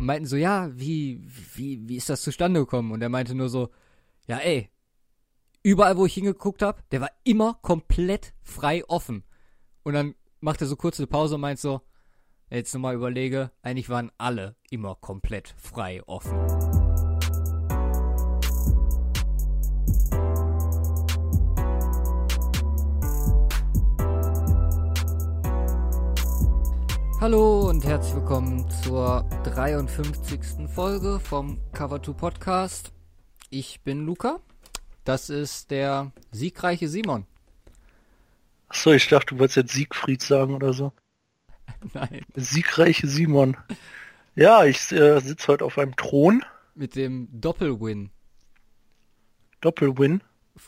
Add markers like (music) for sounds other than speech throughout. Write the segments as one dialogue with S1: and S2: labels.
S1: und meinten so, ja, wie, wie, wie ist das zustande gekommen? Und er meinte nur so, ja, ey, überall, wo ich hingeguckt habe, der war immer komplett frei offen. Und dann macht er so kurz eine Pause und meint so, jetzt nochmal überlege, eigentlich waren alle immer komplett frei offen. Hallo und herzlich willkommen zur 53. Folge vom Cover 2 Podcast. Ich bin Luca. Das ist der siegreiche Simon.
S2: Achso, ich dachte, du wolltest jetzt Siegfried sagen oder so. (laughs)
S1: Nein.
S2: Siegreiche Simon. Ja, ich äh, sitze heute auf einem Thron.
S1: Mit dem Doppelwin.
S2: Doppelwin.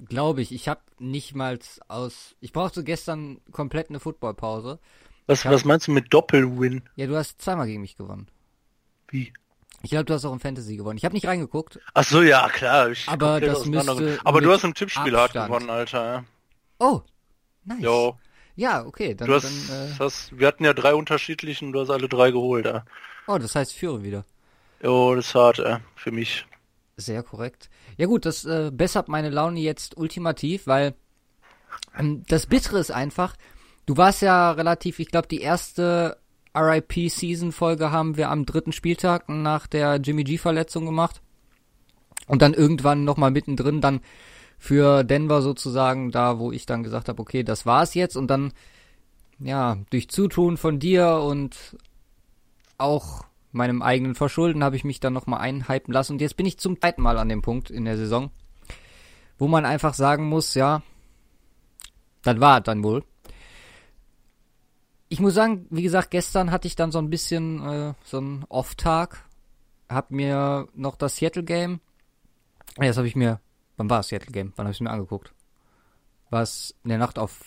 S1: Glaube ich. Ich habe nicht mal aus. Ich brauchte gestern komplett eine Footballpause.
S2: Was, was meinst du mit Doppelwin?
S1: Ja, du hast zweimal gegen mich gewonnen.
S2: Wie?
S1: Ich glaube, du hast auch im Fantasy gewonnen. Ich habe nicht reingeguckt.
S2: Ach so, ja, klar. Ich
S1: Aber das müsste
S2: Aber du hast im Tippspiel hart
S1: Abstand.
S2: gewonnen, Alter.
S1: Oh, nice.
S2: Jo.
S1: Ja, okay. Dann,
S2: Du hast,
S1: dann äh,
S2: hast, wir hatten ja drei unterschiedlichen, du hast alle drei geholt, ja.
S1: oh, das heißt, ich führe wieder.
S2: Jo, das ist hart, äh, für mich.
S1: Sehr korrekt. Ja gut, das äh, bessert meine Laune jetzt ultimativ, weil ähm, das Bittere ist einfach, du warst ja relativ, ich glaube, die erste RIP-Season-Folge haben wir am dritten Spieltag nach der Jimmy G-Verletzung gemacht. Und dann irgendwann nochmal mittendrin dann für Denver sozusagen, da wo ich dann gesagt habe, okay, das war's jetzt. Und dann, ja, durch Zutun von dir und auch meinem eigenen Verschulden habe ich mich dann nochmal einhypen lassen. Und jetzt bin ich zum zweiten Mal an dem Punkt in der Saison, wo man einfach sagen muss, ja, das war dann wohl. Ich muss sagen, wie gesagt, gestern hatte ich dann so ein bisschen äh, so einen Off-Tag. Hab mir noch das Seattle-Game. Ja, das habe ich mir. Wann war das Seattle-Game? Wann habe ich mir angeguckt? War es in der Nacht auf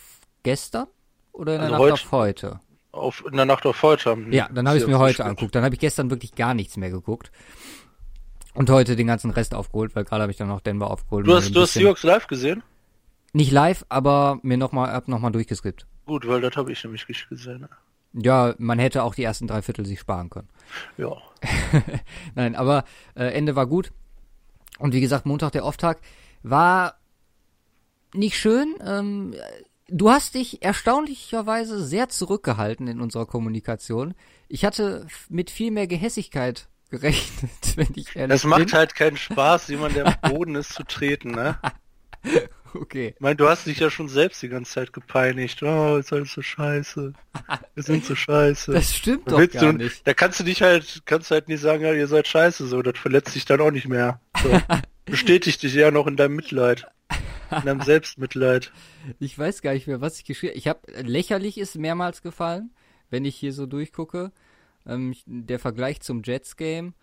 S1: gestern? Oder in der
S2: Also
S1: Nacht
S2: heute.
S1: auf heute?
S2: Auf, in der Nacht auf heute
S1: Ja, dann habe ich
S2: sie
S1: mir heute angeguckt. Dann habe ich gestern wirklich gar nichts mehr geguckt. Und heute den ganzen Rest aufgeholt, weil gerade habe ich dann noch Denver aufgeholt.
S2: Du hast, du hast Seahawks live gesehen?
S1: Nicht live, aber mir nochmal, hab nochmal durchgeskippt.
S2: Gut, weil das habe ich nämlich nicht gesehen.
S1: Ja, man hätte auch die ersten drei Viertel sich sparen können.
S2: Ja. (laughs)
S1: Nein, aber äh, Ende war gut. Und wie gesagt, Montag der Offtag war nicht schön. Ähm, du hast dich erstaunlicherweise sehr zurückgehalten in unserer Kommunikation. Ich hatte mit viel mehr Gehässigkeit (laughs) gerechnet, wenn ich ehrlich
S2: Es macht
S1: bin.
S2: halt keinen Spaß, jemand, der am Boden ist, zu treten, ne? (laughs)
S1: Okay.
S2: Ich meine, du hast dich ja schon selbst die ganze Zeit gepeinigt. Oh, ist alles so scheiße. Wir sind so scheiße.
S1: Das stimmt
S2: Da
S1: doch gar
S2: du,
S1: nicht.
S2: Da kannst du dich halt, kannst du halt nicht sagen, ja, ihr seid scheiße, so. Das verletzt dich dann auch nicht mehr. So. (laughs) Bestätigt dich ja noch in deinem Mitleid. In deinem Selbstmitleid.
S1: Ich weiß gar nicht mehr, was ich geschrieben Ich habe lächerlich ist mehrmals gefallen, wenn ich hier so durchgucke. Ähm, der Vergleich zum Jets Game.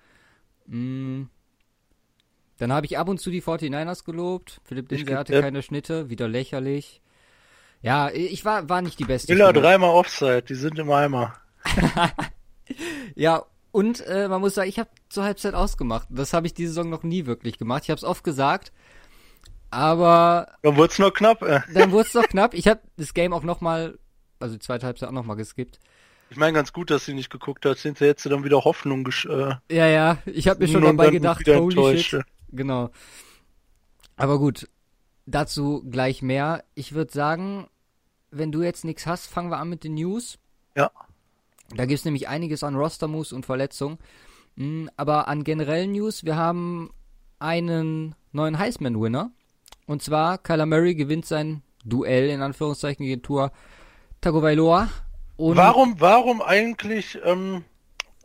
S1: Dann habe ich ab und zu die 49ers gelobt. Philipp Dinser hatte keine Schnitte, wieder lächerlich. Ja, ich war, war nicht die beste.
S2: Miller dreimal Offside, die sind im Eimer. (laughs)
S1: Ja, und äh, man muss sagen, ich habe zur Halbzeit ausgemacht. Das habe ich diese Saison noch nie wirklich gemacht. Ich habe es oft gesagt. Aber
S2: Dann wird's nur knapp, äh. (laughs)
S1: dann wurde es doch knapp. Ich habe das Game auch nochmal, also die zweite Halbzeit auch nochmal geskippt.
S2: Ich meine ganz gut, dass sie nicht geguckt hat. Hätte sie dann wieder Hoffnung gesch äh,
S1: Ja, ja, ich habe mir schon dabei gedacht, holy shit. Genau. Aber gut, dazu gleich mehr. Ich würde sagen, wenn du jetzt nichts hast, fangen wir an mit den News.
S2: Ja.
S1: Da gibt's nämlich einiges an Roster-Moves und Verletzungen. Mm, Aber an generellen News, wir haben einen neuen Heisman-Winner. Und zwar, Kyler Murray gewinnt sein Duell, in Anführungszeichen, gegen Tour Tagovailoa. Und
S2: Warum, warum eigentlich, ähm,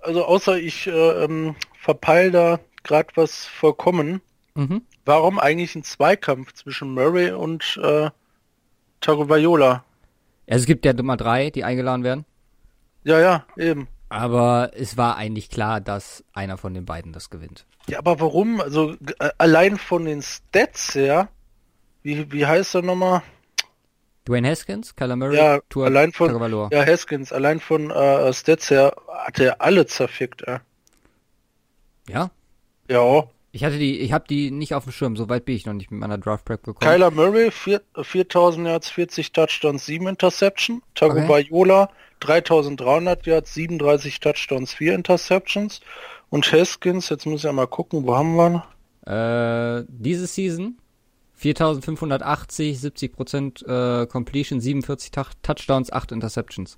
S2: also außer ich äh, ähm, verpeil da gerade was vollkommen,
S1: Mhm.
S2: warum eigentlich ein Zweikampf zwischen Murray und äh, Tagovailoa?
S1: Also es gibt ja Nummer drei, die eingeladen werden.
S2: Ja, ja, eben.
S1: Aber es war eigentlich klar, dass einer von den beiden das gewinnt.
S2: Ja, aber warum? Also äh, allein von den Stats her, wie, wie heißt er nochmal?
S1: Dwayne Haskins, Kyler Murray,
S2: Ja,
S1: Tua
S2: allein von,
S1: Tagovailoa.
S2: ja, Haskins, allein von äh, Stats her hat er alle zerfickt, äh.
S1: Ja,
S2: Ja,
S1: ich hatte die, ich habe die nicht auf dem Schirm. So weit bin ich noch nicht mit meiner Draft Prep gekommen.
S2: Kyler Murray, vier- 4000 Yards, 40 Touchdowns, 7 Interception. Tagovailoa, 3300 Yards, 37 Touchdowns, 4 Interceptions. Und Haskins, jetzt muss ich ja mal gucken, wo haben wir ihn?
S1: Äh, diese Season 4580, 70% äh, Completion, 47 Tach- Touchdowns, 8 Interceptions.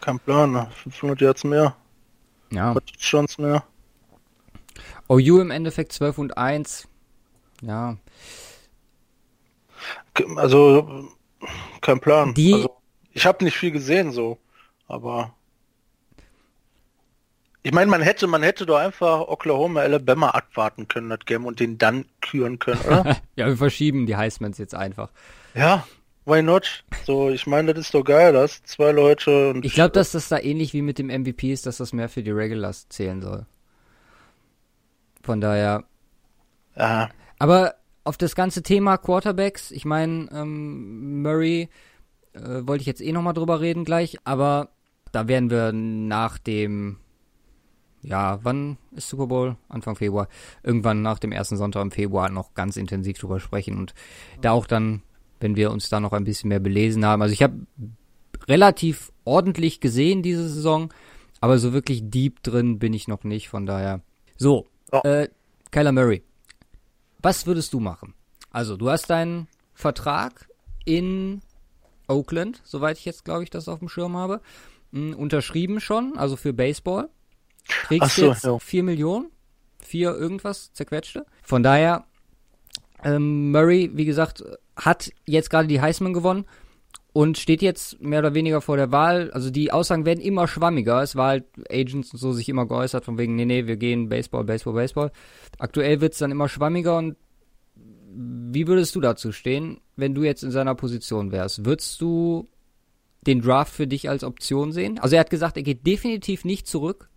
S2: Kein Plan, ne? 500 Yards mehr,
S1: Ja.
S2: Touchdowns mehr.
S1: OU im Endeffekt 12 und 1. Ja.
S2: Also, kein Plan.
S1: Die-
S2: also, ich habe nicht viel gesehen so, aber ich meine, man hätte, man hätte doch einfach Oklahoma, Alabama abwarten können, das Game, und den dann küren können, oder? (laughs)
S1: ja, wir verschieben die Heismans jetzt einfach.
S2: ja, why not? So, ich meine, das ist doch geil, das zwei Leute und
S1: Ich glaube, dass das da ähnlich wie mit dem MVP ist, dass das mehr für die Regulars zählen soll. Von daher.
S2: ja,
S1: Aber auf das ganze Thema Quarterbacks, ich meine, ähm, Murray äh, wollte ich jetzt eh nochmal drüber reden gleich, aber da werden wir nach dem, ja, wann ist Super Bowl? Anfang Februar. Irgendwann nach dem ersten Sonntag im Februar noch ganz intensiv drüber sprechen und da auch dann, wenn wir uns da noch ein bisschen mehr belesen haben. Also ich habe relativ ordentlich gesehen diese Saison, aber so wirklich deep drin bin ich noch nicht, von daher. So,
S2: Ja.
S1: äh, Kyler Murray. Was würdest du machen? Also, du hast deinen Vertrag in Oakland, soweit ich jetzt, glaube ich, das auf dem Schirm habe, mh, unterschrieben schon, also für Baseball. Kriegst
S2: so,
S1: jetzt
S2: ja.
S1: 4 Millionen, 4 irgendwas zerquetschte. Von daher, ähm, Murray, wie gesagt, hat jetzt gerade die Heisman gewonnen und steht jetzt mehr oder weniger vor der Wahl. Also die Aussagen werden immer schwammiger. Es war halt Agents und so sich immer geäußert von wegen, nee, nee, wir gehen Baseball, Baseball, Baseball. Aktuell wird's dann immer schwammiger und wie würdest du dazu stehen, wenn du jetzt in seiner Position wärst? Würdest du den Draft für dich als Option sehen? Also er hat gesagt, er geht definitiv nicht zurück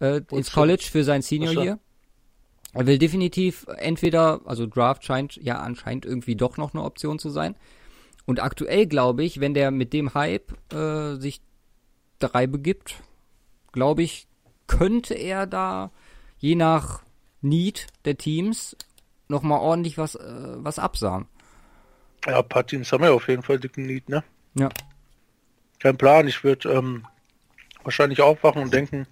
S1: äh, ins? College für sein Senior. Year. Er will definitiv entweder, also Draft scheint ja anscheinend irgendwie doch noch eine Option zu sein. Und aktuell glaube ich, wenn der mit dem Hype äh, sich drei begibt, glaube ich, könnte er da je nach Need der Teams noch mal ordentlich was äh, was absahen.
S2: ja, ein paar Teams haben ja auf jeden Fall dicken Need, ne?
S1: Ja.
S2: Kein Plan, ich würde ähm, wahrscheinlich aufwachen und denken,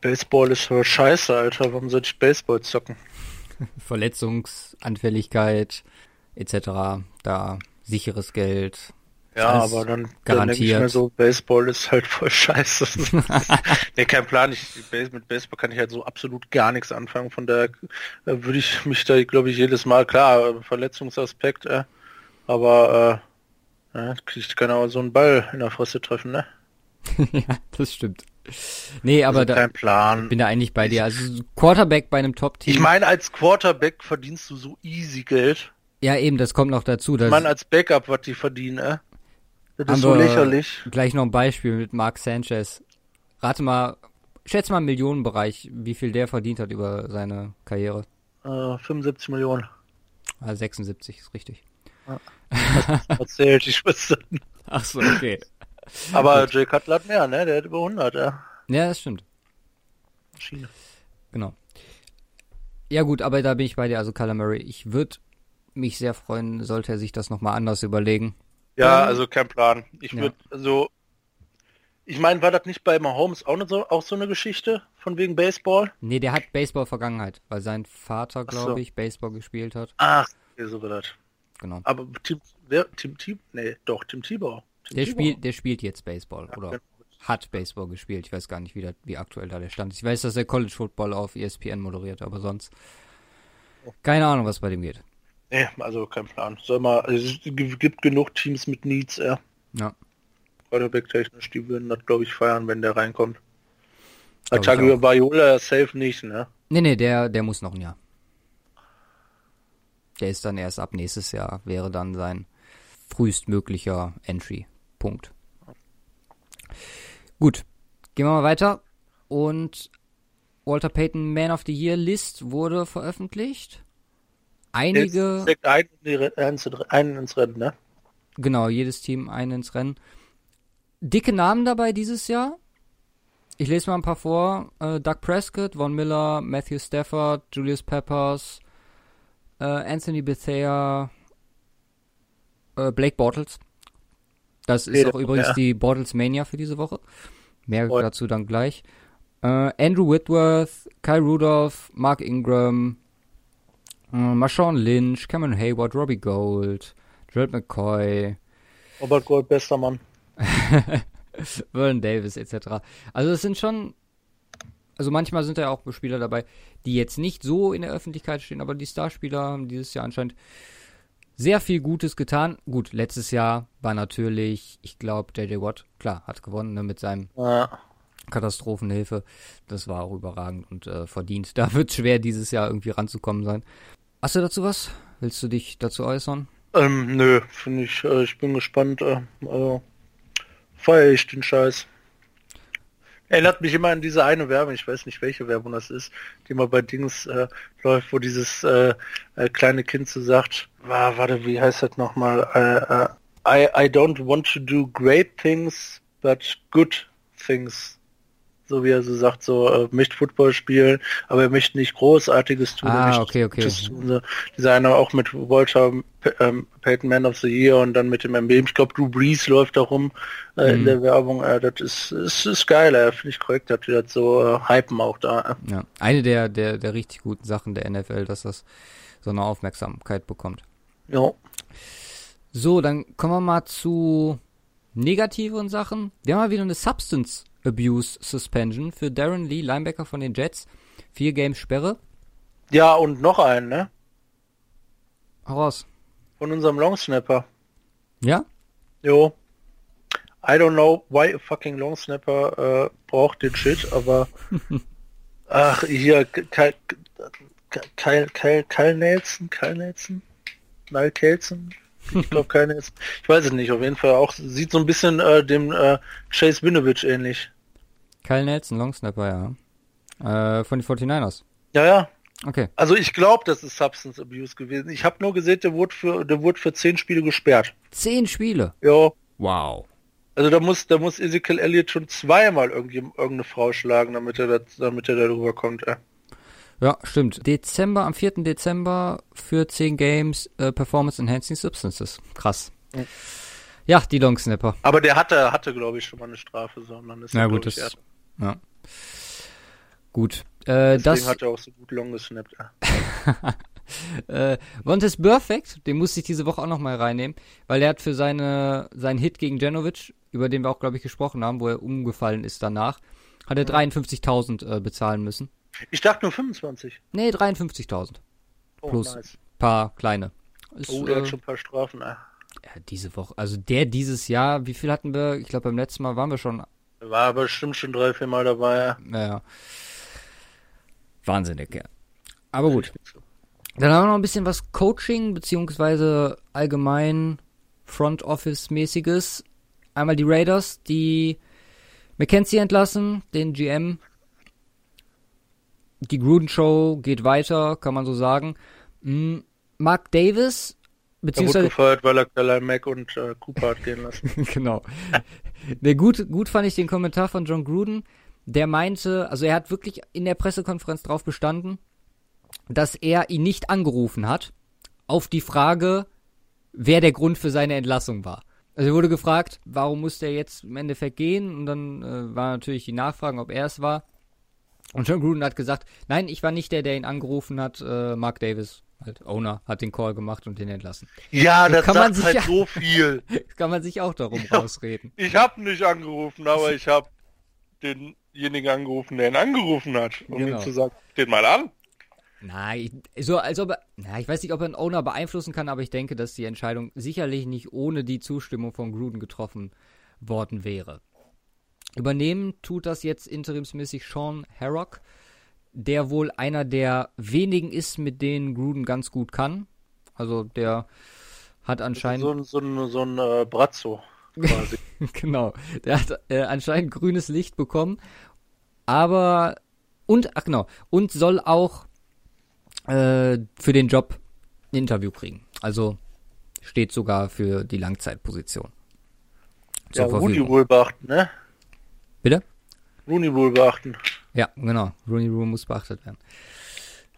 S2: Baseball ist so scheiße, Alter, warum soll ich Baseball zocken? (laughs)
S1: Verletzungsanfälligkeit etc. Da sicheres Geld.
S2: Ja, aber dann, dann denke ich
S1: garantiert.
S2: mir so, Baseball ist halt voll scheiße. (laughs) ne, kein Plan. Ich, mit Baseball kann ich halt so absolut gar nichts anfangen. Von daher äh, würde ich mich da, glaube ich, jedes Mal, klar, Verletzungsaspekt, äh, aber äh, ja, kriegt keiner aber so einen Ball in der Fresse treffen, ne? (laughs)
S1: ja, das stimmt. Nee, aber
S2: also
S1: da
S2: Plan.
S1: bin da eigentlich bei dir. Also Quarterback bei einem Top-Team.
S2: Ich meine, als Quarterback verdienst du so easy Geld.
S1: Ja, eben, das kommt noch dazu.
S2: Ich
S1: Das
S2: meine, als Backup, was die verdienen, äh? Das ist so lächerlich.
S1: gleich noch ein Beispiel mit Mark Sanchez. Rate mal, schätze mal im Millionenbereich, wie viel der verdient hat über seine Karriere.
S2: Äh, 75 Millionen.
S1: Ah, 76 ist richtig. (laughs)
S2: Erzählt die Schwester.
S1: Ach so, okay.
S2: Aber Jay Cutler hat mehr, ne? Der hat über 100, ja.
S1: Ja, das stimmt.
S2: Maschine.
S1: Genau. Ja gut, aber da bin ich bei dir, also Murray. Ich würde mich sehr freuen, sollte er sich das nochmal anders überlegen.
S2: Ja,
S1: Ähm,
S2: also kein Plan. Ich
S1: ja.
S2: würde, also, ich meine, war das nicht bei Mahomes auch, so, auch so eine Geschichte von wegen Baseball?
S1: Nee, der hat Baseball-Vergangenheit, weil sein Vater,
S2: Ach so.
S1: glaube ich, Baseball gespielt hat.
S2: Ach, so war das.
S1: Genau.
S2: Aber Tim, wer, Tim, Tim, nee, doch, Tim Tebow. Tim
S1: Der spielt, der spielt jetzt Baseball, oder
S2: genau.
S1: hat Baseball gespielt. Ich weiß gar nicht, wie, da, wie aktuell da der Stand ist. Ich weiß, dass er College Football auf ESPN moderiert, aber sonst keine Ahnung, was bei dem geht.
S2: Nee, also kein Plan. Soll mal, also es gibt genug Teams mit Needs, ja.
S1: Ja.
S2: Quarterback-technisch, die würden das, glaube ich, feiern, wenn der reinkommt. Tagovailoa
S1: auch.
S2: Bayola safe nicht, ne?
S1: Nee, nee, der, der muss noch ein Jahr. Der ist dann erst ab nächstes Jahr, wäre dann sein frühestmöglicher Entry. Punkt. Gut, gehen wir mal weiter. Und Walter Payton Man of the Year List wurde veröffentlicht. Einige,
S2: Jetzt steckt einen, ins Rennen, ne?
S1: genau, jedes Team einen ins Rennen. Dicke Namen dabei dieses Jahr. Ich lese mal ein paar vor. Äh, Doug Prescott, Von Miller, Matthew Stafford, Julius Peppers, äh, Anthony Bethea, äh, Blake Bortles. Das ist auch übrigens
S2: ja.
S1: die Bortles Mania für diese Woche. Mehr dazu dann gleich. Äh, Andrew Whitworth, Kyle Rudolph, Mark Ingram, Marshawn Lynch, Cameron Hayward, Robbie Gold, Gerald McCoy, (laughs)
S2: Robert Gold, bester Mann. (laughs)
S1: Vernon Davis etc. Also es sind schon, also manchmal sind da ja auch Spieler dabei, die jetzt nicht so in der Öffentlichkeit stehen, aber die Starspieler haben dieses Jahr anscheinend sehr viel Gutes getan. Gut, letztes Jahr war natürlich, ich glaube, JJ Watt, klar, hat gewonnen ne, mit seinem
S2: Ja.
S1: Katastrophenhilfe. Das war auch überragend und äh, verdient. (laughs) Da wird schwer dieses Jahr irgendwie ranzukommen sein. Hast du dazu was? Willst du dich dazu äußern?
S2: Ähm, nö, finde ich, äh, ich bin gespannt. Äh, also, feier ich den Scheiß. Erinnert mich immer an diese eine Werbung, ich weiß nicht welche Werbung das ist, die mal bei Dings äh, läuft, wo dieses äh, äh, kleine Kind so sagt, war, warte, wie heißt das nochmal? Äh, äh, I, I don't want to do great things, but good things. So wie er so sagt, so äh, möchte Football spielen, aber er möchte nicht Großartiges tun.
S1: Ah, okay, okay.
S2: Tun. So, dieser eine auch mit Walter ähm, Peyton Man of the Year und dann mit dem Emblem. Ich glaube, Drew Brees läuft da rum äh, in
S1: Mhm.
S2: der Werbung. Äh, das ist, ist, ist geil, äh, finde ich korrekt, dass die das so äh, hypen auch da. Äh.
S1: Ja. Eine der, der, der richtig guten Sachen der NFL, dass das so eine Aufmerksamkeit bekommt.
S2: Ja.
S1: So, dann kommen wir mal zu negativeren Sachen. Wir haben mal wieder eine Substance Abuse Suspension für Darren Lee, Linebacker von den Jets. Vier Games Sperre.
S2: ja, und noch einen, ne?
S1: Raus.
S2: Von unserem Longsnapper.
S1: Ja?
S2: Jo. I don't know why a fucking long snapper äh, braucht den Shit, aber (laughs) ach hier Kyle Kyle Kyle Kyle Nelson, Kyle Nelson, Nile Kelson, ich glaube Kyle Nelson, ich weiß es nicht, auf jeden Fall auch sieht so ein bisschen äh, dem äh, Chase Winovich ähnlich.
S1: Kyle Nelson, Long Snapper, ja. Äh, von den 49ers.
S2: Ja, ja.
S1: Okay.
S2: Also ich glaube, das ist Substance Abuse gewesen. Ich habe nur gesehen, der wurde für der wurde für zehn Spiele gesperrt.
S1: Zehn Spiele.
S2: Ja.
S1: Wow.
S2: Also da muss, da muss Ezekiel Elliott schon zweimal irgendwie irgendeine Frau schlagen, damit er das, damit er darüber kommt. Ey.
S1: Ja, stimmt. Dezember, am 4. Dezember für 10 Games äh, Performance Enhancing Substances. Krass.
S2: Ja.
S1: Ja, die Long Snapper.
S2: Aber der hatte, hatte glaube ich schon mal eine Strafe, sondern ist
S1: Na gut, das. Ja. Gut. Äh,
S2: Deswegen
S1: das.
S2: hat er auch so gut long gesnappt. (laughs)
S1: Äh, Vontaze Perfect, den musste ich diese Woche auch noch mal reinnehmen, weil er hat für seine, seinen Hit gegen Janovic, über den wir auch, glaube ich, gesprochen haben, wo er umgefallen ist danach, hat er 53.000 äh, bezahlen müssen.
S2: Ich dachte nur 25.
S1: Nee, 53.000.
S2: Oh,
S1: Plus.
S2: nice.
S1: Paar kleine. Ist,
S2: Oh, der
S1: äh,
S2: hat schon ein paar Strafen. Ey.
S1: ja, diese Woche, also der dieses Jahr, wie viel hatten wir? Ich glaube, beim letzten Mal waren wir schon,
S2: War bestimmt schon drei, vier Mal dabei.
S1: naja, wahnsinnig, ja. Aber gut. Dann haben wir noch ein bisschen was Coaching, beziehungsweise allgemein Front Office-mäßiges. Einmal die Raiders, die McKenzie entlassen, den GM. Die Gruden-Show geht weiter, kann man so sagen. Mm, Mark Davis,
S2: Er wurde
S1: beziehungsweise
S2: gefeuert, weil er Mack und äh, Cooper hat gehen lassen. (laughs)
S1: genau. Ne, gut, gut fand ich den Kommentar von John Gruden. Der meinte, also er hat wirklich in der Pressekonferenz darauf bestanden, dass er ihn nicht angerufen hat auf die Frage, wer der Grund für seine Entlassung war. Also er wurde gefragt, warum musste er jetzt im Endeffekt gehen? Und dann äh, war natürlich die Nachfrage, ob er es war. Und John Gruden hat gesagt, nein, ich war nicht der, der ihn angerufen hat. Äh, Mark Davis, halt Owner, hat den Call gemacht und den entlassen.
S2: Ja,
S1: das kann man sich
S2: halt so viel. (laughs)
S1: Das kann man sich auch darum
S2: Ja.
S1: rausreden.
S2: Ich habe nicht angerufen, aber ich habe denjenigen angerufen, der ihn angerufen hat, um
S1: Genau.
S2: ihm zu sagen, den mal an.
S1: Nein, so als ob er, na, ich weiß nicht, ob er einen Owner beeinflussen kann, aber ich denke, dass die Entscheidung sicherlich nicht ohne die Zustimmung von Gruden getroffen worden wäre. Übernehmen tut das jetzt interimsmäßig Sean Harrock, der wohl einer der wenigen ist, mit denen Gruden ganz gut kann. Also der hat anscheinend
S2: So ein, so ein, so ein äh, Brazzo quasi. (laughs)
S1: genau. Der hat äh, anscheinend grünes Licht bekommen. Aber und ach genau und soll auch äh, für den Job ein Interview kriegen. Also steht sogar für die Langzeitposition.
S2: ja,
S1: Verfügung.
S2: wohl beachten, ne?
S1: Bitte?
S2: Rooney wohl beachten.
S1: Ja, genau. Rooney Rule muss beachtet werden.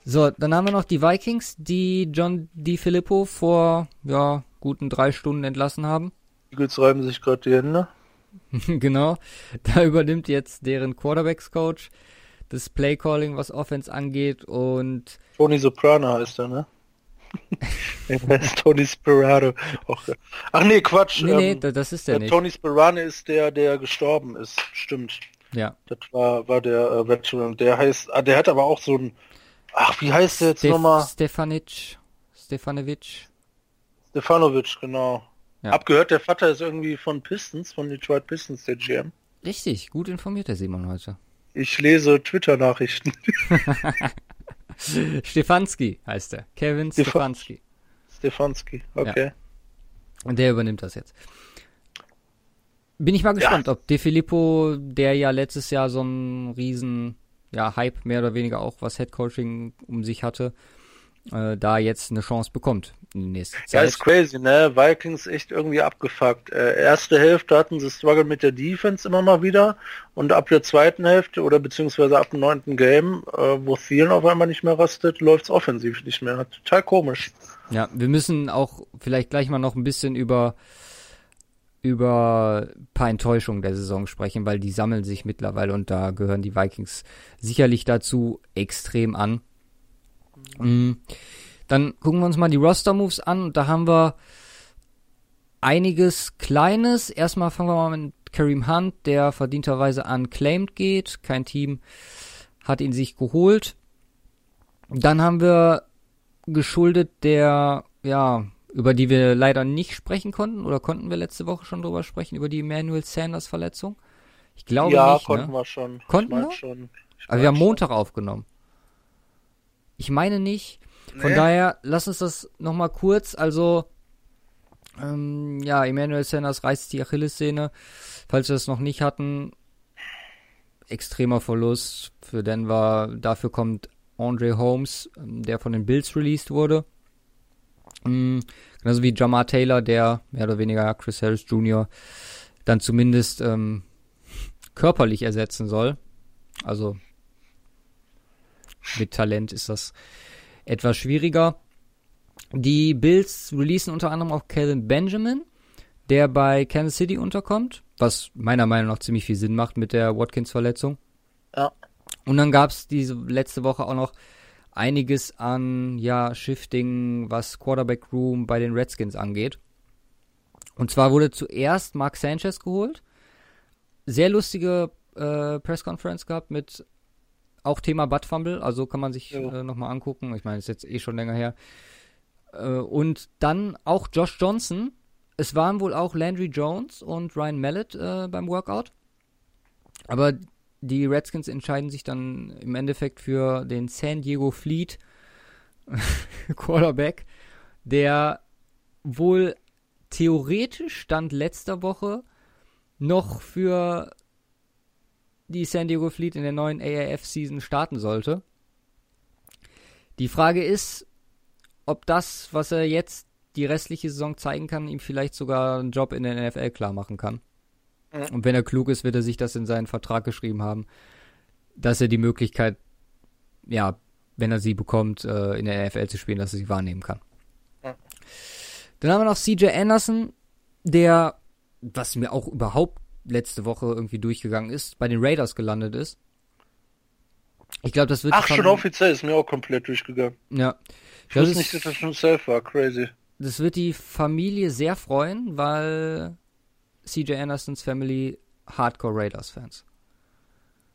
S1: So, dann haben wir noch die Vikings, die John DiFilippo vor ja guten drei Stunden entlassen haben.
S2: Eagles reiben sich gerade die Hände. (laughs)
S1: genau. Da übernimmt jetzt deren Quarterbacks-Coach das Playcalling, was Offense angeht und
S2: Tony Soprano heißt er, ne? (laughs) (laughs) er ist Tony Sperano. Ach nee, Quatsch.
S1: Nee, nee, ähm, das ist der nicht.
S2: Tony Sperano ist der, der gestorben ist. Stimmt.
S1: Ja.
S2: Das war, war der äh, Veteran. Der heißt, ah, der hat aber auch so ein, ach, wie heißt der jetzt Stef nochmal?
S1: Stefanic. Stefanovic.
S2: Stefanovic, genau. Ja. Abgehört, der Vater ist irgendwie von Pistons, von Detroit Pistons, der GM.
S1: Richtig, gut informiert der Simon heute.
S2: Ich lese Twitter-Nachrichten. (laughs)
S1: Stefanski heißt er. Kevin Stef Stefanski.
S2: Stefanski, okay. Ja.
S1: Und der übernimmt das jetzt. Bin ich mal gespannt, ja. ob De Filippo, der ja letztes Jahr so einen riesen ja, Hype mehr oder weniger auch was Headcoaching um sich hatte, äh, da jetzt eine Chance bekommt in der nächsten
S2: Zeit. Ja, ist crazy, ne? Vikings echt irgendwie abgefuckt. Äh, erste Hälfte hatten sie Struggle mit der Defense immer mal wieder und ab der zweiten Hälfte oder beziehungsweise ab dem neunten Game, äh, wo Thielen auf einmal nicht mehr rastet, läuft's offensiv nicht mehr. Total komisch.
S1: Ja, wir müssen auch vielleicht gleich mal noch ein bisschen über über ein paar Enttäuschungen der Saison sprechen, weil die sammeln sich mittlerweile und da gehören die Vikings sicherlich dazu extrem an. Mhm. Dann gucken wir uns mal die Roster-Moves an und da haben wir einiges Kleines. Erstmal fangen wir mal mit Kareem Hunt, der verdienterweise unclaimed geht. Kein Team hat ihn sich geholt. Dann haben wir geschuldet der, ja, über die wir leider nicht sprechen konnten, oder konnten wir letzte Woche schon drüber sprechen, über die Emmanuel Sanders Verletzung? Ich glaube ja, nicht.
S2: Ja, konnten ne? wir schon.
S1: Konnten wir? Schon. Aber wir haben Montag aufgenommen. Ich meine nicht. Von nee. daher, lass uns das nochmal kurz, also, ähm, ja, Emmanuel Sanders reißt die Achillessehne. Falls wir das noch nicht hatten, extremer Verlust für Denver. Dafür kommt Andre Holmes, ähm, der von den Bills released wurde. Mhm, genauso wie Jamar Taylor, der mehr oder weniger Chris Harris Jr. dann zumindest ähm, körperlich ersetzen soll. Also mit Talent ist das etwas schwieriger. Die Bills releasen unter anderem auch Calvin Benjamin, der bei Kansas City unterkommt, was meiner Meinung nach ziemlich viel Sinn macht mit der Watkins-Verletzung.
S2: Ja.
S1: Und dann gab es diese letzte Woche auch noch einiges an ja, Shifting, was Quarterback Room bei den Redskins angeht. Und zwar wurde zuerst Mark Sanchez geholt. Sehr lustige äh, Press gehabt mit auch Thema Butt Fumble, also kann man sich ja. äh, nochmal angucken. Ich meine, ist jetzt eh schon länger her. Äh, und dann auch Josh Johnson. Es waren wohl auch Landry Jones und Ryan Mallet äh, beim Workout. Aber die Redskins entscheiden sich dann im Endeffekt für den San Diego Fleet (laughs) Quarterback, der wohl theoretisch stand letzter Woche noch für die San Diego Fleet in der neuen AAF-Season starten sollte. Die Frage ist, ob das, was er jetzt die restliche Saison zeigen kann, ihm vielleicht sogar einen Job in der NFL klar machen kann. Mhm. Und wenn er klug ist, wird er sich das in seinen Vertrag geschrieben haben, dass er die Möglichkeit, ja, wenn er sie bekommt, äh, in der NFL zu spielen, dass er sie wahrnehmen kann. Dann haben wir noch CJ Anderson, der, was mir auch überhaupt letzte Woche irgendwie durchgegangen ist, bei den Raiders gelandet ist. Ich glaube, das wird.
S2: Ach, schon offiziell ist mir auch komplett durchgegangen.
S1: Ja.
S2: Ich wusste nicht, dass das schon safe war. Crazy.
S1: Das wird die Familie sehr freuen, weil CJ Andersons Family Hardcore Raiders Fans.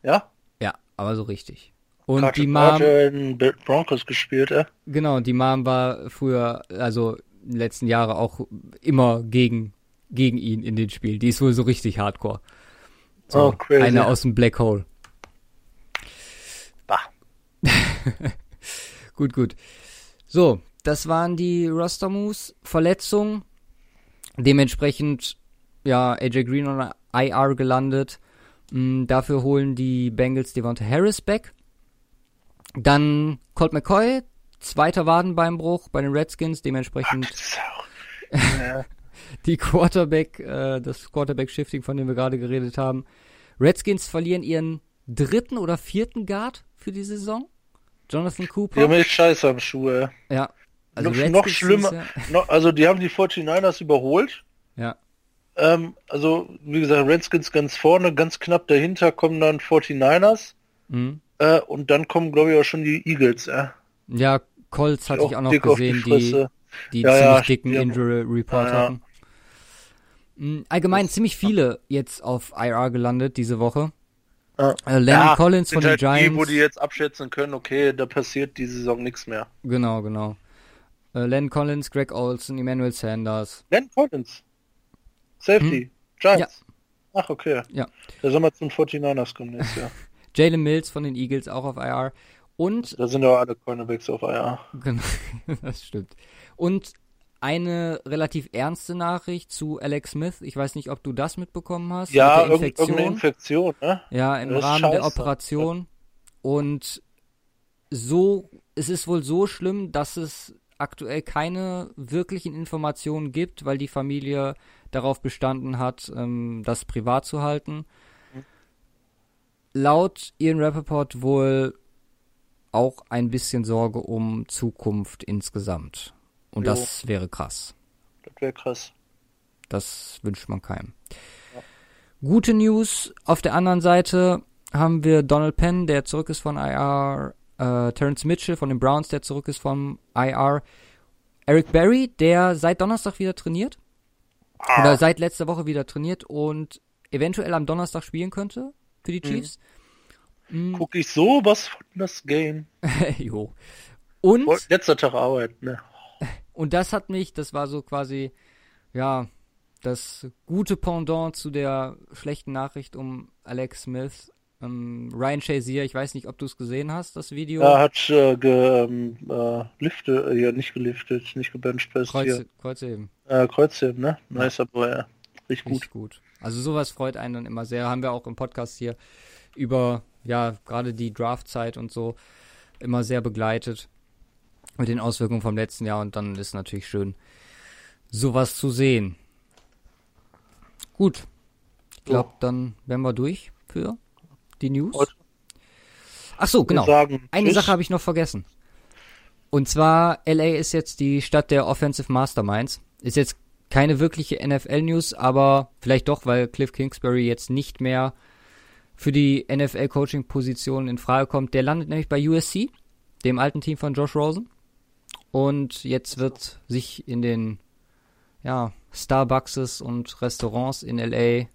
S2: Ja?
S1: Ja, aber so richtig. Und
S2: Patrick
S1: die Mom.
S2: in Broncos gespielt, ja?
S1: Genau, die Mom war früher, also in den letzten Jahren auch immer gegen gegen ihn in den Spielen. Die ist wohl so richtig hardcore. So,
S2: oh, crazy.
S1: Eine aus dem Black Hole.
S2: Bah. (laughs)
S1: gut, gut. So, das waren die Roster Moves. Verletzung. Dementsprechend, ja, AJ Green on IR gelandet. Mhm, dafür holen die Bengals Devonta Harris back. Dann Colt McCoy, zweiter Wadenbeinbruch bei den Redskins, dementsprechend. (laughs) Die Quarterback, äh, das Quarterback-Shifting, von dem wir gerade geredet haben. Redskins verlieren ihren dritten oder vierten Guard für die Saison. Jonathan Cooper.
S2: Die haben echt Scheiße am Schuh, ey.
S1: Ja.
S2: Also noch, noch schlimmer. Ja also die haben die 49ers überholt.
S1: Ja.
S2: Ähm, also, wie gesagt, Redskins ganz vorne, ganz knapp dahinter kommen dann 49ers. Mhm. Äh, und dann kommen, glaube ich, auch schon die Eagles. Äh.
S1: Ja, Colts hatte ich auch noch gesehen,
S2: die
S1: die, die
S2: Ja,
S1: ziemlich
S2: ja,
S1: dicken
S2: ja.
S1: Injury Report hatten. Mm, Allgemein ziemlich viele jetzt auf IR gelandet diese Woche.
S2: Ja.
S1: Äh, Landon Collins von
S2: halt
S1: den Giants.
S2: Die, wo die jetzt abschätzen können, okay, da passiert die Saison nichts mehr.
S1: Genau, genau. Äh, Landon Collins, Greg Olson, Emmanuel Sanders.
S2: Len Collins. Safety. Giants. Ach, okay.
S1: Hm? Ja.
S2: Da sollen wir zum 49ers kommen nächstes Jahr. (laughs)
S1: Jalen Mills von den Eagles auch auf IR. Und,
S2: Da sind ja alle Cornerbacks auf IR.
S1: genau, (laughs) das stimmt. Und eine relativ ernste Nachricht zu Alex Smith. Ich weiß nicht, ob du das mitbekommen hast.
S2: Ja,
S1: mit der Infektion.
S2: irgendeine Infektion, ne?
S1: Ja, im Rahmen der
S2: scheiße.
S1: Operation. Und so, es ist wohl so schlimm, dass es aktuell keine wirklichen Informationen gibt, weil die Familie darauf bestanden hat, ähm, das privat zu halten. Laut Ian Rappaport wohl auch ein bisschen Sorge um Zukunft insgesamt. Und
S2: Jo.
S1: das wäre krass.
S2: Das wäre krass.
S1: Das wünscht man keinem. Gute News. Auf der anderen Seite haben wir Donald Penn, der zurück ist von IR, äh, Terrence Mitchell von den Browns, der zurück ist vom IR, Eric Berry, der seit Donnerstag wieder trainiert. Oder seit letzter Woche wieder trainiert und eventuell am Donnerstag spielen könnte für die Chiefs. Mm,
S2: Guck ich sowas von das Game. (laughs)
S1: jo. Und
S2: Letzter Tag Arbeit, ne? (laughs)
S1: Und das hat mich, das war so quasi, ja, das gute Pendant zu der schlechten Nachricht um Alex Smith. Ähm, Ryan Shazier, ich weiß nicht, ob du es gesehen hast, das Video.
S2: Er hat äh, ge, ähm, äh, Lifte, äh, ja, nicht geliftet, nicht gebenchpresst
S1: Kreuz,
S2: hier.
S1: Kreuzheben.
S2: Äh, Kreuzheben, ne? Nice, aber ja. Richtig gut.
S1: Richtig gut. Also sowas freut einen dann immer sehr. Haben wir auch im Podcast hier über, ja, gerade die Draftzeit und so immer sehr begleitet mit den Auswirkungen vom letzten Jahr und dann ist natürlich schön, sowas zu sehen. Gut. Ich glaube,
S2: So.
S1: dann wären wir durch für die News. Ach so, genau. Eine. Sache habe ich noch vergessen. Und zwar, LA ist jetzt die Stadt der Offensive Masterminds. Ist jetzt keine wirkliche NFL-News, aber vielleicht doch, weil Cliff Kingsbury jetzt nicht mehr für die NFL-Coaching-Position in Frage kommt. Der landet nämlich bei USC, dem alten Team von Josh Rosen. Und jetzt wird sich in den ja, Starbuckses und Restaurants in LA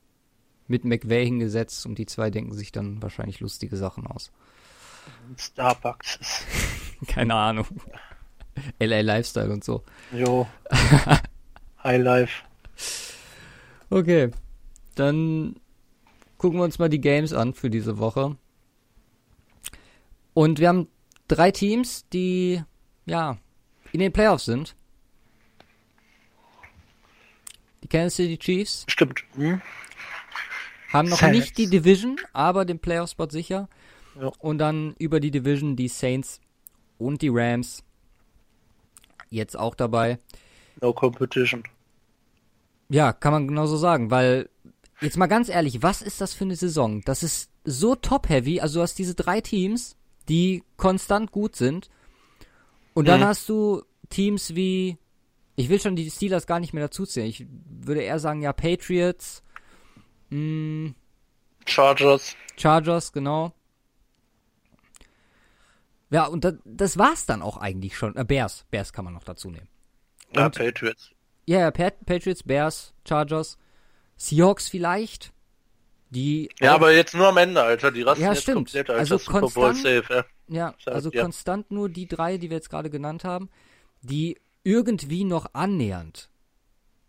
S1: mit McVay hingesetzt und die zwei denken sich dann wahrscheinlich lustige Sachen aus.
S2: Starbucks. (laughs)
S1: Keine Ahnung. LA Lifestyle und so.
S2: Jo. (laughs) High Life.
S1: Okay. Dann gucken wir uns mal die Games an für diese Woche. Und wir haben drei Teams, die ja in den Playoffs sind. Die Kansas City Chiefs
S2: Stimmt. Hm?
S1: haben noch
S2: Saints.
S1: nicht die Division, aber den Playoff-Spot sicher.
S2: Ja.
S1: Und dann über die Division die Saints und die Rams. Jetzt auch dabei.
S2: No competition.
S1: Ja, kann man genauso sagen, weil jetzt mal ganz ehrlich, was ist das für eine Saison? Das ist so top-heavy, also du hast diese drei Teams, die konstant gut sind und dann
S2: Mhm.
S1: hast du Teams wie, ich will schon die Steelers gar nicht mehr dazu zählen, ich würde eher sagen, ja, Patriots, mh,
S2: Chargers.
S1: Chargers, genau. Ja, und das, das war's dann auch eigentlich schon. Äh, Bears, Bears kann man noch dazu nehmen.
S2: Ja,
S1: Und-
S2: Patriots.
S1: Ja, ja, Pat Patriots, Bears, Chargers, Seahawks vielleicht. Die
S2: Ja,
S1: auch-
S2: aber jetzt nur am Ende, Alter. Die rasten
S1: Ja,
S2: jetzt
S1: stimmt.
S2: komplett, Alter.
S1: Also
S2: Super Bowl
S1: konstant-
S2: safe, ja.
S1: ja,
S2: Sag,
S1: also
S2: ja.
S1: konstant nur die drei, die wir jetzt gerade genannt haben, die irgendwie noch annähernd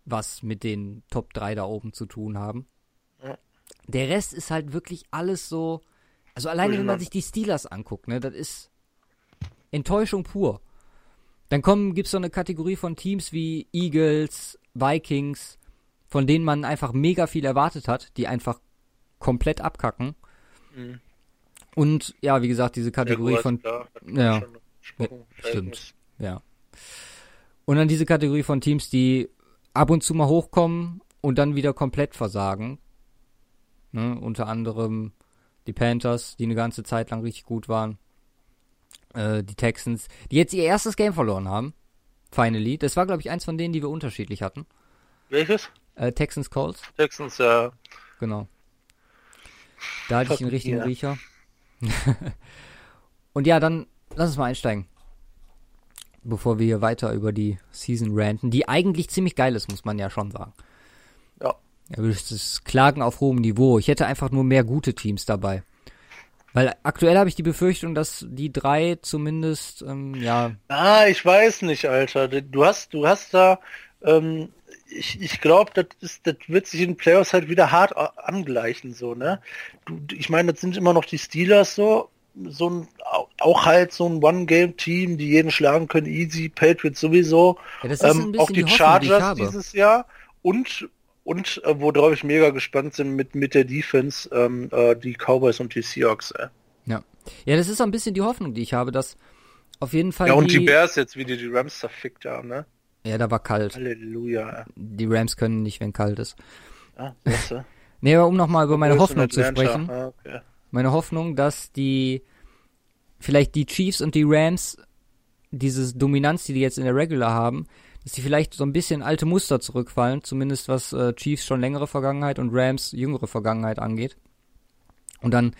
S1: was mit den Top 3 da oben zu tun haben.
S2: Ja.
S1: Der Rest ist halt wirklich alles so. Also alleine wenn man sich die Steelers anguckt, ne, das ist Enttäuschung pur. Dann kommen, gibt's so eine Kategorie von Teams wie Eagles, Vikings, von denen man einfach mega viel erwartet hat, die einfach komplett abkacken.
S2: Mhm.
S1: Und ja, wie gesagt, diese Kategorie
S2: Jaguars,
S1: von
S2: klar,
S1: ja. Ja, stimmt. Ja. Und dann diese Kategorie von Teams, die ab und zu mal hochkommen und dann wieder komplett versagen. Ne? Unter anderem die Panthers, die eine ganze Zeit lang richtig gut waren. Äh, die Texans, die jetzt ihr erstes Game verloren haben. Finally. Das war, glaube ich, eins von denen, die wir unterschiedlich hatten.
S2: Welches?
S1: Äh, Texans Colts,
S2: Texans, ja.
S1: genau. Da hatte ich den richtigen
S2: yeah.
S1: Riecher. (laughs) Und ja, dann lass uns mal einsteigen. Bevor wir hier weiter über die Season ranten, die eigentlich ziemlich geil ist, muss man ja schon sagen.
S2: Ja.
S1: Ja, das ist Klagen auf hohem Niveau. Ich hätte einfach nur mehr gute Teams dabei. Weil aktuell habe ich die Befürchtung, dass die drei zumindest, ähm, ja.
S2: Ah, ich weiß nicht, Alter. Du hast, du hast da, ähm, ich, ich glaube, das ist, das wird sich in den Playoffs halt wieder hart angleichen, so, ne? Du, ich meine, das sind immer noch die Steelers so, so ein, auch halt so ein One-Game-Team, die jeden schlagen können, easy, Patriots sowieso. Ja, ähm, auch die, die Chargers die dieses Jahr und und äh, worauf ich mega gespannt bin mit, mit der Defense, ähm, äh, die Cowboys und die Seahawks. Äh.
S1: Ja. Ja, das ist so ein bisschen die Hoffnung, die ich habe, dass auf jeden Fall.
S2: Ja, und die, die Bears jetzt, wie die die Rams zerfickt haben, ne?
S1: Ja, da war kalt.
S2: Halleluja.
S1: Die Rams können nicht, wenn kalt ist.
S2: Ah, du? (laughs)
S1: nee, aber um nochmal über meine Hoffnung zu sprechen. Ah, okay. Meine Hoffnung, dass die vielleicht die Chiefs und die Rams diese Dominanz, die die jetzt in der Regular haben, dass sie vielleicht so ein bisschen alte Muster zurückfallen, zumindest was äh, Chiefs schon längere Vergangenheit und Rams jüngere Vergangenheit angeht. Und dann,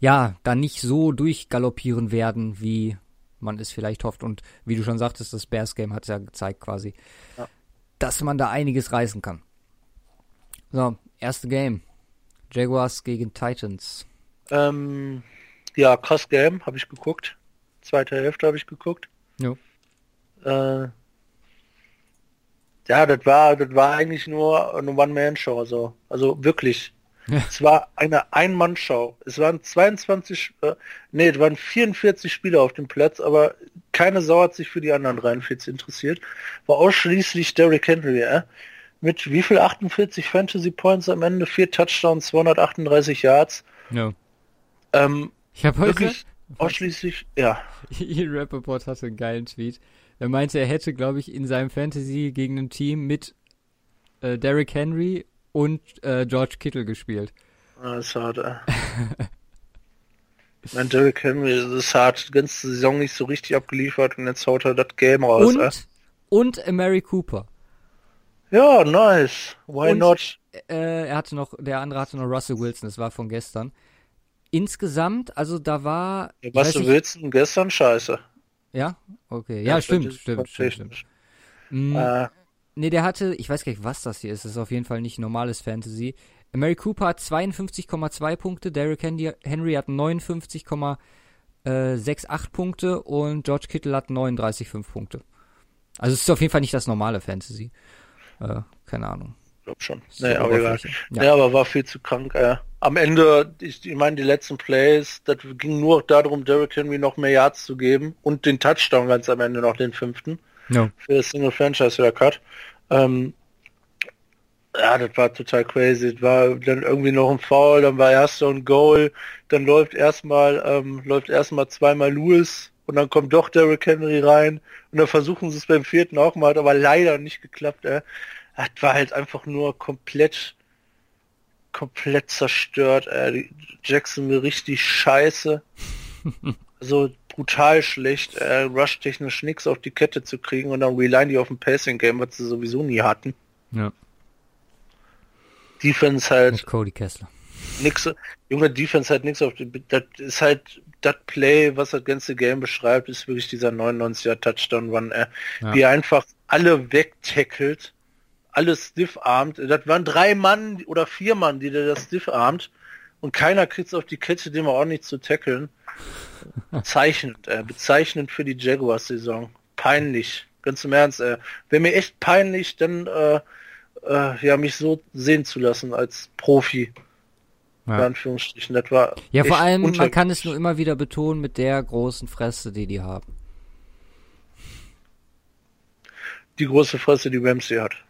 S1: ja, da nicht so durchgaloppieren werden, wie man es vielleicht hofft. Und wie du schon sagtest, das Bears Game hat es ja gezeigt quasi, ja. dass man da einiges reißen kann. So, erste Game. Jaguars gegen Titans.
S2: Ähm, ja, krass Game, habe ich geguckt. Zweite Hälfte habe ich geguckt.
S1: Ja.
S2: Äh, ja, das war, das war eigentlich nur eine One-Man-Show, so. Also wirklich. Ja. Es war eine Ein-Mann-Show. Es waren 22, äh, nee, es waren 44 Spieler auf dem Platz, aber keine Sau hat sich für die anderen 43 interessiert. War ausschließlich Derrick Henry, äh? Mit wie viel 48 Fantasy Points am Ende? Vier Touchdowns, 238 Yards.
S1: Ja.
S2: Ähm,
S1: ich habe heute
S2: ausschließlich, ja. (laughs)
S1: Ihr Rappaport hatte einen geilen Tweet. Er meinte, er hätte, glaube ich, in seinem Fantasy gegen ein Team mit äh, Derrick Henry und äh, George Kittle gespielt.
S2: Ah, ist hart, ey. mein Derrick Henry ist hart, die ganze Saison nicht so richtig abgeliefert und jetzt haut er das Game raus.
S1: Und, ey. und Mary Cooper.
S2: Ja, nice. Why und, not?
S1: Äh, er hatte noch, der andere hatte noch Russell Wilson, das war von gestern. Insgesamt, also da war.
S2: Ja, Russell Wilson gestern scheiße.
S1: Ja? Okay. Ja, ja stimmt, stimmt, stimmt, stimmt. Mhm. Äh, nee, der hatte, ich weiß gar nicht, was das hier ist. Das ist auf jeden Fall nicht normales Fantasy. Mary Cooper hat 52,2 Punkte, Derrick Henry hat 59,68 Punkte und George Kittle hat 39,5 Punkte. Also es ist auf jeden Fall nicht das normale Fantasy. Äh, keine Ahnung.
S2: Ich glaube schon. Nee, aber egal. Ja. Nee, aber war viel zu krank. Äh am Ende, ich, ich meine, die letzten Plays, das ging nur darum, Derrick Henry noch mehr Yards zu geben und den Touchdown ganz am Ende noch den fünften.
S1: No.
S2: Für das Single Franchise Haircut. Ähm, ja, das war total crazy. Das war dann irgendwie noch ein Foul, dann war erster und Goal, dann läuft erstmal, ähm, läuft erstmal zweimal Lewis und dann kommt doch Derrick Henry rein und dann versuchen sie es beim vierten auch mal, hat aber leider nicht geklappt. Äh. Das war halt einfach nur komplett komplett zerstört. Äh, Jackson mir richtig scheiße. (laughs) so brutal schlecht, äh, rush-technisch nichts auf die Kette zu kriegen und dann reline die auf dem Passing-Game, was sie sowieso nie hatten.
S1: Ja.
S2: Defense halt.
S1: Mit Cody Kessler.
S2: Nix, junge Defense halt nichts auf die, das ist halt das Play, was das ganze Game beschreibt, ist wirklich dieser 99er Touchdown, wann er, ja. er einfach alle wegtackelt alles stiff-armt. Das waren drei Mann oder vier Mann, die der das stiff-armt und keiner kriegt es auf die Kette, den auch nicht zu tackeln. Bezeichnend, äh, bezeichnend für die Jaguars-Saison. Peinlich, ganz im Ernst. Äh. Wäre mir echt peinlich, dann äh, äh, ja mich so sehen zu lassen als Profi. Ja. In Anführungsstrichen. Das war
S1: ja, vor allem, man kann es nur immer wieder betonen mit der großen Fresse, die die haben.
S2: Die große Fresse, die Ramsey hat.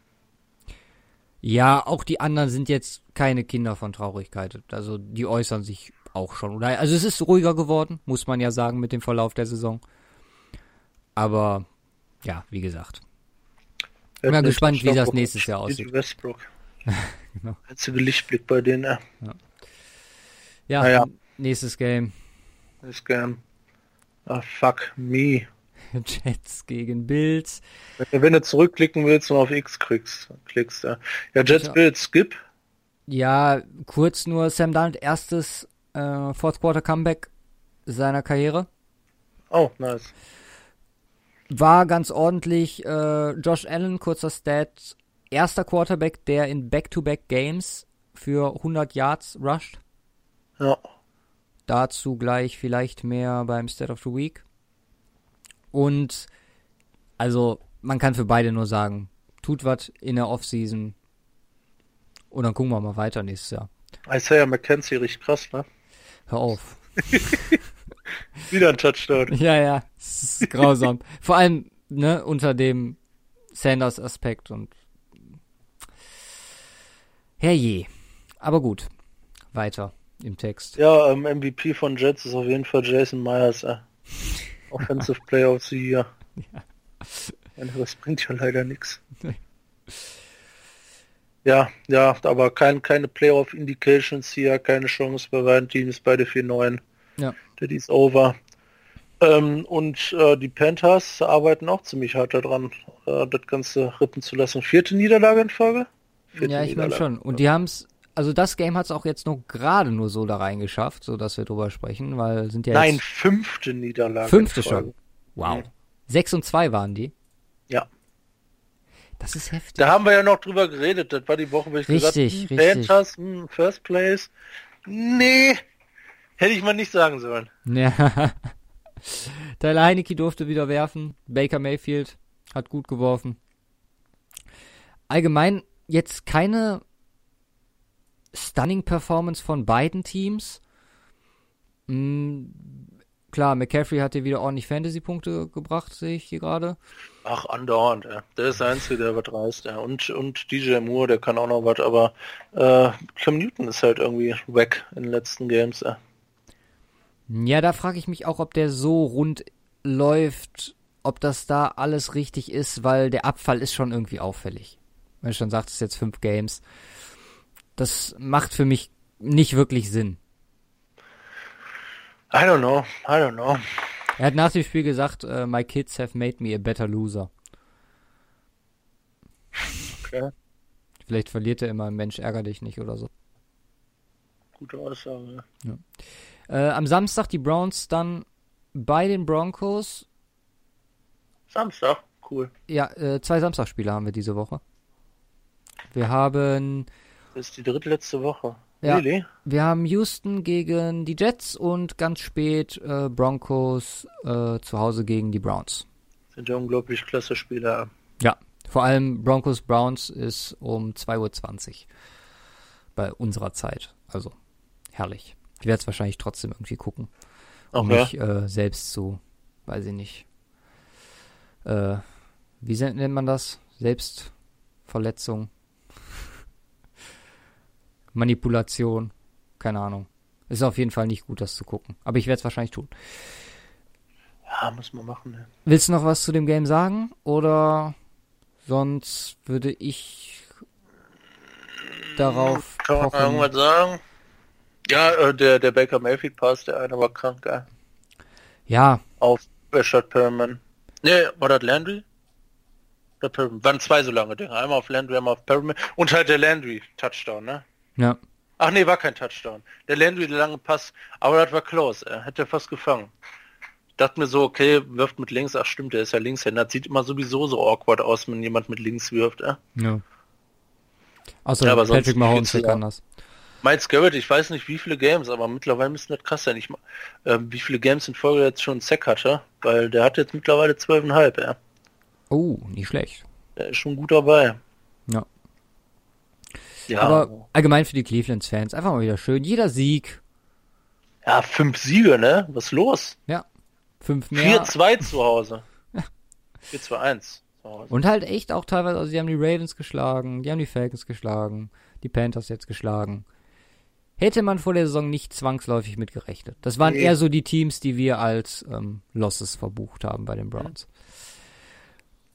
S1: Ja, auch die anderen sind jetzt keine Kinder von Traurigkeit. Also die äußern sich auch schon. Oder also es ist ruhiger geworden, muss man ja sagen, mit dem Verlauf der Saison. Aber ja, wie gesagt. Ich bin mal gespannt, wie das nächstes Jahr aussieht.
S2: Westbrook. (laughs) genau. Einzige Lichtblick bei denen. Ja,
S1: ja, naja. nächstes Game.
S2: Nächstes Game. Ah, fuck me. (laughs)
S1: Jets gegen Bills.
S2: Wenn du zurückklicken willst und auf X klickst, klickst ja. Ja, Jets, Bills, skip.
S1: Ja, kurz nur Sam Darnold, erstes äh, Fourth Quarter Comeback seiner Karriere.
S2: Oh, nice.
S1: War ganz ordentlich. Äh, Josh Allen, kurzer Stat. Erster Quarterback, der in Back-to-Back-Games für 100 Yards rusht.
S2: Ja.
S1: Dazu gleich vielleicht mehr beim State of the Week. Und also man kann für beide nur sagen, tut was in der Offseason und dann gucken wir mal weiter nächstes Jahr.
S2: Isaiah McKenzie riecht krass, ne?
S1: Hör auf. (laughs)
S2: Wieder ein Touchdown.
S1: Ja, ja, es ist grausam. (laughs) Vor allem, ne, unter dem Sanders-Aspekt und herrje. Aber gut, weiter im Text.
S2: Ja, ähm, MVP von Jets ist auf jeden Fall Jason Myers, äh. Offensive Player of the Year. (laughs)
S1: Ja.
S2: Das bringt ja leider nichts. Ja, ja, aber kein, keine Playoff Indications hier, keine Chance bei beiden Teams, beide 4-9.
S1: Ja.
S2: Das ist over. Ähm, und äh, die Panthers arbeiten auch ziemlich hart daran, äh, das Ganze rippen zu lassen. Vierte Niederlage in Folge? Vierte
S1: ja, ich meine schon. Und die haben es, also das Game hat es auch jetzt nur gerade nur so da reingeschafft, so dass wir drüber sprechen, weil sind ja
S2: Nein,
S1: jetzt
S2: fünfte Niederlage.
S1: fünfte schon. Wow.
S2: Mhm.
S1: Sechs und zwei waren die.
S2: Ja.
S1: Das ist heftig.
S2: Da haben wir ja noch drüber geredet. Das war die Woche, wo ich gesagt
S1: Richtig,
S2: hm,
S1: richtig.
S2: Panthers, hm, First Place. Nee, hätte ich mal nicht sagen sollen.
S1: Ja. (laughs) Tyler Heinecke durfte wieder werfen. Baker Mayfield hat gut geworfen. Allgemein jetzt keine stunning Performance von beiden Teams. Mm, klar, McCaffrey hat hier wieder ordentlich Fantasy-Punkte gebracht, sehe ich hier gerade.
S2: Ach, andauernd, ja. Der ist der Einzige, der was reißt, ja. Und, und DJ Moore, der kann auch noch was, aber äh, Cam Newton ist halt irgendwie weg in den letzten Games, ja.
S1: Ja, da frage ich mich auch, ob der so rund läuft, ob das da alles richtig ist, weil der Abfall ist schon irgendwie auffällig. Wenn du schon sagtest, jetzt fünf Games. Das macht für mich nicht wirklich Sinn.
S2: I don't know, I don't know.
S1: Er hat nach dem Spiel gesagt, äh, my kids have made me a better loser.
S2: Okay,
S1: Vielleicht verliert er immer, Mensch, ärger dich nicht oder so.
S2: gute Aussage. ja.
S1: Äh, am Samstag die Browns dann bei den Broncos.
S2: Samstag, cool.
S1: Ja, äh, zwei Samstagspiele haben wir diese Woche. Wir haben
S2: Das ist die drittletzte Woche.
S1: Ja.
S2: Really?
S1: Wir haben Houston gegen die Jets und ganz spät äh, Broncos äh, zu Hause gegen die Browns.
S2: Sind ja unglaublich klasse Spieler.
S1: Ja, vor allem Broncos Browns ist um 2.20 Uhr bei unserer Zeit. Also herrlich. Ich werde es wahrscheinlich trotzdem irgendwie gucken, um
S2: Okay.
S1: mich äh, selbst zu, weiß ich nicht, äh, wie nennt man das? Selbstverletzung, Manipulation, keine Ahnung. Ist auf jeden Fall nicht gut, das zu gucken. Aber ich werde es wahrscheinlich tun.
S2: Ja, muss man machen. Ne?
S1: Willst du noch was zu dem Game sagen? Oder sonst würde ich darauf
S2: Kann man irgendwas sagen? Ja, äh, der, der Baker Mayfield Pass, der eine war krank, ey.
S1: Ja,
S2: Auf Rashad Perriman. Nee, war das Landry? Oder Perriman? Waren zwei so lange Dinge. Einmal auf Landry, einmal auf Perriman. Und halt der Landry Touchdown, ne?
S1: Ja.
S2: Ach nee, war kein Touchdown. Der Landry, der lange Pass. Aber das war close, er hätte fast gefangen. Ich dachte mir so, okay, wirft mit links. Ach stimmt, der ist ja Linkshänder. Das sieht immer sowieso so awkward aus, wenn jemand mit links wirft, ey.
S1: ja. Außer
S2: Ja, aber sonst
S1: Patrick Mahomes, kann das.
S2: Miles Garrett, ich weiß nicht wie viele Games, aber mittlerweile müssen das krass sein. Ich, äh, wie viele Games in Folge jetzt schon Sack hatte, weil der hat jetzt mittlerweile zwölfeinhalb, ja.
S1: Oh, nicht schlecht.
S2: Der ist schon gut dabei.
S1: Ja.
S2: Ja,
S1: Aber allgemein für die Cleveland-Fans einfach mal wieder schön. Jeder Sieg,
S2: ja, fünf Siege, ne? Was ist los?
S1: fünf mehr.
S2: 4-2 zu Hause. (laughs) 4-2-1 zu Hause.
S1: Und halt echt auch teilweise, also die haben die Ravens geschlagen, die haben die Falcons geschlagen, die Panthers jetzt geschlagen. Hätte man vor der Saison nicht zwangsläufig mitgerechnet. Das waren
S2: Nee.
S1: eher so die Teams, die wir als ähm, Losses verbucht haben bei den Browns.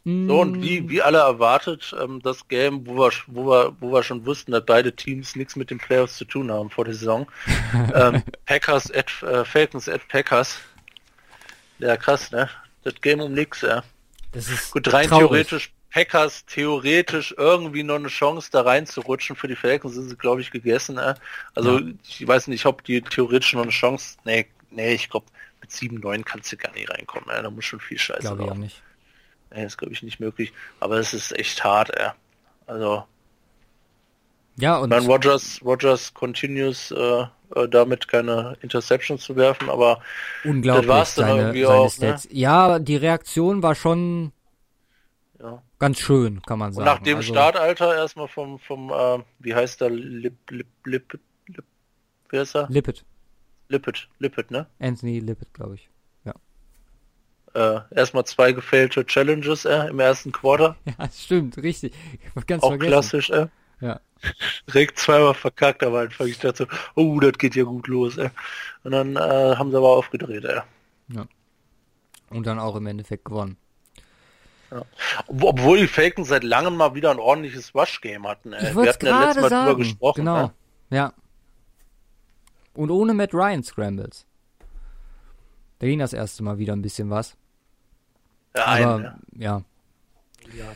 S2: So, und wie, wie alle erwartet, ähm, das Game, wo wir, wo, wir, wo wir schon wussten, dass beide Teams nichts mit den Playoffs zu tun haben vor der Saison. (laughs) ähm, Packers at, äh, Falcons at Packers. Ja, krass, ne? Das Game um nix, ja.
S1: Das ist
S2: Gut, rein
S1: traurig.
S2: theoretisch, Packers theoretisch irgendwie noch eine Chance da reinzurutschen. Für die Falcons sind sie, glaube ich, gegessen. Äh. Also
S1: Ja.
S2: ich weiß nicht, ob die theoretisch noch eine Chance. Nee, nee, ich glaube, mit 7, 9 kannst du gar nicht reinkommen. Ja. Da muss schon viel Scheiße
S1: Glaube ich auch
S2: laufen.
S1: nicht.
S2: Nee, ist glaube ich nicht möglich. Aber es ist echt hart, ey. Also,
S1: Ja, und
S2: man Rogers, Rogers continues äh, äh, damit keine Interceptions zu werfen, aber
S1: unglaublich
S2: das war's dann
S1: seine,
S2: irgendwie
S1: seine
S2: auch, ne?
S1: Ja, die Reaktion war schon
S2: ja.
S1: ganz schön, kann man
S2: Und
S1: sagen.
S2: nach dem
S1: Also,
S2: Startalter erstmal vom, vom äh, wie heißt der, Lip, Lip, Lip, Lip, wer ist er?
S1: Lippet.
S2: Lippet, Lippet, ne?
S1: Anthony Lippet, glaube ich.
S2: Äh, erstmal zwei gefailte Challenges äh, im ersten Quarter. (laughs)
S1: Ja, stimmt, richtig. Ganz
S2: Auch
S1: vergessen.
S2: klassisch, äh.
S1: Ja. (laughs)
S2: Direkt zweimal verkackt, aber einfach ich dachte so, oh, das geht ja gut los, ey. Und dann äh, haben sie aber aufgedreht, ey.
S1: Und dann auch im Endeffekt gewonnen.
S2: Ob- Obwohl die Falcons seit langem mal wieder ein ordentliches Wash-Game hatten, ey.
S1: Ich
S2: Wir hatten ja letztes Mal
S1: sagen.
S2: drüber gesprochen,
S1: genau.
S2: ne?
S1: Ja. Und ohne Matt Ryan Scrambles. Da ging das erste Mal wieder ein bisschen was.
S2: Ja,
S1: Aber
S2: ein,
S1: ja,
S2: ja.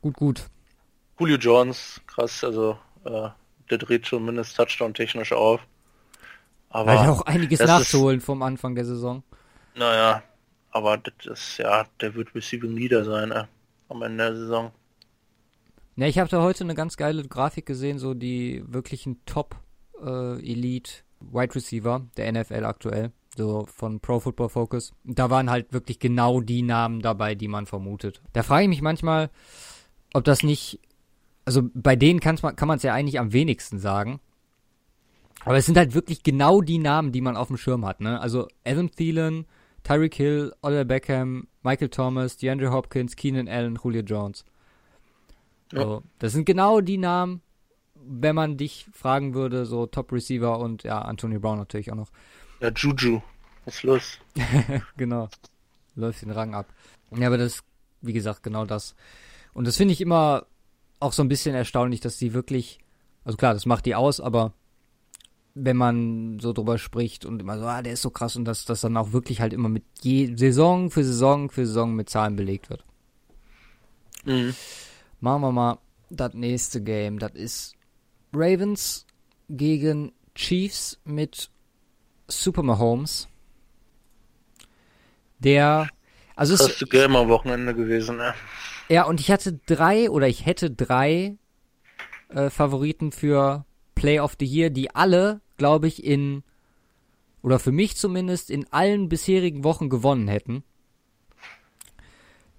S1: gut, gut.
S2: Julio Jones, krass, also äh, der dreht zumindest Touchdown-technisch auf. Aber,
S1: Weil auch einiges nachzuholen vom Anfang der Saison.
S2: naja, aber das ist, ja, der wird Receiving Leader sein, ey, am Ende der Saison.
S1: Ja, ich habe da heute eine ganz geile Grafik gesehen, so die wirklichen Top äh, Elite Wide Receiver der NFL aktuell, so von Pro Football Focus. Da waren halt wirklich genau die Namen dabei, die man vermutet. Da frage ich mich manchmal, ob das nicht, also bei denen kann's man, kann man es ja eigentlich am wenigsten sagen. Aber es sind halt wirklich genau die Namen, die man auf dem Schirm hat, ne? Also Adam Thielen, Tyreek Hill, Oliver Beckham, Michael Thomas, DeAndre Hopkins, Keenan Allen, Julio Jones.
S2: Ja.
S1: So, das sind genau die Namen, wenn man dich fragen würde, so Top Receiver und ja, Antonio Brown natürlich auch noch.
S2: Ja, Juju, was ist los? (laughs)
S1: genau. Läuft den Rang ab. Ja, aber das, wie gesagt, genau das. Und das finde ich immer auch so ein bisschen erstaunlich, dass die wirklich, also klar, das macht die aus, aber wenn man so drüber spricht und immer so, ah, der ist so krass und dass das dann auch wirklich halt immer mit je, Saison für Saison für Saison mit Zahlen belegt wird.
S2: Mhm.
S1: Machen wir mal das nächste Game. Das ist Ravens gegen Chiefs mit Super Mahomes. Der, also es,
S2: Krasse Game am Wochenende gewesen, ne?
S1: ja, und ich hatte drei oder ich hätte drei äh, Favoriten für Play of the Year, die alle, glaube ich, in, oder für mich zumindest, in allen bisherigen Wochen gewonnen hätten.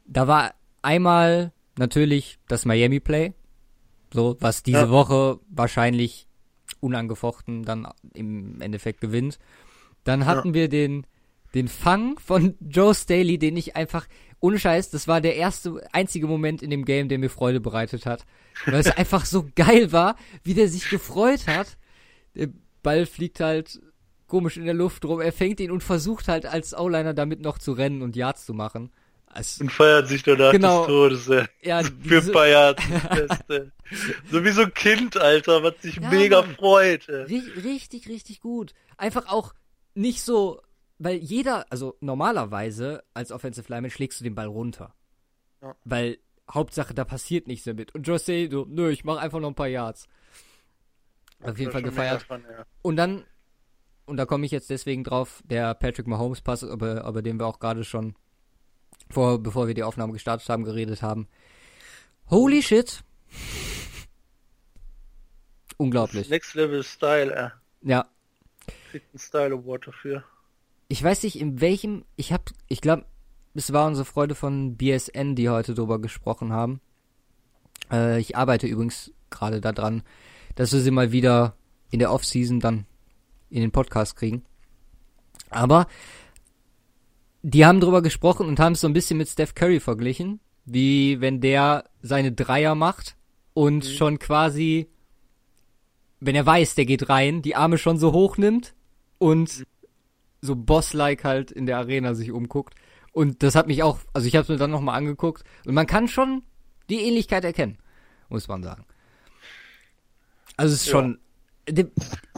S1: Da war einmal natürlich das Miami Play, so, was diese
S2: Ja.
S1: Woche wahrscheinlich unangefochten dann im Endeffekt gewinnt. Dann hatten wir den, den Fang von (laughs) Joe Staley, den ich einfach, ohne Scheiß, das war der erste, einzige Moment in dem Game, der mir Freude bereitet hat. Weil es (laughs) einfach so geil war, wie der sich gefreut hat. Der Ball fliegt halt komisch in der Luft rum. Er fängt ihn und versucht halt als O-Liner damit noch zu rennen und Yards zu machen. Es,
S2: Und feiert sich danach
S1: Genau.
S2: des Todes, ey.
S1: ja,
S2: Für
S1: diese,
S2: ein paar Jahre. das (laughs) Beste. so wie so ein Kind, Alter, was sich
S1: Ja,
S2: mega
S1: Mann.
S2: freut. Ey.
S1: ri- richtig, richtig gut. Einfach auch nicht so, weil jeder, also normalerweise als Offensive Lineman schlägst du den Ball runter.
S2: Ja.
S1: Weil Hauptsache, da passiert nichts damit. Und Jose, so, nö, ich mach einfach noch ein paar Yards. Auf jeden Fall gefeiert.
S2: fun, ja.
S1: Und dann, und da komme ich jetzt deswegen drauf, der Patrick Mahomes Pass, über, über den wir auch gerade schon vor, bevor wir die Aufnahme gestartet haben, geredet haben. Holy shit. Unglaublich.
S2: Next Level Style, ey.
S1: Ja.
S2: Kriegt einen Style Award dafür.
S1: Ich weiß nicht, in welchem, ich hab, ich glaube, es war unsere Freude von BSN, die heute drüber gesprochen haben. Äh, ich arbeite übrigens gerade daran, dass wir sie mal wieder in der Off-Season dann in den Podcast kriegen. Aber die haben drüber gesprochen und haben es so ein bisschen mit Steph Curry verglichen, wie wenn der seine Dreier macht und schon quasi, wenn er weiß, der geht rein, die Arme schon so hoch nimmt und so Boss-like halt in der Arena sich umguckt. Und das hat mich auch, also ich habe es mir dann nochmal angeguckt und man kann schon die Ähnlichkeit erkennen, muss man sagen. Also es ist
S2: Ja.
S1: schon, der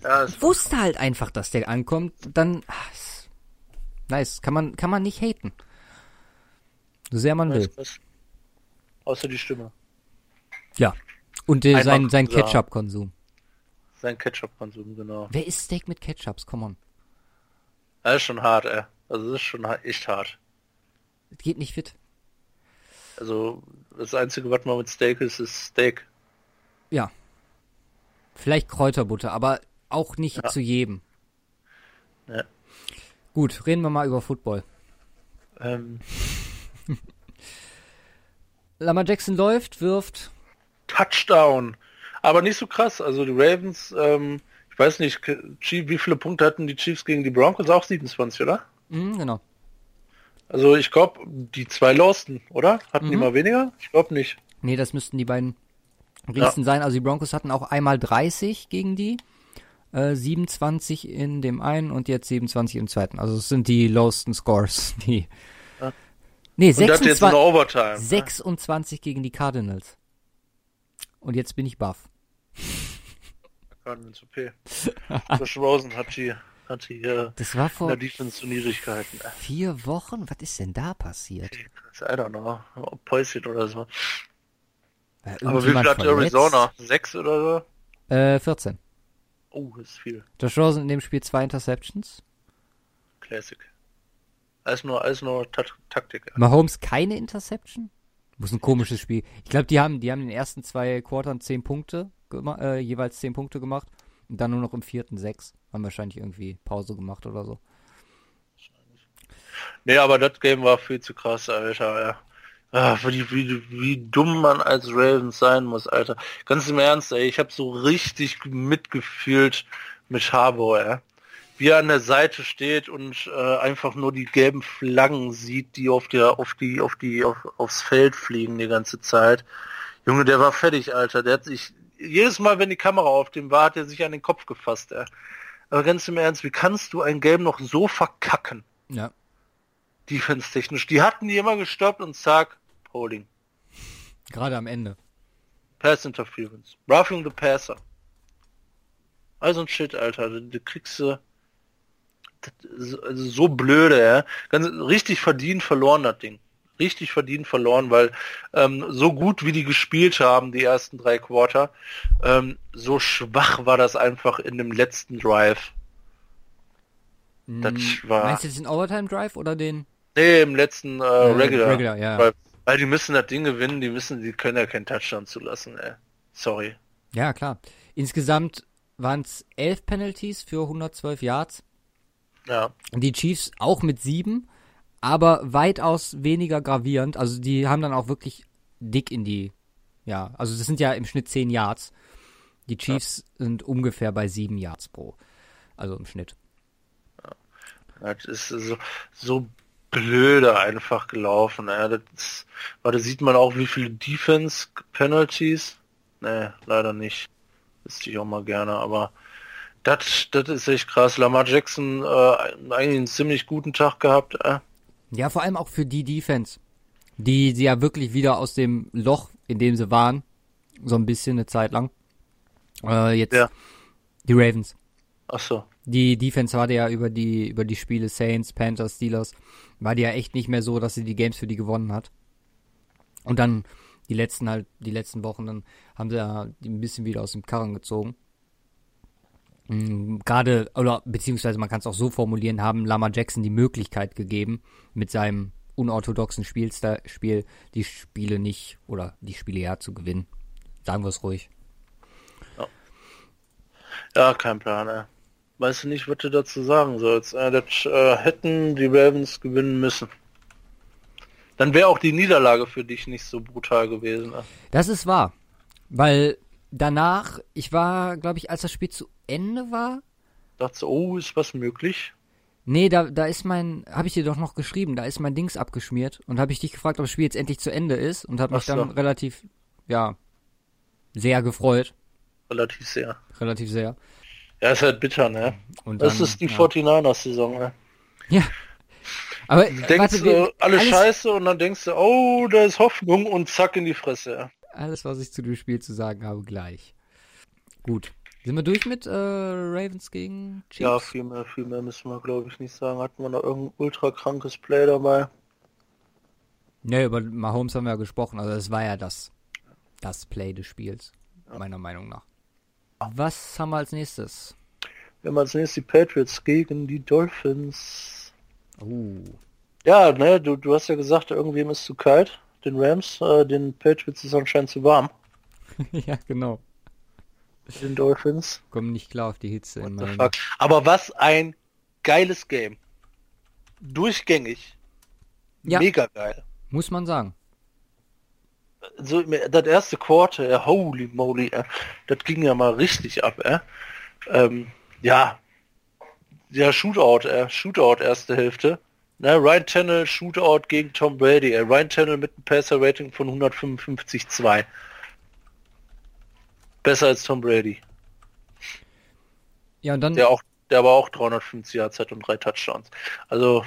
S2: Ja,
S1: wusste halt einfach, dass der ankommt, dann, ist nice, kann man, kann man nicht haten. So sehr man will.
S2: Außer die Stimme.
S1: Ja. Und äh, sein, sein. Ketchup-Konsum.
S2: Sein Ketchup-Konsum, genau.
S1: Wer isst Steak mit Ketchups? Come on.
S2: Das ist schon hart, ey. Also das ist schon echt hart.
S1: Es geht nicht fit.
S2: Also das Einzige, was man mit Steak ist, ist Steak.
S1: Ja. Vielleicht Kräuterbutter, aber auch nicht
S2: Ja.
S1: zu jedem.
S2: Ja.
S1: Gut, reden wir mal über Football.
S2: Ähm, (laughs)
S1: Lamar Jackson läuft, wirft.
S2: Touchdown. Aber nicht so krass. Also die Ravens, ähm, ich weiß nicht, wie viele Punkte hatten die Chiefs gegen die Broncos? Auch 27, oder?
S1: Mhm, genau.
S2: Also ich glaube, die zwei losten, oder? Hatten die
S1: Mhm.
S2: mal weniger? Ich glaube nicht.
S1: Nee, das müssten die beiden Riesen sein. Also die Broncos hatten auch einmal 30 gegen die. Äh, 27 in dem einen und jetzt 27 im zweiten. Also es sind die lowsten Scores. (laughs) Die.
S2: Ja.
S1: Nee,
S2: Und das jetzt in
S1: 26,
S2: der Overtime. ne?
S1: 26 gegen die Cardinals. Und jetzt bin ich baff. (laughs)
S2: Cardinals, okay. Josh Rosen hat die, hat die äh,
S1: Das war
S2: in
S1: vor
S2: der Defense zu Niedrigkeiten.
S1: vier Wochen? Was ist denn da passiert?
S2: I don't know. Päuschen oder so.
S1: War
S2: Aber wie viel hat? Arizona? Sechs oder
S1: Äh, 14.
S2: Oh, das ist viel.
S1: Josh Rosen in dem Spiel zwei Interceptions.
S2: Classic. Alles nur, alles nur Ta Taktik. ja.
S1: Mahomes keine Interception? Muss ein komisches Spiel. Ich glaube, die haben, die haben in den ersten zwei Quartern zehn Punkte, äh, jeweils zehn Punkte gemacht. Und dann nur noch im vierten sechs. Haben wahrscheinlich irgendwie Pause gemacht oder so.
S2: Nee, aber das Game war viel zu krass, Alter. Ja. Ah, wie, wie, wie dumm man als Ravens sein muss, Alter. Ganz im Ernst, ey. Ich habe so richtig mitgefühlt mit Harbour, ey. Wie er an der Seite steht und äh, einfach nur die gelben Flaggen sieht, die auf der, auf die, auf die, auf, aufs Feld fliegen die ganze Zeit. Junge, der war fertig, Alter. Der hat sich jedes Mal, wenn die Kamera auf dem war, hat er sich an den Kopf gefasst, ey. Aber ganz im Ernst, wie kannst du ein Game noch so verkacken?
S1: Ja.
S2: defense-technisch. Die hatten die immer gestoppt und zack, Holding.
S1: Gerade am Ende.
S2: Pass Interference. Roughing the Passer. Also ein Shit, Alter. Du, du kriegst du also so blöde, ja. Ganz richtig verdient verloren, das Ding. Richtig verdient verloren, weil ähm, so gut wie die gespielt haben, die ersten drei Quarter, ähm, so schwach war das einfach in dem letzten Drive. Das
S1: Hm,
S2: war-
S1: Meinst du jetzt den Overtime Drive oder den
S2: Nee, im letzten äh, Regular.
S1: Regular, ja.
S2: Weil, weil die müssen das Ding gewinnen, die müssen, die können ja keinen Touchdown zulassen, ey. Sorry.
S1: Ja, klar. Insgesamt waren es elf Penalties für 112 Yards.
S2: Ja.
S1: Die Chiefs auch mit sieben, aber weitaus weniger gravierend. Also die haben dann auch wirklich dick in die, ja, also das sind ja im Schnitt zehn Yards. Die Chiefs sind ungefähr bei sieben Yards pro, also im Schnitt.
S2: Das ist so, so blöde einfach gelaufen, ey. Das ist, warte, sieht man auch, wie viele Defense Penalties? Nee, leider nicht. Wüsste ich auch mal gerne, aber das, das ist echt krass. Lamar Jackson, äh, eigentlich einen ziemlich guten Tag gehabt, äh.
S1: Ja, vor allem auch für die Defense, die sie ja wirklich wieder aus dem Loch, in dem sie waren, so ein bisschen eine Zeit lang. Äh, jetzt
S2: Ja.
S1: die Ravens.
S2: Ach so.
S1: Die Defense war ja über die, über die Spiele Saints, Panthers, Steelers, war die ja echt nicht mehr so, dass sie die Games für die gewonnen hat. Und dann die letzten halt, die letzten Wochen, dann haben sie ja ein bisschen wieder aus dem Karren gezogen. Mm, Gerade, oder beziehungsweise man kann es auch so formulieren, haben Lama Jackson die Möglichkeit gegeben, mit seinem unorthodoxen Spielstil, Spiel die Spiele nicht, oder die Spiele ja zu gewinnen. Sagen wir es ruhig.
S2: Ja, kein Plan, ey. Weißt du nicht, was du dazu sagen sollst? Äh, das äh, hätten die Ravens gewinnen müssen. Dann wäre auch die Niederlage für dich nicht so brutal gewesen. Ey.
S1: Das ist wahr. Weil danach, ich war, glaube ich, als das Spiel zu Ende war.
S2: Dachte so, oh, ist was möglich?
S1: Nee, da, da ist mein, habe ich dir doch noch geschrieben, da ist mein Dings abgeschmiert und habe ich dich gefragt, ob das Spiel jetzt endlich zu Ende ist und habe mich
S2: so.
S1: dann relativ, ja, sehr gefreut.
S2: Relativ sehr.
S1: Relativ sehr.
S2: Ja, ist halt bitter, ne?
S1: Und
S2: Das
S1: dann,
S2: ist die
S1: ja.
S2: 49ers-Saison, ne?
S1: Ja. Aber,
S2: Du denkst
S1: warte,
S2: du,
S1: wir-
S2: alles, scheiße und dann denkst du, oh, da ist Hoffnung und zack in die Fresse. Ja.
S1: alles, was ich zu dem Spiel zu sagen habe, gleich. Gut. Sind wir durch mit äh, Ravens gegen Chiefs?
S2: Ja, viel mehr, viel mehr müssen wir, glaube ich, nicht sagen. Hatten wir noch irgendein ultra krankes Play dabei?
S1: Ne, über Mahomes haben wir ja gesprochen. Also das war ja das, das Play des Spiels, meiner Meinung nach. Was haben wir als nächstes?
S2: Wir haben als nächstes die Patriots gegen die Dolphins.
S1: Uh.
S2: Ja, ne, du, du hast ja gesagt, irgendwem ist zu kalt. Den Rams, äh, den Patriots ist anscheinend zu warm. (laughs)
S1: ja, genau.
S2: Den Dolphins.
S1: Kommen nicht klar auf die Hitze.
S2: Aber was ein geiles Game. Durchgängig.
S1: Ja.
S2: Mega geil.
S1: Muss man sagen.
S2: So, das erste Quarter, äh, holy moly, äh, das ging ja mal richtig ab, äh. Ähm, ja, ja, Shootout, äh, Shootout erste Hälfte. Ne, Ryan Tannehill Shootout gegen Tom Brady. Äh, Ryan Tannehill mit einem Passer-Rating von 155,2. Besser als Tom Brady.
S1: Ja, und dann.
S2: Der auch, der aber auch 350 Yards hat und drei Touchdowns. Also.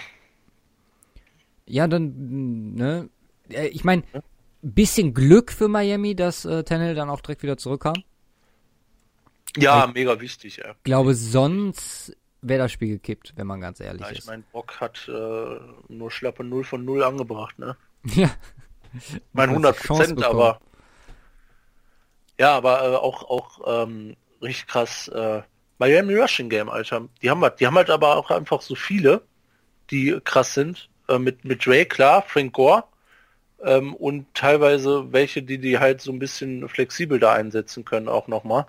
S1: Ja, dann, ne, ich meine, bisschen Glück für Miami, dass äh, Tannehill dann auch direkt wieder zurückkam.
S2: Ja, ich mega wichtig, ja.
S1: glaube, sonst wäre das Spiel gekippt, wenn man ganz ehrlich
S2: ja, ich
S1: ist.
S2: Ich meine, Bock hat äh, nur schlappe 0 von 0 angebracht, ne? (laughs)
S1: Ja.
S2: Ich meine 100 Prozent, aber ja, aber äh, auch auch ähm, richtig krass. Äh, Miami Rushing Game, Alter. Die haben halt, die haben halt aber auch einfach so viele, die krass sind. Äh, mit mit Drake klar, Frank Gore ähm, und teilweise welche, die die halt so ein bisschen flexibel da einsetzen können auch nochmal.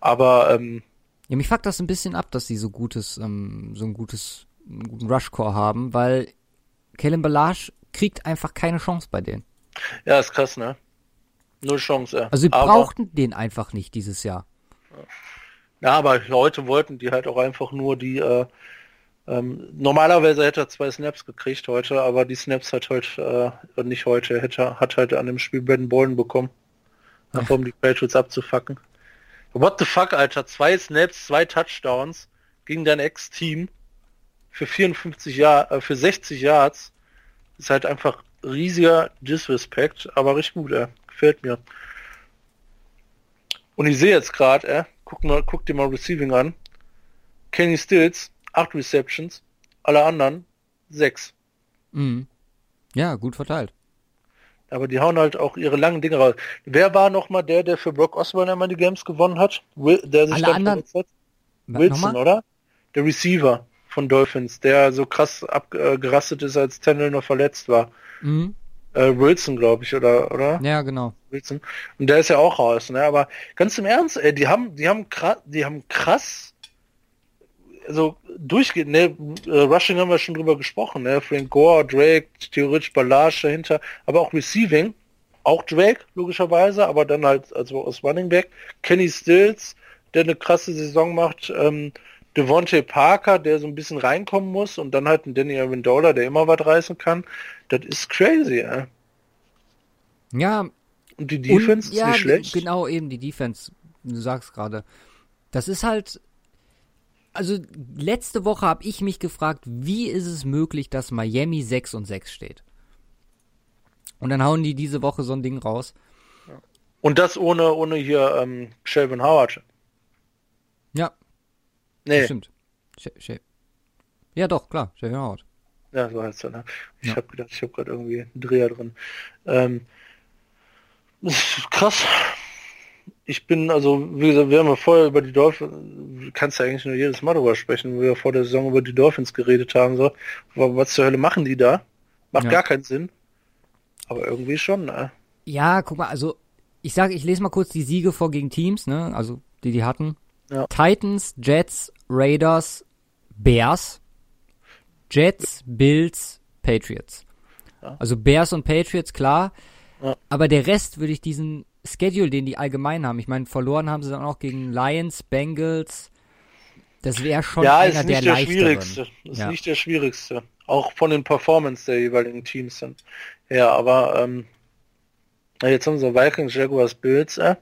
S2: Aber ähm,
S1: ja, mich fuckt das ein bisschen ab, dass sie so gutes, ähm, so ein gutes, einen guten Rushcore haben, weil Kellen Balage kriegt einfach keine Chance bei denen.
S2: Ja, ist krass, ne? Null Chance, ja.
S1: Also sie
S2: aber,
S1: brauchten den einfach nicht dieses Jahr.
S2: Ja, aber Leute wollten die halt auch einfach nur die, äh, ähm, normalerweise hätte er zwei Snaps gekriegt heute, aber die Snaps hat heute, äh, nicht heute, hätte, hat halt an dem Spiel Brandon Bolden bekommen. Einfach um die Patriots abzufacken. What the fuck, Alter? Zwei Snaps, zwei Touchdowns gegen dein Ex-Team für 54 Jahr, äh, für 60 Yards ist halt einfach riesiger Disrespect, aber richtig gut, äh. gefällt mir. Und ich sehe jetzt gerade, äh, guck, mal, guck dir mal Receiving an. Kenny Stills, 8 Receptions, alle anderen 6.
S1: Mhm. Ja, gut verteilt.
S2: Aber die hauen halt auch ihre langen Dinge raus. Wer war noch mal der, der für Brock Osweiler immer die Games gewonnen hat? Will, der sich
S1: Alle anderen-
S2: hat? Wilson, oder? Der Receiver von Dolphins, der so krass abgerastet ist, als Tennell noch verletzt war.
S1: Mhm.
S2: Äh, Wilson, glaube ich, oder, oder?
S1: Ja, genau.
S2: Wilson. Und der ist ja auch raus, ne? Aber ganz im Ernst, ey, die haben, die haben krass, die haben krass, also durchgehend, ne, äh, Rushing haben wir schon drüber gesprochen, ne? Frank Gore, Drake, theoretisch Ballage dahinter, aber auch Receiving, auch Drake, logischerweise, aber dann halt, also aus Running Back, Kenny Stills, der eine krasse Saison macht, ähm, Devontae Parker, der so ein bisschen reinkommen muss und dann halt ein Danny Amendola, der immer was reißen kann. Das ist crazy, ey.
S1: Ja,
S2: Und die Defense
S1: und, ja,
S2: ist nicht schlecht.
S1: Genau, eben die Defense. Du sagst gerade. Das ist halt. Also letzte Woche habe ich mich gefragt, wie ist es möglich, dass Miami 6 und 6 steht? Und dann hauen die diese Woche so ein Ding raus.
S2: Und das ohne, ohne hier ähm, Shelvin Howard.
S1: Ja,
S2: Nee,
S1: stimmt. Sh Sh ja, doch, klar, Shelvin Howard.
S2: ja, so heißt er. Ne? Ich
S1: Ja.
S2: habe gedacht, ich habe gerade irgendwie einen Dreher drin. Ähm, das ist krass. Ich bin, also, wie gesagt, wir haben ja vorher über die Dolphins, kannst ja eigentlich nur jedes Mal drüber sprechen, wo wir vor der Saison über die Dolphins geredet haben, so, wa- was zur Hölle machen die da? Macht
S1: Ja.
S2: gar keinen Sinn. Aber irgendwie schon, ne?
S1: Ja, guck mal, also ich sage, ich lese mal kurz die Siege vor gegen Teams, ne? Also die die hatten.
S2: Ja.
S1: Titans, Jets, Raiders, Bears, Jets, Bills, Patriots.
S2: Ja.
S1: Also Bears und Patriots, klar.
S2: Ja.
S1: Aber der Rest würde ich diesen Schedule, den die allgemein haben. Ich meine, verloren haben sie dann auch gegen Lions, Bengals. Das wäre schon
S2: ja,
S1: einer
S2: ist
S1: der
S2: nicht der,
S1: leichteren.
S2: schwierigste. Ist
S1: Ja.
S2: nicht der schwierigste. Auch von den Performance der jeweiligen Teams sind. Ja, aber ähm, jetzt haben sie Vikings, Jaguars, Bills. Äh.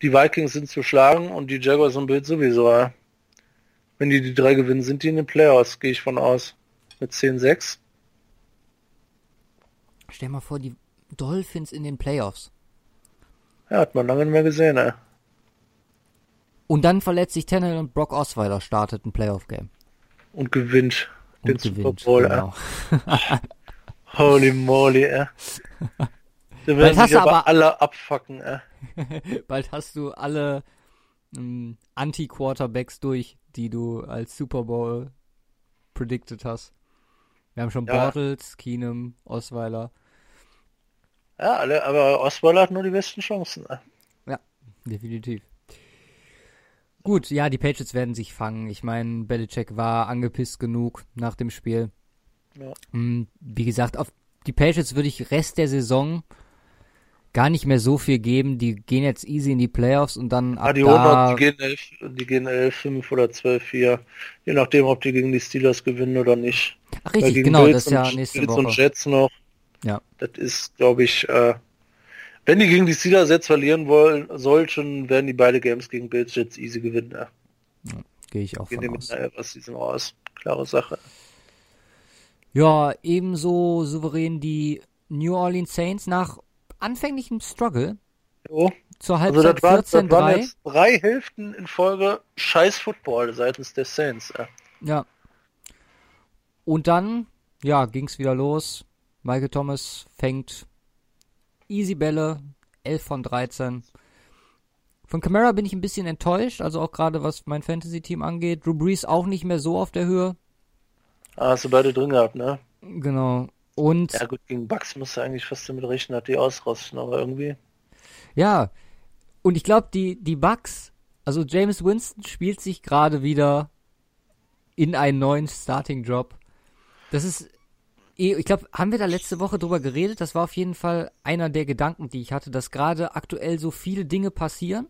S2: Die Vikings sind zu schlagen und die Jaguars und Bills sowieso. Äh. Wenn die die drei gewinnen, sind die in den Playoffs, gehe ich von aus. Mit 10-6.
S1: Stell mal vor, die Dolphins in den Playoffs.
S2: Ja, hat man lange nicht mehr gesehen. Äh.
S1: Und dann verletzt sich Tannehill und Brock Osweiler startet ein Playoff-Game.
S2: Und gewinnt den
S1: Und
S2: Super
S1: gewinnt.
S2: Bowl.
S1: genau.
S2: Äh. (laughs) Holy moly. Äh. Da
S1: Bald
S2: werden
S1: hast
S2: sich
S1: du
S2: aber alle abfacken. Äh. (laughs)
S1: Bald hast du alle ähm, Anti-Quarterbacks durch. die du als Super Bowl predicted hast. Wir haben schon
S2: Ja.
S1: Bortles, Keenum, Osweiler.
S2: Ja, alle, aber Osweiler hat nur die besten Chancen. ne?
S1: Definitiv. Gut, ja, die Patriots werden sich fangen. Ich meine, Belichick war angepisst genug nach dem Spiel.
S2: Ja.
S1: Mm, Wie gesagt, auf die Patriots würde ich Rest der Saison gar nicht mehr so viel geben. Die gehen jetzt easy in die Playoffs und dann
S2: Ah,
S1: ab
S2: die,
S1: da,
S2: die gehen 11, die gehen 11, 5 oder 12, 4. Je nachdem, ob die gegen die Steelers gewinnen oder nicht.
S1: Ach, richtig, genau, das ist ja
S2: und,
S1: nächste
S2: Bills und
S1: Woche.
S2: Jets noch.
S1: Ja.
S2: Das ist, glaube ich, äh, wenn die gegen die Steelers jetzt verlieren wollen, sollten, werden die beide Games gegen Bills Jets easy gewinnen. Ja.
S1: Gehe ich auch
S2: Gehen die
S1: von
S2: mit
S1: aus.
S2: was Season raus. Klare Sache.
S1: Ja, ebenso souverän die New Orleans Saints nach anfänglichem Struggle
S2: Jo.
S1: zur
S2: Also
S1: Halbzeit
S2: das, war, das waren
S1: 14-3.
S2: jetzt drei Hälften in Folge scheiß Football seitens der Saints. Ja.
S1: Ja. Und dann, ja, ging's wieder los. Michael Thomas fängt easy Bälle, 11 von 13. Von Camara bin ich ein bisschen enttäuscht, also auch gerade was mein Fantasy-Team angeht. Drew Brees auch nicht mehr so auf der Höhe.
S2: Ah, hast du beide drin gehabt, ne?
S1: Genau. Und
S2: Ja gut, gegen Bucks musst du eigentlich fast damit rechnen, hat die ausrasten, aber irgendwie.
S1: Ja, und ich glaube, die, die Bucks, also James Winston spielt sich gerade wieder in einen neuen Starting-Job. Das ist, ich glaube, haben wir da letzte Woche drüber geredet? Das war auf jeden Fall einer der Gedanken, die ich hatte, dass gerade aktuell so viele Dinge passieren,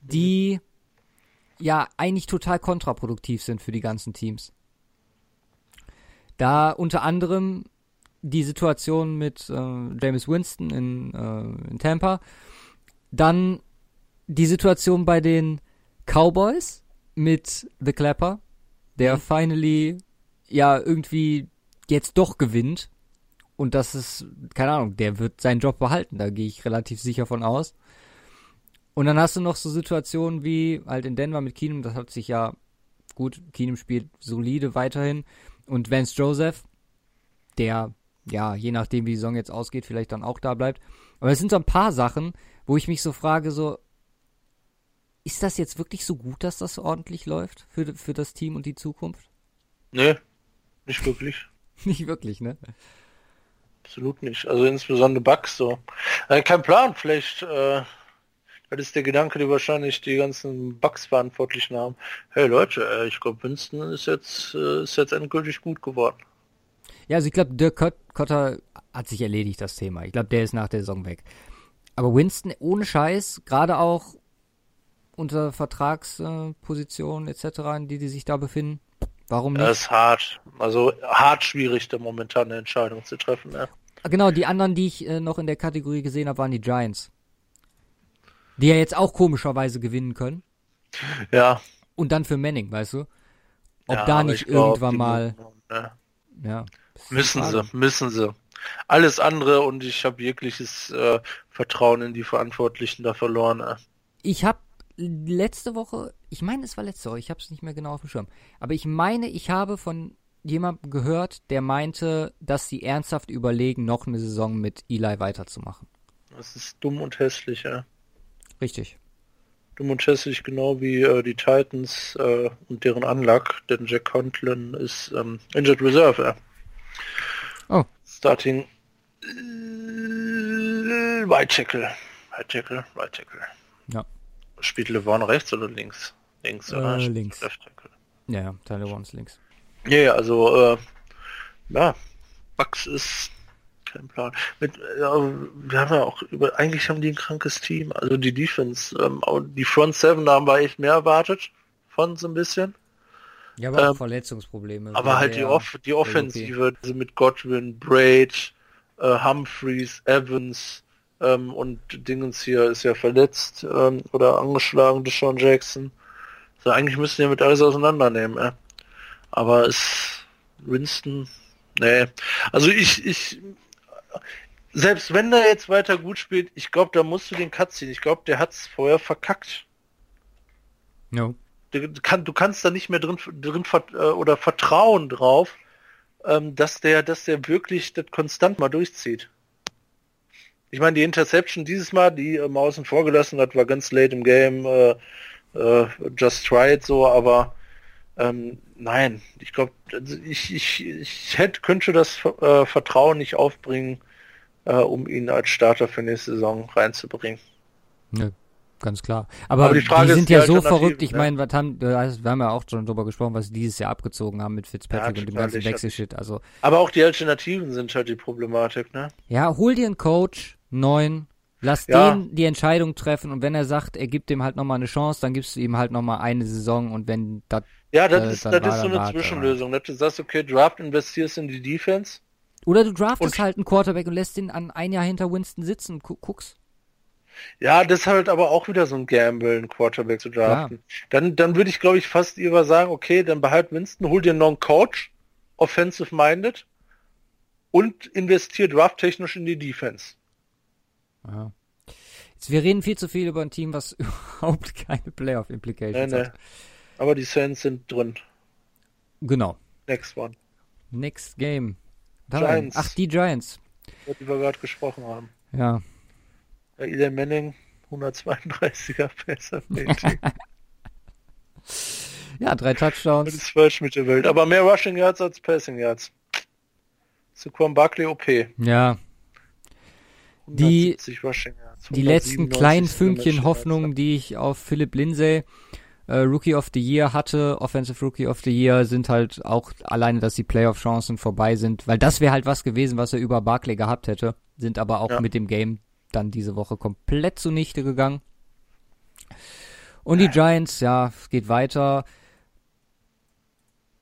S1: die ja eigentlich total kontraproduktiv sind für die ganzen Teams. Da unter anderem die Situation mit äh, James Winston in, äh, in Tampa, dann die Situation bei den Cowboys mit The Clapper, der
S2: Mhm.
S1: finally ja irgendwie jetzt doch gewinnt. Und das ist, keine Ahnung, der wird seinen Job behalten, da gehe ich relativ sicher von aus. Und dann hast du noch so Situationen wie halt in Denver mit Keenum, das hat sich ja gut, Keenum spielt solide weiterhin. Und Vance Joseph, der, ja, je nachdem wie die Saison jetzt ausgeht, vielleicht dann auch da bleibt. Aber es sind so ein paar Sachen, wo ich mich so frage, so, ist das jetzt wirklich so gut, dass das ordentlich läuft für, für das Team und die Zukunft?
S2: Nee, nicht wirklich. (laughs)
S1: Nicht wirklich, ne?
S2: Absolut nicht. Also insbesondere Bugs so. Äh, kein Plan, vielleicht, äh, das ist der Gedanke, die wahrscheinlich die ganzen Bugs-Verantwortlichen haben. Hey Leute, äh, ich glaube Winston ist jetzt, äh, ist jetzt endgültig gut geworden.
S1: Ja, also ich glaube, Dirk Cot- Cotter hat sich erledigt, das Thema. Ich glaube, der ist nach der Saison weg. Aber Winston, ohne Scheiß, gerade auch unter Vertragspositionen etc., in die die sich da befinden, warum nicht?
S2: Das ist hart. Also hart schwierig, da momentan eine Entscheidung zu treffen.
S1: Ah, Genau, die anderen, die ich äh, noch in der Kategorie gesehen habe, waren die Giants. Die ja jetzt auch komischerweise gewinnen können.
S2: ja.
S1: Und dann für Manning, weißt du? Ob
S2: ja,
S1: da nicht
S2: glaub,
S1: irgendwann mal.
S2: müssen- Ja.
S1: Ja.
S2: Müssen sie, müssen sie. Alles andere und ich habe jegliches äh, Vertrauen in die Verantwortlichen da verloren. Äh.
S1: Ich habe letzte Woche, ich meine, es war letzte Woche, ich habe es nicht mehr genau auf dem Schirm, aber ich meine, ich habe von jemandem gehört, der meinte, dass sie ernsthaft überlegen, noch eine Saison mit Eli weiterzumachen.
S2: Das ist dumm und hässlich, ja.
S1: Richtig.
S2: Dumm und hässlich, genau wie äh, die Titans äh, und deren Anlag, denn Jack Conklin ist ähm, Injured Reserve, ja.
S1: Oh.
S2: Starting Right Tackle. Right Tackle, Right Tackle.
S1: Ja.
S2: Spielt LeVon rechts oder links? Links, oder?
S1: Äh, links. Ja, ja, Tyler Wons links.
S2: Ja, ja, also, äh, ja, Bucks ist kein Plan. Mit, äh, wir haben ja auch über, eigentlich haben die ein krankes Team. Also die Defense, ähm, die Front Seven, da haben wir echt mehr erwartet von so ein bisschen.
S1: Ja, aber
S2: Ähm,
S1: Verletzungsprobleme.
S2: Aber halt die, Off die Offensive, also mit Godwin, Braid, äh, Humphreys, Evans ähm, und Dingens hier ist ja verletzt ähm, oder angeschlagen, Deshaun Jackson. So, eigentlich müssen die mit alles auseinandernehmen, äh. Aber ist Winston, nee. Also ich, ich, selbst wenn der jetzt weiter gut spielt, ich glaube, da musst du den Cut ziehen. Ich glaube, der hat's vorher verkackt.
S1: No.
S2: Du, kann, du kannst da nicht mehr drin, drin äh, oder vertrauen drauf, ähm, dass der, dass der wirklich das konstant mal durchzieht. Ich meine, die Interception dieses Mal, die ähm, außen vor gelassen hat, war ganz late im Game, äh, äh, just try it so, aber Ähm, nein, ich glaube, also ich, ich, ich hätte, könnte das äh, Vertrauen nicht aufbringen, äh, um ihn als Starter für nächste Saison reinzubringen.
S1: Nö, ganz klar. Aber,
S2: Aber die
S1: die sind
S2: die
S1: ja so
S2: Alternative,
S1: verrückt. Ich
S2: ne?
S1: meine, was haben, wir haben ja auch schon drüber gesprochen, was sie dieses Jahr abgezogen haben mit Fitzpatrick
S2: Ja,
S1: und dem ganzen. Wechselshit. Also,
S2: Aber auch die Alternativen sind halt die Problematik, ne?
S1: ja, hol dir einen Coach, neun, lass
S2: Ja.
S1: den die Entscheidung treffen und wenn er sagt, er gibt dem halt nochmal eine Chance, dann gibst du ihm halt nochmal eine Saison und wenn das,
S2: Ja, das
S1: Äh,
S2: ist, das ist so eine
S1: warte,
S2: Zwischenlösung. Dass du sagst, okay, Draft investierst in die Defense.
S1: oder du draftest
S2: Und-
S1: halt einen Quarterback und lässt ihn an ein Jahr hinter Winston sitzen und gu guckst.
S2: Ja, das ist halt aber auch wieder so ein Gamble, einen Quarterback zu draften. Dann, dann würde ich, glaube ich, fast lieber sagen, okay, dann behalt Winston, hol dir noch einen Coach, offensive minded, und investier drafttechnisch in die Defense.
S1: Ja. Jetzt, wir reden viel zu viel über ein Team, was (laughs) überhaupt keine Playoff-Implications
S2: Nee, nee.
S1: hat.
S2: Aber die Saints sind drin.
S1: Genau.
S2: Next one.
S1: Next Game. Da.
S2: Giants.
S1: Ach, die Giants.
S2: Über die wir gerade gesprochen haben.
S1: Ja.
S2: Ja, Eli Manning, 132er (laughs) Passer. (laughs)
S1: Ja, drei
S2: Das
S1: Touchdowns.
S2: ist falsch mit der Welt. Aber mehr Rushing Yards als Passing Yards. Saquon Barkley OP.
S1: Ja, Die-
S2: 170 Rushing Yards.
S1: die letzten
S2: 197
S1: kleinen Fünkchen. Hoffnung, die ich auf Philip Lindsay, äh, Rookie of the Year hatte, Offensive Rookie of the Year, sind halt auch alleine, dass die Playoff-Chancen vorbei sind, weil das wäre halt was gewesen, was er über Barkley gehabt hätte, sind aber auch
S2: Ja.
S1: mit dem Game dann diese Woche komplett zunichte gegangen. Und die Giants, ja, es geht weiter.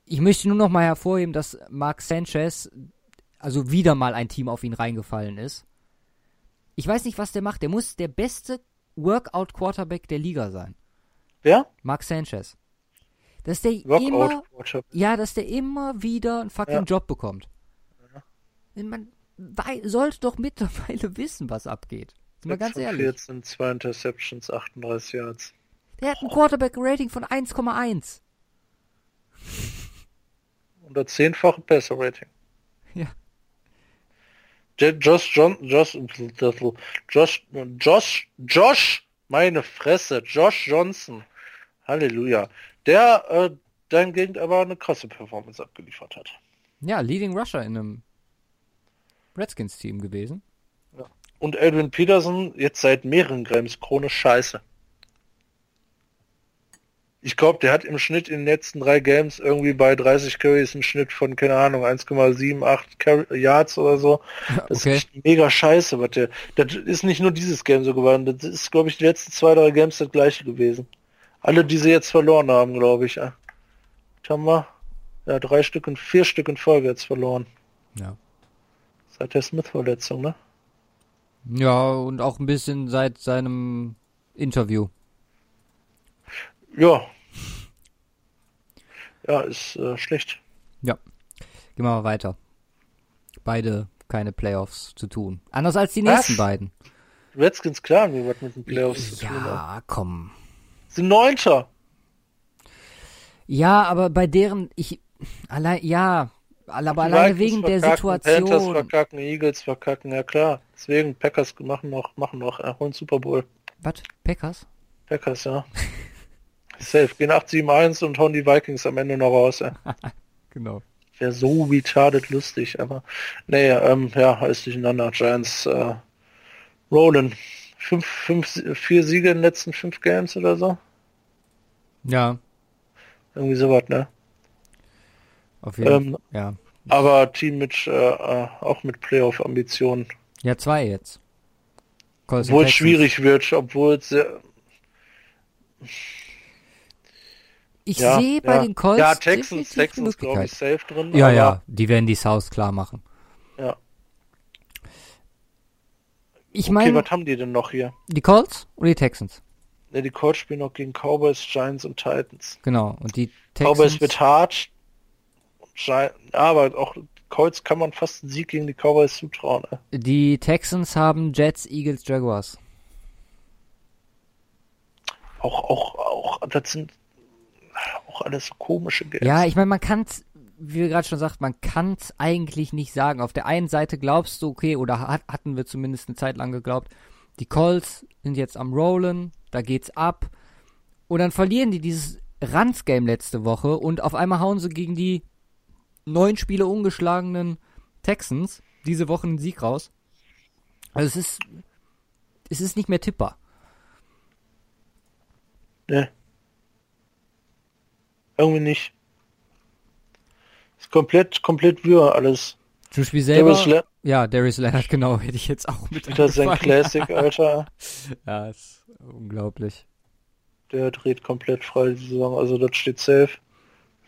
S1: Ich möchte nur noch mal hervorheben, dass Mark Sanchez, also wieder mal ein Team auf ihn reingefallen ist. Ich weiß nicht, was der macht. Der muss der beste Workout-Quarterback der Liga sein.
S2: Wer?
S1: Mark Sanchez. Dass der immer, ja, dass der immer wieder einen fucking
S2: Ja.
S1: Job bekommt. Man wei- sollte doch mittlerweile (laughs) wissen, was abgeht. Sind wir ganz ehrlich.
S2: 14, zwei Interceptions, 38 Yards.
S1: Der hat ein Quarterback-Rating von 1,1.
S2: Und das zehnfache Passer Rating.
S1: Ja.
S2: Der Josh John, Josh, Josh, Josh, Josh, meine Fresse, Josh Johnson. Halleluja. Der, äh, dahingehend aber eine krasse Performance abgeliefert hat.
S1: Ja, Leading Rusher in einem Redskins-Team gewesen.
S2: Und Edwin Peterson jetzt seit mehreren Games chronisch scheiße. Ich glaube, der hat im Schnitt in den letzten drei Games irgendwie bei 30 Carries einen Schnitt von, keine Ahnung, 1,78 Carry- Yards oder so. Das
S1: Okay.
S2: ist echt mega scheiße, was der. Das ist nicht nur dieses Game so geworden. Das ist, glaube ich, die letzten zwei, drei Games das gleiche gewesen. Alle, die sie jetzt verloren haben, glaube ich. Was haben wir? Ja, drei Stück und vier Stück in Folge jetzt verloren.
S1: Ja.
S2: Seit der Smith-Verletzung, ne?
S1: Ja, und auch ein bisschen seit seinem Interview.
S2: Ja. Ja, ist äh, schlecht.
S1: Gehen wir mal weiter. Beide keine Playoffs zu tun. Anders als die
S2: Was?
S1: nächsten beiden.
S2: Redskins klar, wie was mit den Playoffs zu tun.
S1: Ja, komm.
S2: Sind Neunter.
S1: Ja, aber bei deren, ich, allein, ja, aber alleine wegen der
S2: verkacken, Panthers
S1: Situation.
S2: verkacken, Eagles verkacken, ja klar. Deswegen Packers machen noch, machen noch, äh, holen Super Bowl.
S1: Was? Packers?
S2: Packers, ja. (laughs) Safe. Gehen 8-7-1 und hauen die Vikings am Ende noch raus, ey. (laughs)
S1: Genau.
S2: Wäre so retarded lustig, aber nee, ähm, ja, alles durcheinander. Giants äh, rollen. Fünf, fünf, vier Siege in den letzten fünf Games oder so.
S1: Ja,
S2: Irgendwie sowas, ne?
S1: auf jeden
S2: Ähm,
S1: Fall. Ja.
S2: aber Team mit, äh, auch mit Playoff-Ambitionen.
S1: Ja, zwei jetzt.
S2: Obwohl es schwierig wird, obwohl es sehr,
S1: Ich
S2: ja,
S1: sehe bei
S2: ja.
S1: den Colts
S2: Ja, Texans,
S1: definitiv die
S2: Texans glaube ich
S1: Möglichkeit.
S2: safe drin.
S1: Ja,
S2: aber,
S1: ja, die werden die South klar machen.
S2: ja.
S1: Ich
S2: Okay,
S1: meine,
S2: was haben die denn noch hier?
S1: die Colts oder die Texans?
S2: Ne, die Colts spielen noch gegen Cowboys, Giants und Titans.
S1: Genau. Und die
S2: Cowboys
S1: Texans.
S2: wird hart. Aber auch Colts kann man fast einen Sieg gegen die Cowboys zutrauen. Ne?
S1: Die Texans haben Jets, Eagles, Jaguars.
S2: Auch, auch, auch, das sind auch alles so komische Games.
S1: Ja, ich meine, man kann's, wie wir gerade schon sagt, man kann's eigentlich nicht sagen. Auf der einen Seite glaubst du, okay, oder hat, hatten wir zumindest eine Zeit lang geglaubt, die Colts sind jetzt am Rollen, da geht's ab. Und dann verlieren die dieses Ranz-Game letzte Woche und auf einmal hauen sie gegen die neun Spiele ungeschlagenen Texans diese Woche einen Sieg raus. Also es ist, es ist nicht mehr tippbar.
S2: Ne. Irgendwie nicht. Ist komplett, komplett wirr alles.
S1: Zum Spiel selber.
S2: Darius
S1: ja, Darius Leonard, (laughs) genau, hätte ich jetzt auch mit
S2: das ist ein. Classic, Alter.
S1: Ja, ist unglaublich.
S2: Der dreht komplett frei die Saison. Also das steht safe.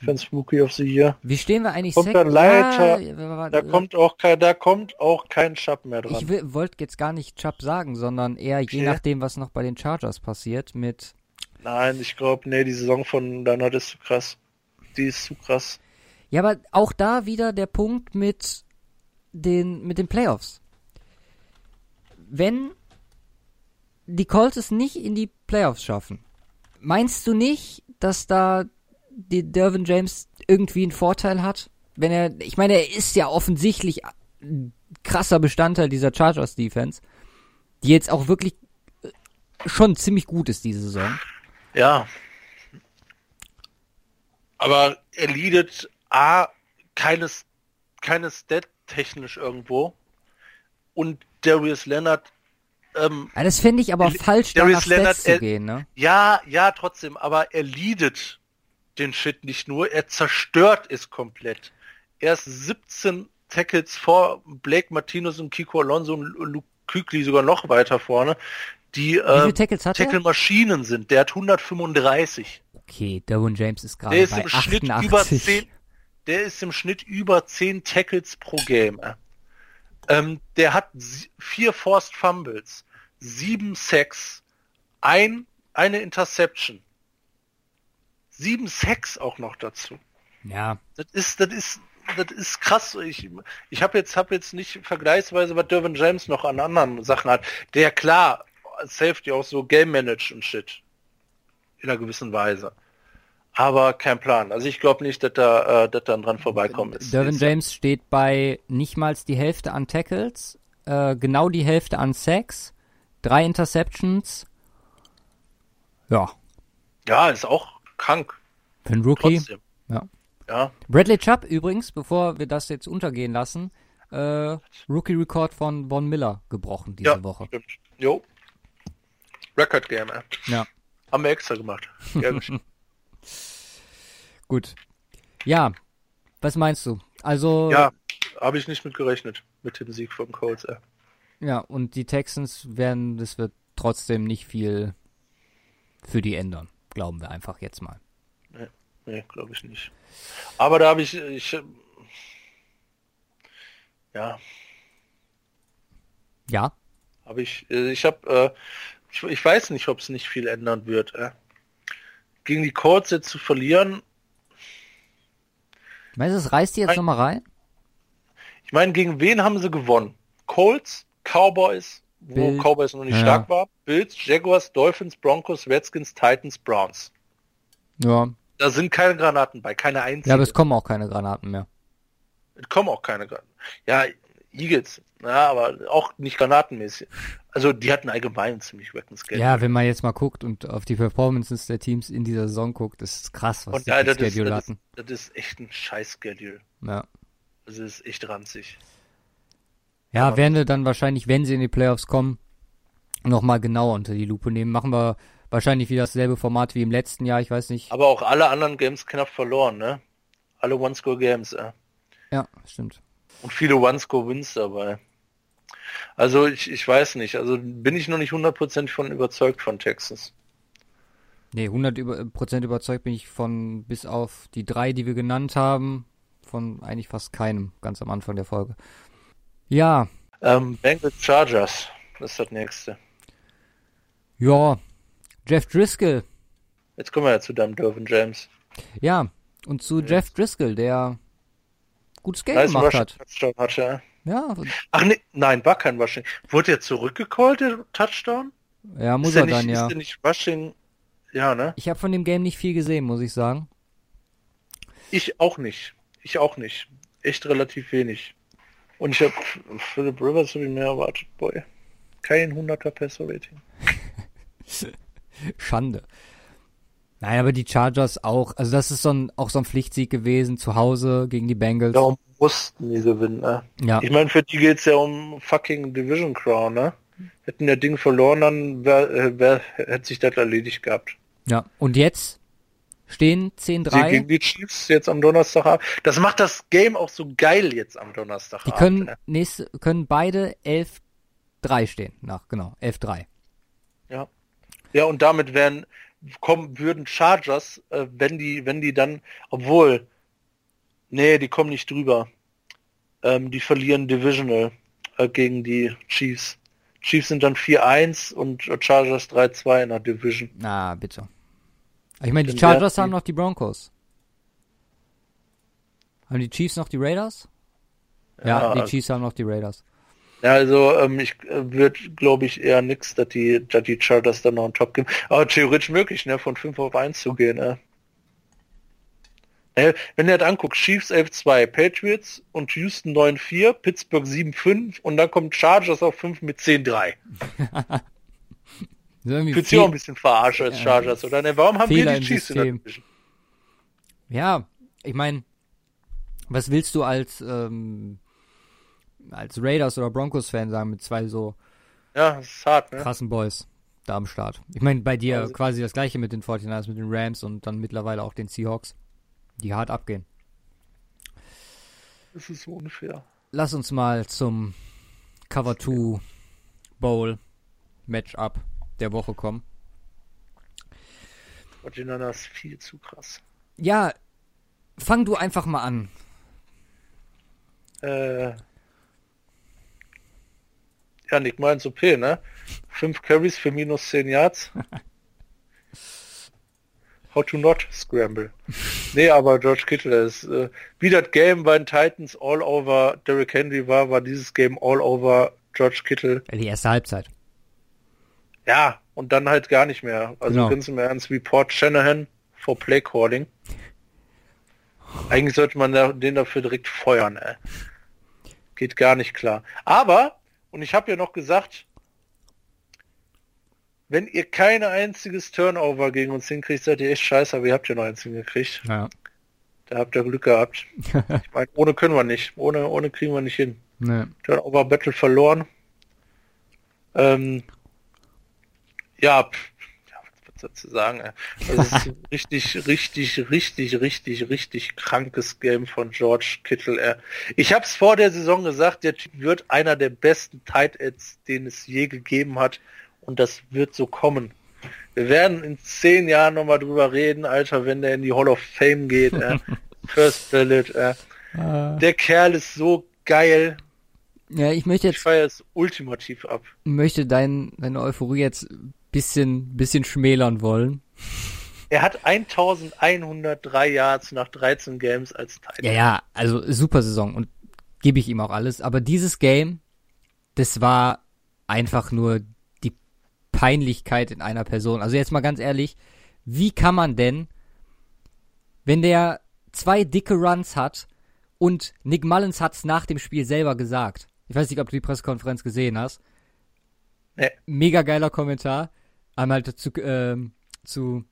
S2: Fans Rookie of the Year.
S1: Wie stehen wir eigentlich?
S2: Kommt
S1: Sek-
S2: der Leiter,
S1: Ja, ja,
S2: Da kommt auch kein, da kommt auch kein Schapp mehr dran.
S1: ich wollte jetzt gar nicht Chubb sagen, sondern eher je
S2: Okay.
S1: nachdem, was noch bei den Chargers passiert mit
S2: Nein, ich glaube, nee, die Saison von Leonard ist zu krass. Die ist zu krass.
S1: Ja, aber auch da wieder der Punkt mit den, mit den Playoffs. Wenn die Colts es nicht in die Playoffs schaffen, meinst du nicht, dass da die Dervin James irgendwie einen Vorteil hat? Wenn er, ich meine, er ist ja offensichtlich ein krasser Bestandteil dieser Chargers Defense, die jetzt auch wirklich schon ziemlich gut ist diese Saison.
S2: Ja. Aber er leadet A, keines, keines Stat technisch irgendwo. Und Darius Leonard, ähm,
S1: Ja, das fände ich aber
S2: Darius
S1: falsch, da nach
S2: Leonard,
S1: Stats zu gehen, ne?
S2: ja, ja, trotzdem, aber er leadet den Shit nicht nur, er zerstört es komplett. Er ist 17 Tackles vor Blake Martinez und Kiko Alonso und Luke Kükli sogar noch weiter vorne, die äh? Tackle-Maschinen sind. Der hat 135.
S1: Okay, Derwin James ist gerade
S2: Der ist
S1: bei
S2: im Schnitt
S1: 88.
S2: über 10, der ist im Schnitt über 10 Tackles pro Game. Ähm, der hat vier Forced Fumbles, sieben Sacks, ein, eine Interception. Sieben Sacks auch noch dazu.
S1: Ja,
S2: Das ist, das ist, das ist krass. Ich, ich habe jetzt, hab jetzt nicht vergleichsweise, was Dervin James noch an anderen Sachen hat. Der klar, Safety auch so Game Manage und Shit. In einer gewissen Weise. Aber kein Plan. Also ich glaube nicht, dass da, äh, dass da dran vorbeikommen ist.
S1: Dervin James steht bei nicht mal die Hälfte an Tackles, äh, genau die Hälfte an Sacks, drei Interceptions. Ja,
S2: Ja, ist auch krank.
S1: für einen Rookie.
S2: Trotzdem.
S1: Ja.
S2: Ja.
S1: Bradley Chubb übrigens, bevor wir das jetzt untergehen lassen, äh, Rookie-Rekord von Von Miller gebrochen diese
S2: ja,
S1: Woche.
S2: Stimmt. Jo. Record Game, ey.
S1: Ja,
S2: Haben wir extra gemacht. Ja,
S1: gut. (laughs) Ja, was meinst du? Also,
S2: ja habe ich nicht mit gerechnet. Mit dem Sieg von Colts, ey.
S1: Ja, und die Texans werden, das wird trotzdem nicht viel für die ändern. Glauben wir einfach jetzt mal.
S2: Nee, glaube ich nicht. Aber da habe ich, ich, ja,
S1: Ja,
S2: habe ich, äh, ich habe, äh, ich, ich weiß nicht, ob es nicht viel ändern wird. Äh. Gegen die Colts jetzt zu verlieren,
S1: meinst du, es reißt die jetzt nochmal rein?
S2: ich meine, gegen wen haben sie gewonnen? Colts, Cowboys, wo
S1: Bill-
S2: Cowboys noch nicht
S1: Ja.
S2: stark war, Bills, Jaguars, Dolphins, Broncos, Redskins, Titans, Browns.
S1: Ja.
S2: Da sind keine Granaten bei, keine einzige.
S1: Ja, aber es kommen auch keine Granaten mehr.
S2: Es kommen auch keine Granaten. Ja, Eagles, ja, aber auch nicht granatenmäßig. Also die hatten allgemein ziemlich Weapons Schedule.
S1: Ja, wenn man jetzt mal guckt und auf die Performances der Teams in dieser Saison guckt, das ist krass, was
S2: Und
S1: die
S2: ja, das ist,
S1: Schedule
S2: das, ist,
S1: hatten.
S2: das ist echt ein scheiß Schedule.
S1: Ja.
S2: Das ist echt ranzig.
S1: Ja,
S2: Aber-
S1: werden wir dann wahrscheinlich, wenn sie in die Playoffs kommen, nochmal genauer unter die Lupe nehmen. Machen wir wahrscheinlich wieder dasselbe Format wie im letzten Jahr, ich weiß nicht.
S2: Aber auch alle anderen Games knapp verloren, ne? Alle One-Score-Games, äh.
S1: Ja, stimmt.
S2: Und viele One-Score-Wins dabei. Also ich, ich weiß nicht, also bin ich noch nicht hundertprozentig von überzeugt von Texas.
S1: Nee, 100 über, Prozent überzeugt bin ich von, bis auf die drei, die wir genannt haben, von eigentlich fast keinem, ganz am Anfang der Folge. Ja,
S2: Ähm, Bengals Chargers, das ist das nächste.
S1: ja, Jeff Driscoll.
S2: Jetzt kommen wir ja zu deinem Dervin James.
S1: Ja, und zu Jeff Driscoll, der gutes Game
S2: Nice
S1: gemacht hat.
S2: Touchdown er.
S1: Ja,
S2: Ach nee, nein, war kein Rushing. Wurde er zurückgecallt, der Touchdown?
S1: ja, muss
S2: ist
S1: er
S2: nicht,
S1: dann, ja.
S2: Ist der nicht Rushing? Ja, ne?
S1: Ich habe von dem Game nicht viel gesehen, muss ich sagen.
S2: Ich auch nicht. Ich auch nicht. Echt relativ wenig. Und ich habe Philip Rivers habe ich mehr erwartet, boy. Kein 100er Passer Rating. (laughs)
S1: Schande. Nein, aber die Chargers auch. Also das ist so ein, auch so ein Pflichtsieg gewesen, zu Hause gegen die Bengals.
S2: Darum mussten die gewinnen, ne?
S1: Ja.
S2: Ich meine, für die geht's ja um fucking Division Crown, ne? Hätten der Ding verloren, dann wär, äh, wär, hätte sich das erledigt gehabt.
S1: Ja. Und jetzt stehen
S2: Sie
S1: 10-3.
S2: gegen die Chiefs jetzt am Donnerstag haben. Das macht das Game auch so geil jetzt am Donnerstag.
S1: Die können nächste, können beide 11-3 stehen. Nach, genau, 11-3.
S2: Ja. Ja, und damit wären, kommen, würden Chargers, äh, wenn die, wenn die dann, obwohl, nee, die kommen nicht drüber. Ähm, die verlieren Divisional äh, gegen die Chiefs. Chiefs sind dann 4-1 und Chargers 3-2 in der Division.
S1: Na, bitte. Ich meine, die Chargers haben noch die Broncos. Haben die Chiefs noch die Raiders? Ja,
S2: Ja,
S1: die
S2: also-
S1: Chiefs haben noch die Raiders.
S2: Ja, also ähm, ich äh, würde, glaube ich, eher nix, dass die, dass die Chargers dann noch einen Top geben. Aber theoretisch möglich, ne, von 5 auf 1 zu gehen, ne. Äh, Wenn du das anguckst, Chiefs 11-2, Patriots und Houston 9-4, Pittsburgh 7-5 und dann kommt Chargers auf 5 mit 10-3.
S1: So (laughs) irgendwie
S2: Fühlt sich auch ein bisschen verarscht als Chargers, oder ne? Warum haben
S1: Fehler
S2: wir die Chiefs in der. Division?
S1: ja, ich meine, was willst du als, ähm, als Raiders oder Broncos-Fan sagen mit zwei so
S2: Ja, hart, ne?
S1: krassen Boys da am Start? Ich meine, bei dir
S2: Also-
S1: quasi das gleiche mit den 49ers, mit den Rams und dann mittlerweile auch den Seahawks, die hart abgehen.
S2: Das ist so unfair.
S1: Lass uns mal zum Cover 2 Bowl Matchup der Woche kommen.
S2: Fortinanders ist viel zu krass.
S1: Ja, fang du einfach mal an.
S2: Äh, ja, Nick meins OP, ne? Fünf Carries für minus 10 Yards. (laughs) How to not scramble. Nee, aber George Kittle ist, äh, wie das Game bei den Titans all over Derrick Henry war, war dieses Game all over George Kittle.
S1: Die erste Halbzeit.
S2: Ja, und dann halt gar nicht mehr. Also
S1: Genau.
S2: ganz im Ernst, Report Shanahan for Play Calling. Eigentlich sollte man den dafür direkt feuern, ey. Geht gar nicht klar. Aber, und ich habe ja noch gesagt, wenn ihr kein einziges Turnover gegen uns hinkriegt, seid ihr echt scheiße, aber ihr habt ja noch eins hingekriegt.
S1: Ja.
S2: Da habt ihr Glück gehabt. (laughs) Ich meine, ohne können wir nicht. Ohne, ohne kriegen wir nicht hin.
S1: ne.
S2: Turnover Battle verloren. Ähm, ja, pff, ja, was soll zu sagen? ey? Das ist ein (laughs) richtig, richtig, richtig, richtig, richtig krankes Game von George Kittle. Ich habe es vor der Saison gesagt, der Typ wird einer der besten Tight Ends, den es je gegeben hat. Und das wird so kommen. Wir werden in zehn Jahren nochmal drüber reden, Alter, wenn der in die Hall of Fame geht. Äh. (laughs) First Ballot. Äh. Der Kerl ist so geil.
S1: Ja, ich möchte
S2: Ich
S1: jetzt
S2: feiere es ultimativ ab.
S1: möchte dein, deine Euphorie jetzt bisschen bisschen schmälern wollen.
S2: Er hat 1103 Yards nach 13 Games als Tight
S1: Ja, ja, also super Saison und gebe ich ihm auch alles, aber dieses Game, das war einfach nur die Peinlichkeit in einer Person. Also jetzt mal ganz ehrlich, wie kann man denn, wenn der zwei dicke Runs hat und Nick Mullins hat's nach dem Spiel selber gesagt. Ich weiß nicht, ob du die Pressekonferenz gesehen hast.
S2: Nee.
S1: Mega geiler Kommentar. Haben halt zu, ähm, zu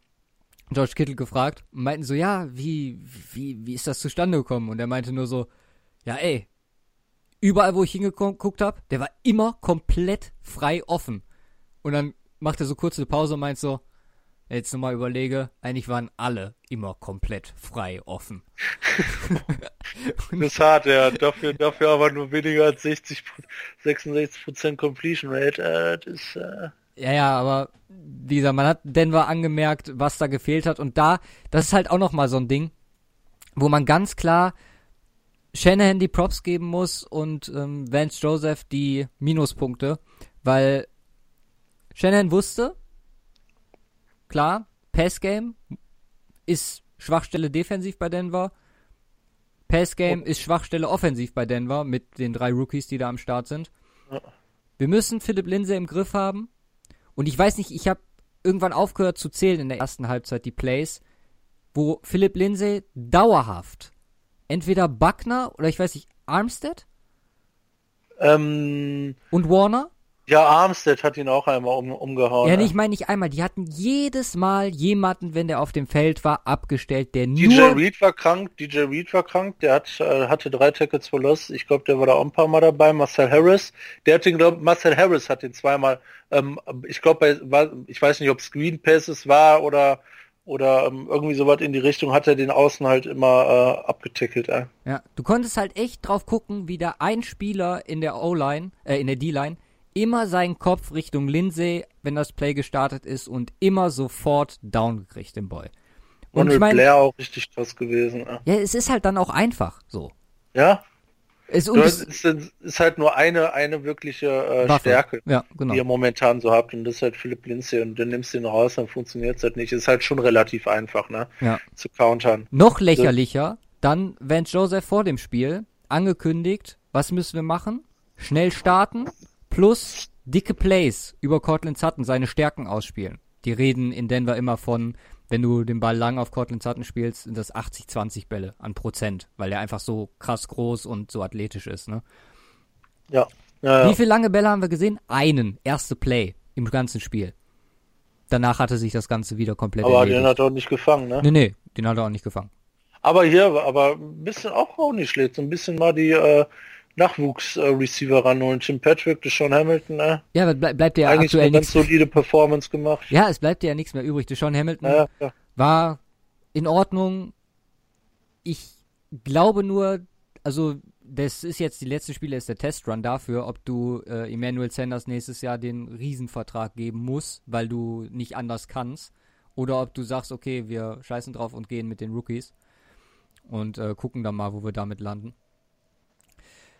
S1: George Kittle gefragt und meinten so, ja, wie, wie, wie ist das zustande gekommen? Und er meinte nur so, ja, ey, überall, wo ich hingeguckt habe, der war immer komplett frei offen. Und dann macht er so kurz eine Pause und meint so, jetzt nochmal überlege, eigentlich waren alle immer komplett frei offen.
S2: Das ist hart, ja. Dafür, dafür aber nur weniger als 60, 66% Completion Rate. Äh, das ist, äh,
S1: Ja, ja, aber wie gesagt, man hat Denver angemerkt, was da gefehlt hat. Und da, das ist halt auch nochmal so ein Ding, wo man ganz klar Shanahan die Props geben muss und ähm, Vance Joseph die Minuspunkte, weil Shanahan wusste, klar, Passgame ist Schwachstelle defensiv bei Denver. Passgame ist Schwachstelle offensiv bei Denver mit den drei Rookies, die da am Start sind. Wir müssen Philipp Lindsay im Griff haben. Und ich weiß nicht, ich habe irgendwann aufgehört zu zählen in der ersten Halbzeit die Plays, wo Philipp Lindsay dauerhaft entweder Buckner oder ich weiß nicht, Armstead?
S2: Ähm,
S1: und Warner
S2: Ja, Armstead hat ihn auch einmal um, umgehauen.
S1: Ja, ich meine nicht einmal. Die hatten jedes Mal jemanden, wenn der auf dem Feld war, abgestellt, der
S2: DJ
S1: nur.
S2: Reed war krank, DJ Reed war krank, der hat, äh, hatte drei Tackles for Loss. Ich glaube, der war da auch ein paar Mal dabei. Marcel Harris, der hat den, glaub, Marcel Harris hat den zweimal, ähm, ich glaube, ich weiß nicht, ob Screen Passes war oder oder ähm, irgendwie sowas in die Richtung hat er den Außen halt immer äh, abgetickelt. Äh.
S1: Ja, du konntest halt echt drauf gucken, wie da ein Spieler in der O-Line, äh, in der D-Line, immer seinen Kopf Richtung Lindsay, wenn das Play gestartet ist und immer sofort down gekriegt, den Boy. Und
S2: Ronald
S1: ich meine,
S2: Blair auch richtig krass gewesen. Äh.
S1: ja, es ist halt dann auch einfach so.
S2: Ja,
S1: Es, und es
S2: ist, ist halt nur eine eine wirkliche äh. Stärke.
S1: Ja, genau.
S2: die ihr momentan so habt und das ist halt Philipp Lindsay und dann nimmst du ihn raus, dann funktioniert es halt nicht. Ist halt schon relativ einfach, ne?
S1: Ja.
S2: Zu countern.
S1: Noch lächerlicher, dann Vance Joseph vor dem Spiel angekündigt, was müssen wir machen? Schnell starten plus dicke Plays über Cortland Sutton seine Stärken ausspielen. Die reden in Denver immer von, wenn du den Ball lang auf Cortland Sutton spielst, sind das 80-20 Bälle an Prozent, weil er einfach so krass groß und so athletisch ist, ne?
S2: Ja. ja,
S1: Wie
S2: ja.
S1: viele lange Bälle haben wir gesehen? Einen, erste Play im ganzen Spiel. Danach hatte sich das Ganze wieder komplett
S2: Aber den
S1: erledigt.
S2: hat er auch nicht gefangen, ne?
S1: Nee, nee, den hat er auch nicht gefangen.
S2: Aber hier, aber ein bisschen auch, auch nicht schlecht. So ein bisschen mal die äh, Nachwuchs-Receiver ranholen. Tim Patrick, Deshaun Hamilton, ne?
S1: Ja, aber ble bleibt dir ja
S2: Eigentlich
S1: aktuell nichts.
S2: solide Performance gemacht.
S1: Ja, es bleibt dir ja nichts mehr übrig. Deshaun Hamilton
S2: Ja, ja.
S1: war in Ordnung. Ich glaube nur, also das ist jetzt die letzte Spiele, ist der Testrun dafür, ob du äh, Emmanuel Sanders nächstes Jahr den Riesenvertrag geben musst, weil du nicht anders kannst. Oder ob du sagst, okay, wir scheißen drauf und gehen mit den Rookies und äh, gucken dann mal, wo wir damit landen.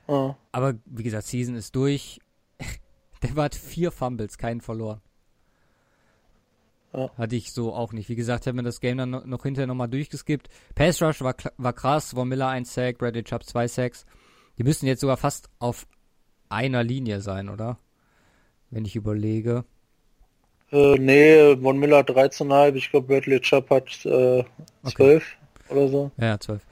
S2: Ja.
S1: Aber wie gesagt, Season ist durch. (laughs) Der war hat vier Fumbles, keinen verloren.
S2: Ja.
S1: Hatte ich so auch nicht. Wie gesagt, ich habe mir das Game dann noch, hinterher nochmal durchgeskippt. Pass Rush war, war krass, Von Miller 1 Sack, Bradley Chubb 2 Sacks. Die müssen jetzt sogar fast auf einer Linie sein, oder? Wenn ich überlege.
S2: Äh, nee, Von Miller 13,5. Ich glaube, Bradley Chubb hat äh, 12 oder so.
S1: Ja, ja, 12.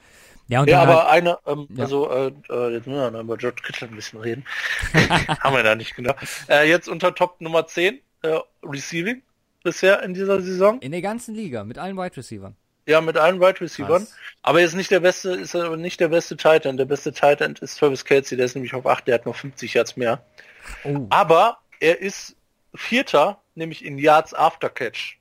S1: Ja,
S2: Ja, aber
S1: halt,
S2: eine, ähm,
S1: Ja.
S2: also, äh, äh, jetzt müssen wir noch über George Kittle ein bisschen reden. (laughs) Haben wir da nicht genau. Äh, jetzt unter Top Nummer 10, äh, Receiving bisher in dieser Saison.
S1: in der ganzen Liga mit allen Wide Receivern.
S2: Ja, mit allen Wide Receivern.
S1: Krass.
S2: Aber er ist nicht der beste, ist aber nicht der beste Tight End. Der beste Tight End ist Travis Kelsey, der ist nämlich auf 8, der hat noch 50 Yards mehr.
S1: Oh.
S2: Aber er ist Vierter, nämlich in Yards After Catch.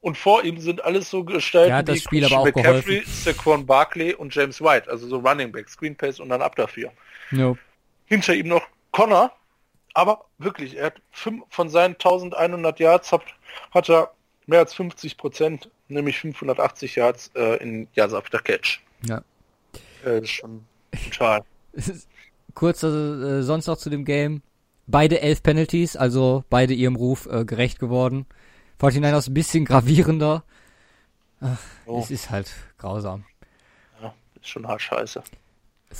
S2: Und vor ihm sind alles so Gestalten
S1: Der hat das
S2: wie
S1: Spiel aber auch
S2: McCaffrey, Saquon Barkley und James White, also so Running Back, Screen Pass und dann ab dafür.
S1: No.
S2: Hinter ihm noch Connor, aber wirklich, er hat fünf, von seinen 1100 Yards hat, hat er mehr als 50 Prozent, nämlich 580 Yards äh, in Yards After Catch.
S1: Ja.
S2: Äh, das ist schon total. (laughs)
S1: Kurz äh, sonst noch zu dem Game. Beide elf Penalties, also beide ihrem Ruf äh, gerecht geworden. 49ers ein bisschen gravierender. Ach,
S2: Oh.
S1: Es ist halt grausam.
S2: Ja, ist schon hart scheiße.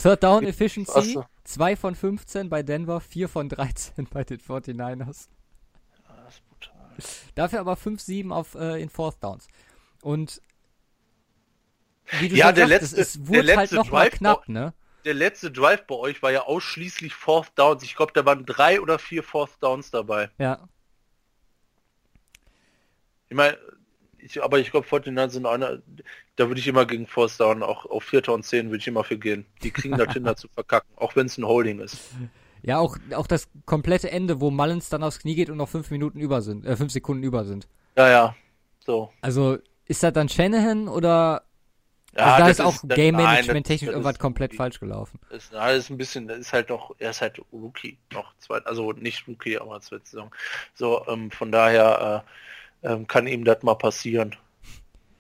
S1: Third Down Efficiency,
S2: so.
S1: 2 von 15 bei Denver, 4 von 13 (laughs) bei den 49ers.
S2: Das ist brutal.
S1: Dafür aber 5-7 auf äh, in Fourth Downs. Und wie du
S2: Ja,
S1: schon
S2: der letzte-
S1: es wurde
S2: der
S1: halt
S2: letzte
S1: noch mal
S2: Drive-
S1: knapp, ne?
S2: Der letzte Drive bei euch war ja ausschließlich Fourth Downs. Ich glaube, da waren drei oder vier Fourth Downs dabei.
S1: Ja.
S2: Ich meine, ich, aber ich glaube, 49 sind einer, da würde ich immer gegen Fourth Down, auch auf Vierter und Zehn würde ich immer für gehen. Die kriegen das (laughs) hin, zu verkacken, auch wenn es ein Holding ist.
S1: Ja, auch, auch das komplette Ende, wo Mullins dann aufs Knie geht und noch 5 Minuten über sind, äh, 5 Sekunden über sind.
S2: Ja, ja, so.
S1: Also, ist das dann Shanahan oder
S2: Ja,
S1: also da ist auch
S2: das-
S1: Game Management technisch irgendwas
S2: ist
S1: komplett falsch gelaufen?
S2: Das ist alles ein bisschen, ist halt noch, er ist halt Rookie, noch zweit, also nicht Rookie, aber zweite Saison. So, ähm, von daher äh, ähm, kann ihm das mal passieren.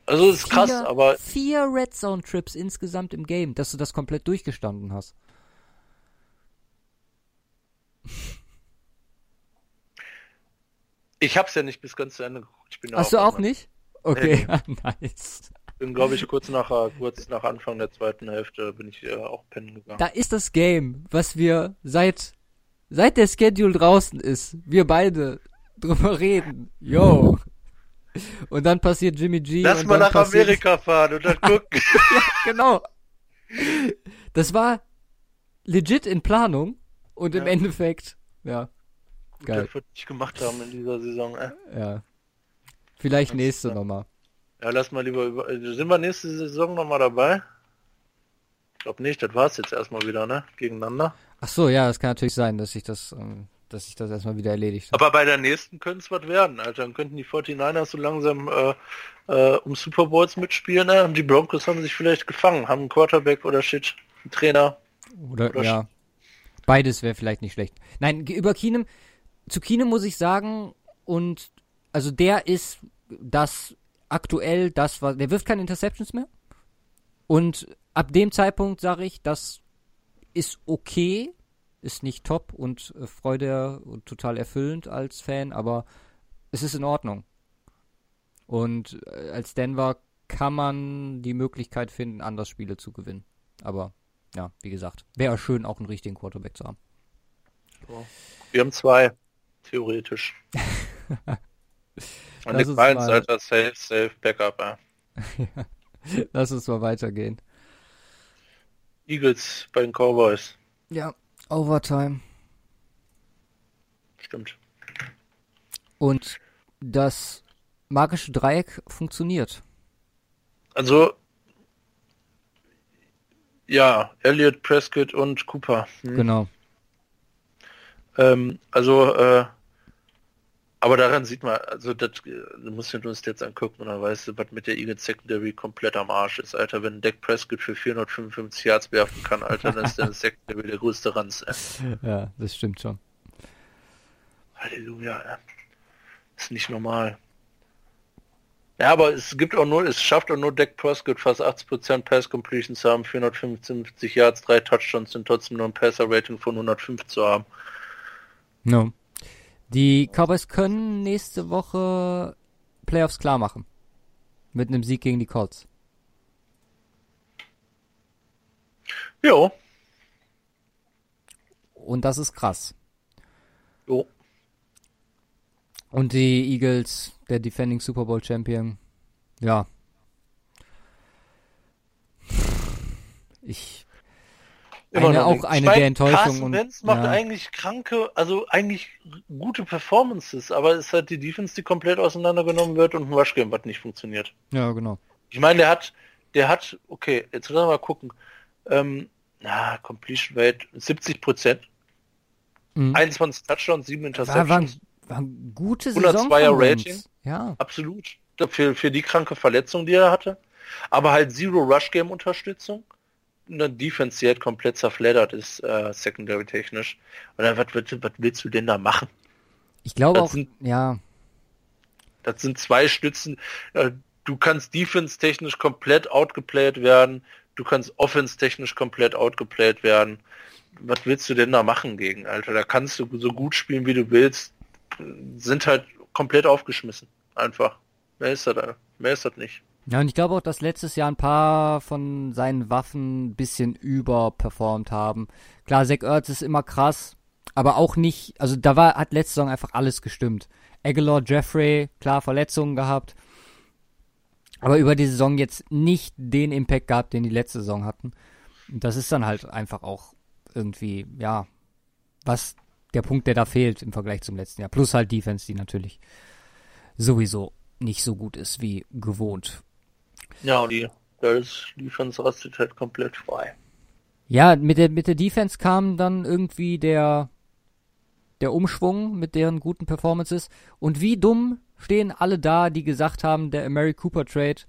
S2: Also ist krass,
S1: vier,
S2: aber
S1: vier Red Zone Trips insgesamt im Game, dass du das komplett durchgestanden hast.
S2: ich hab's ja nicht bis ganz zu Ende geguckt. Ich bin
S1: Hast du auch nicht? Okay, (laughs) nice.
S2: Bin, glaube ich, kurz nach, äh, kurz nach Anfang der zweiten Hälfte bin ich äh, auch pennen gegangen.
S1: Da ist das Game, was wir seit seit der Schedule draußen ist, wir beide drüber reden. Yo. Und dann passiert Jimmy G.
S2: Lass mal nach
S1: passiert-
S2: Amerika fahren und dann (laughs) gucken.
S1: Genau. Das war legit in Planung und im
S2: Ja.
S1: Endeffekt, ja. Geil.
S2: Das wird nicht gemacht haben in dieser Saison. Äh.
S1: Ja. Vielleicht
S2: Das-
S1: nächste
S2: ja.
S1: nochmal.
S2: Ja, lass mal lieber über. äh, Sind wir nächste Saison nochmal dabei? Ich glaube nicht, das war's jetzt erstmal wieder, ne? Gegeneinander.
S1: Ach so, ja, es kann natürlich sein, dass ich das, ähm, dass ich das erstmal wieder erledigt habe.
S2: Aber bei der nächsten könnte es was werden, Alter. Dann könnten die 49ers so langsam äh, äh, um Super Bowls mitspielen, ne? Und die Broncos haben sich vielleicht gefangen, haben einen Quarterback oder shit, einen Trainer.
S1: Oder,
S2: Oder
S1: ja. Beides wäre vielleicht nicht schlecht. Nein, über Keenum, zu Keenum muss ich sagen, und also der ist das aktuell das, was, der wirft keine Interceptions mehr. Und ab dem Zeitpunkt sage ich, das ist okay, ist nicht top und äh, Freude und total erfüllend als Fan, aber es ist in Ordnung. Und äh, als Denver kann man die Möglichkeit finden, anders Spiele zu gewinnen. Aber ja, wie gesagt, wäre schön, auch einen richtigen Quarterback zu haben.
S2: Wir haben zwei, theoretisch. (laughs) Und Nick Bynes,
S1: mal-
S2: Alter, safe, safe, Backup, ja. (laughs)
S1: Lass uns mal weitergehen.
S2: Eagles bei den Cowboys.
S1: Ja, Overtime.
S2: Stimmt.
S1: Und das magische Dreieck funktioniert.
S2: Also, ja, Elliot, Prescott und Cooper. Hm.
S1: Genau.
S2: Ähm, also, äh, aber daran sieht man, also das, äh, du musst nur das jetzt angucken und dann weißt du, was mit der Eagles Secondary komplett am Arsch ist, Alter. Wenn Dak Prescott für 455 Yards werfen kann, Alter, dann ist der (laughs) Secondary der größte Ranz. Ey.
S1: Ja, das stimmt schon.
S2: Halleluja, ey. Ist nicht normal. Ja, aber es gibt auch nur, es schafft auch nur Dak Prescott fast 80% Pass Completion zu haben, 455 Yards, drei Touchdowns sind trotzdem nur ein Passer Rating von 105 zu haben.
S1: No. Die Cowboys können nächste Woche Playoffs klar machen. Mit einem Sieg gegen die Colts.
S2: Jo,
S1: Und das ist krass.
S2: jo.
S1: Und die Eagles, der Defending Super Bowl Champion, ja. Ich.
S2: Immer
S1: eine,
S2: noch
S1: auch eine
S2: Ich mein,
S1: der Enttäuschungen.
S2: Carson Wentz macht
S1: ja,
S2: eigentlich kranke, also eigentlich gute Performances, aber es ist halt die Defense, die komplett auseinandergenommen wird und ein Rush Game, was nicht funktioniert.
S1: ja, genau.
S2: Ich meine, der hat, der hat, okay, jetzt müssen wir mal gucken. Ähm, na, Completion Rate 70 Prozent,
S1: Mhm.
S2: 21 Touchdowns, 7
S1: War,
S2: Interceptions.
S1: war, war eine gute
S2: 102er
S1: Saison von Wentz.
S2: Rating.
S1: Ja,
S2: Absolut. Für, für die kranke Verletzung, die er hatte. Aber halt Zero Rush Game Unterstützung. Eine Defense, die halt komplett zerfleddert ist, äh, secondary technisch. Oder was, was, was willst du denn da machen?
S1: ich glaube
S2: Das
S1: auch,
S2: sind-
S1: ja,
S2: Das sind zwei Stützen. Äh, Du kannst defense-technisch komplett outgeplayed werden. Du kannst offense-technisch komplett outgeplayed werden. Was willst du denn da machen gegen, Alter? Da kannst du so gut spielen, wie du willst. Sind halt komplett aufgeschmissen. Einfach. Mehr ist das, da. Mehr ist das nicht.
S1: Ja, und ich glaube auch, dass letztes Jahr ein paar von seinen Waffen ein bisschen überperformt haben. Klar, Zach Ertz ist immer krass, aber auch nicht, also da war, hat letzte Saison einfach alles gestimmt. Aguilar, Jeffrey, klar, Verletzungen gehabt. Aber über die Saison jetzt nicht den Impact gehabt, den die letzte Saison hatten. Und das ist dann halt einfach auch irgendwie, ja, was der Punkt, der da fehlt im Vergleich zum letzten Jahr. Plus halt Defense, die natürlich sowieso nicht so gut ist wie gewohnt.
S2: Ja, und die, da ist Defense rastet halt komplett frei.
S1: Ja, mit der, mit der Defense kam dann irgendwie der, der Umschwung mit deren guten Performances. Und wie dumm stehen alle da, die gesagt haben, der Mary Cooper Trade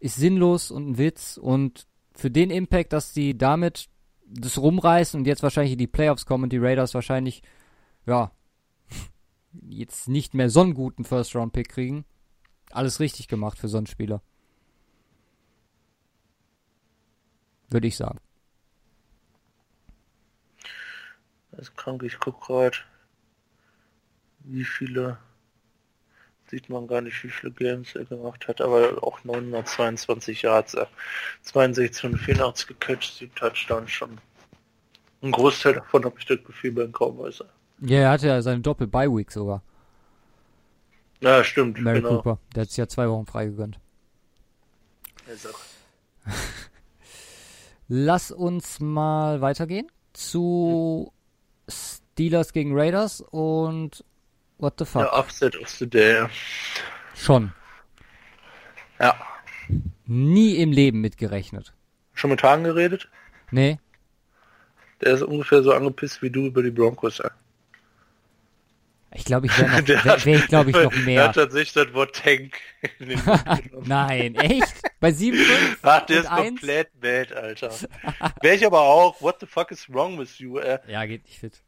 S1: ist sinnlos und ein Witz. Und für den Impact, dass die damit das rumreißen und jetzt wahrscheinlich in die Playoffs kommen und die Raiders wahrscheinlich, ja, (laughs) jetzt nicht mehr so einen guten First-Round-Pick kriegen. Alles richtig gemacht für so einen Spieler. Würde ich sagen.
S2: Das ist krank, ich guck gerade, wie viele, sieht man gar nicht, wie viele Games er gemacht hat, aber auch 922 Yards, äh, 62 und 84 gecatcht, 7 Touchdowns schon. Ein Großteil davon habe ich das Gefühl bei den Cowboys.
S1: Ja, er hatte ja seine Doppel-Bye-Week sogar.
S2: Ja, stimmt,
S1: Mary
S2: genau.
S1: Cooper. Der hat sich ja zwei Wochen frei gegönnt.
S2: Also, (laughs)
S1: Lass uns mal weitergehen zu Steelers gegen Raiders und what the fuck?
S2: Der Upset of the Day.
S1: Schon.
S2: Ja.
S1: Nie im Leben mitgerechnet.
S2: Schon mit Hagen geredet?
S1: Nee.
S2: Der ist ungefähr so angepisst wie du über die Broncos. Ja.
S1: Ich glaube, ich wäre noch, (laughs)
S2: Der
S1: wär, wär ich glaube ich noch
S2: Der
S1: mehr.
S2: hat tatsächlich das Wort Tank. in den. (laughs)
S1: Nein, echt? Bei 7
S2: Ach, (laughs) der ist
S1: 1?
S2: komplett mad, Alter. Wäre ich aber auch. What the fuck is wrong with you? Äh,
S1: Ja, geht nicht fit.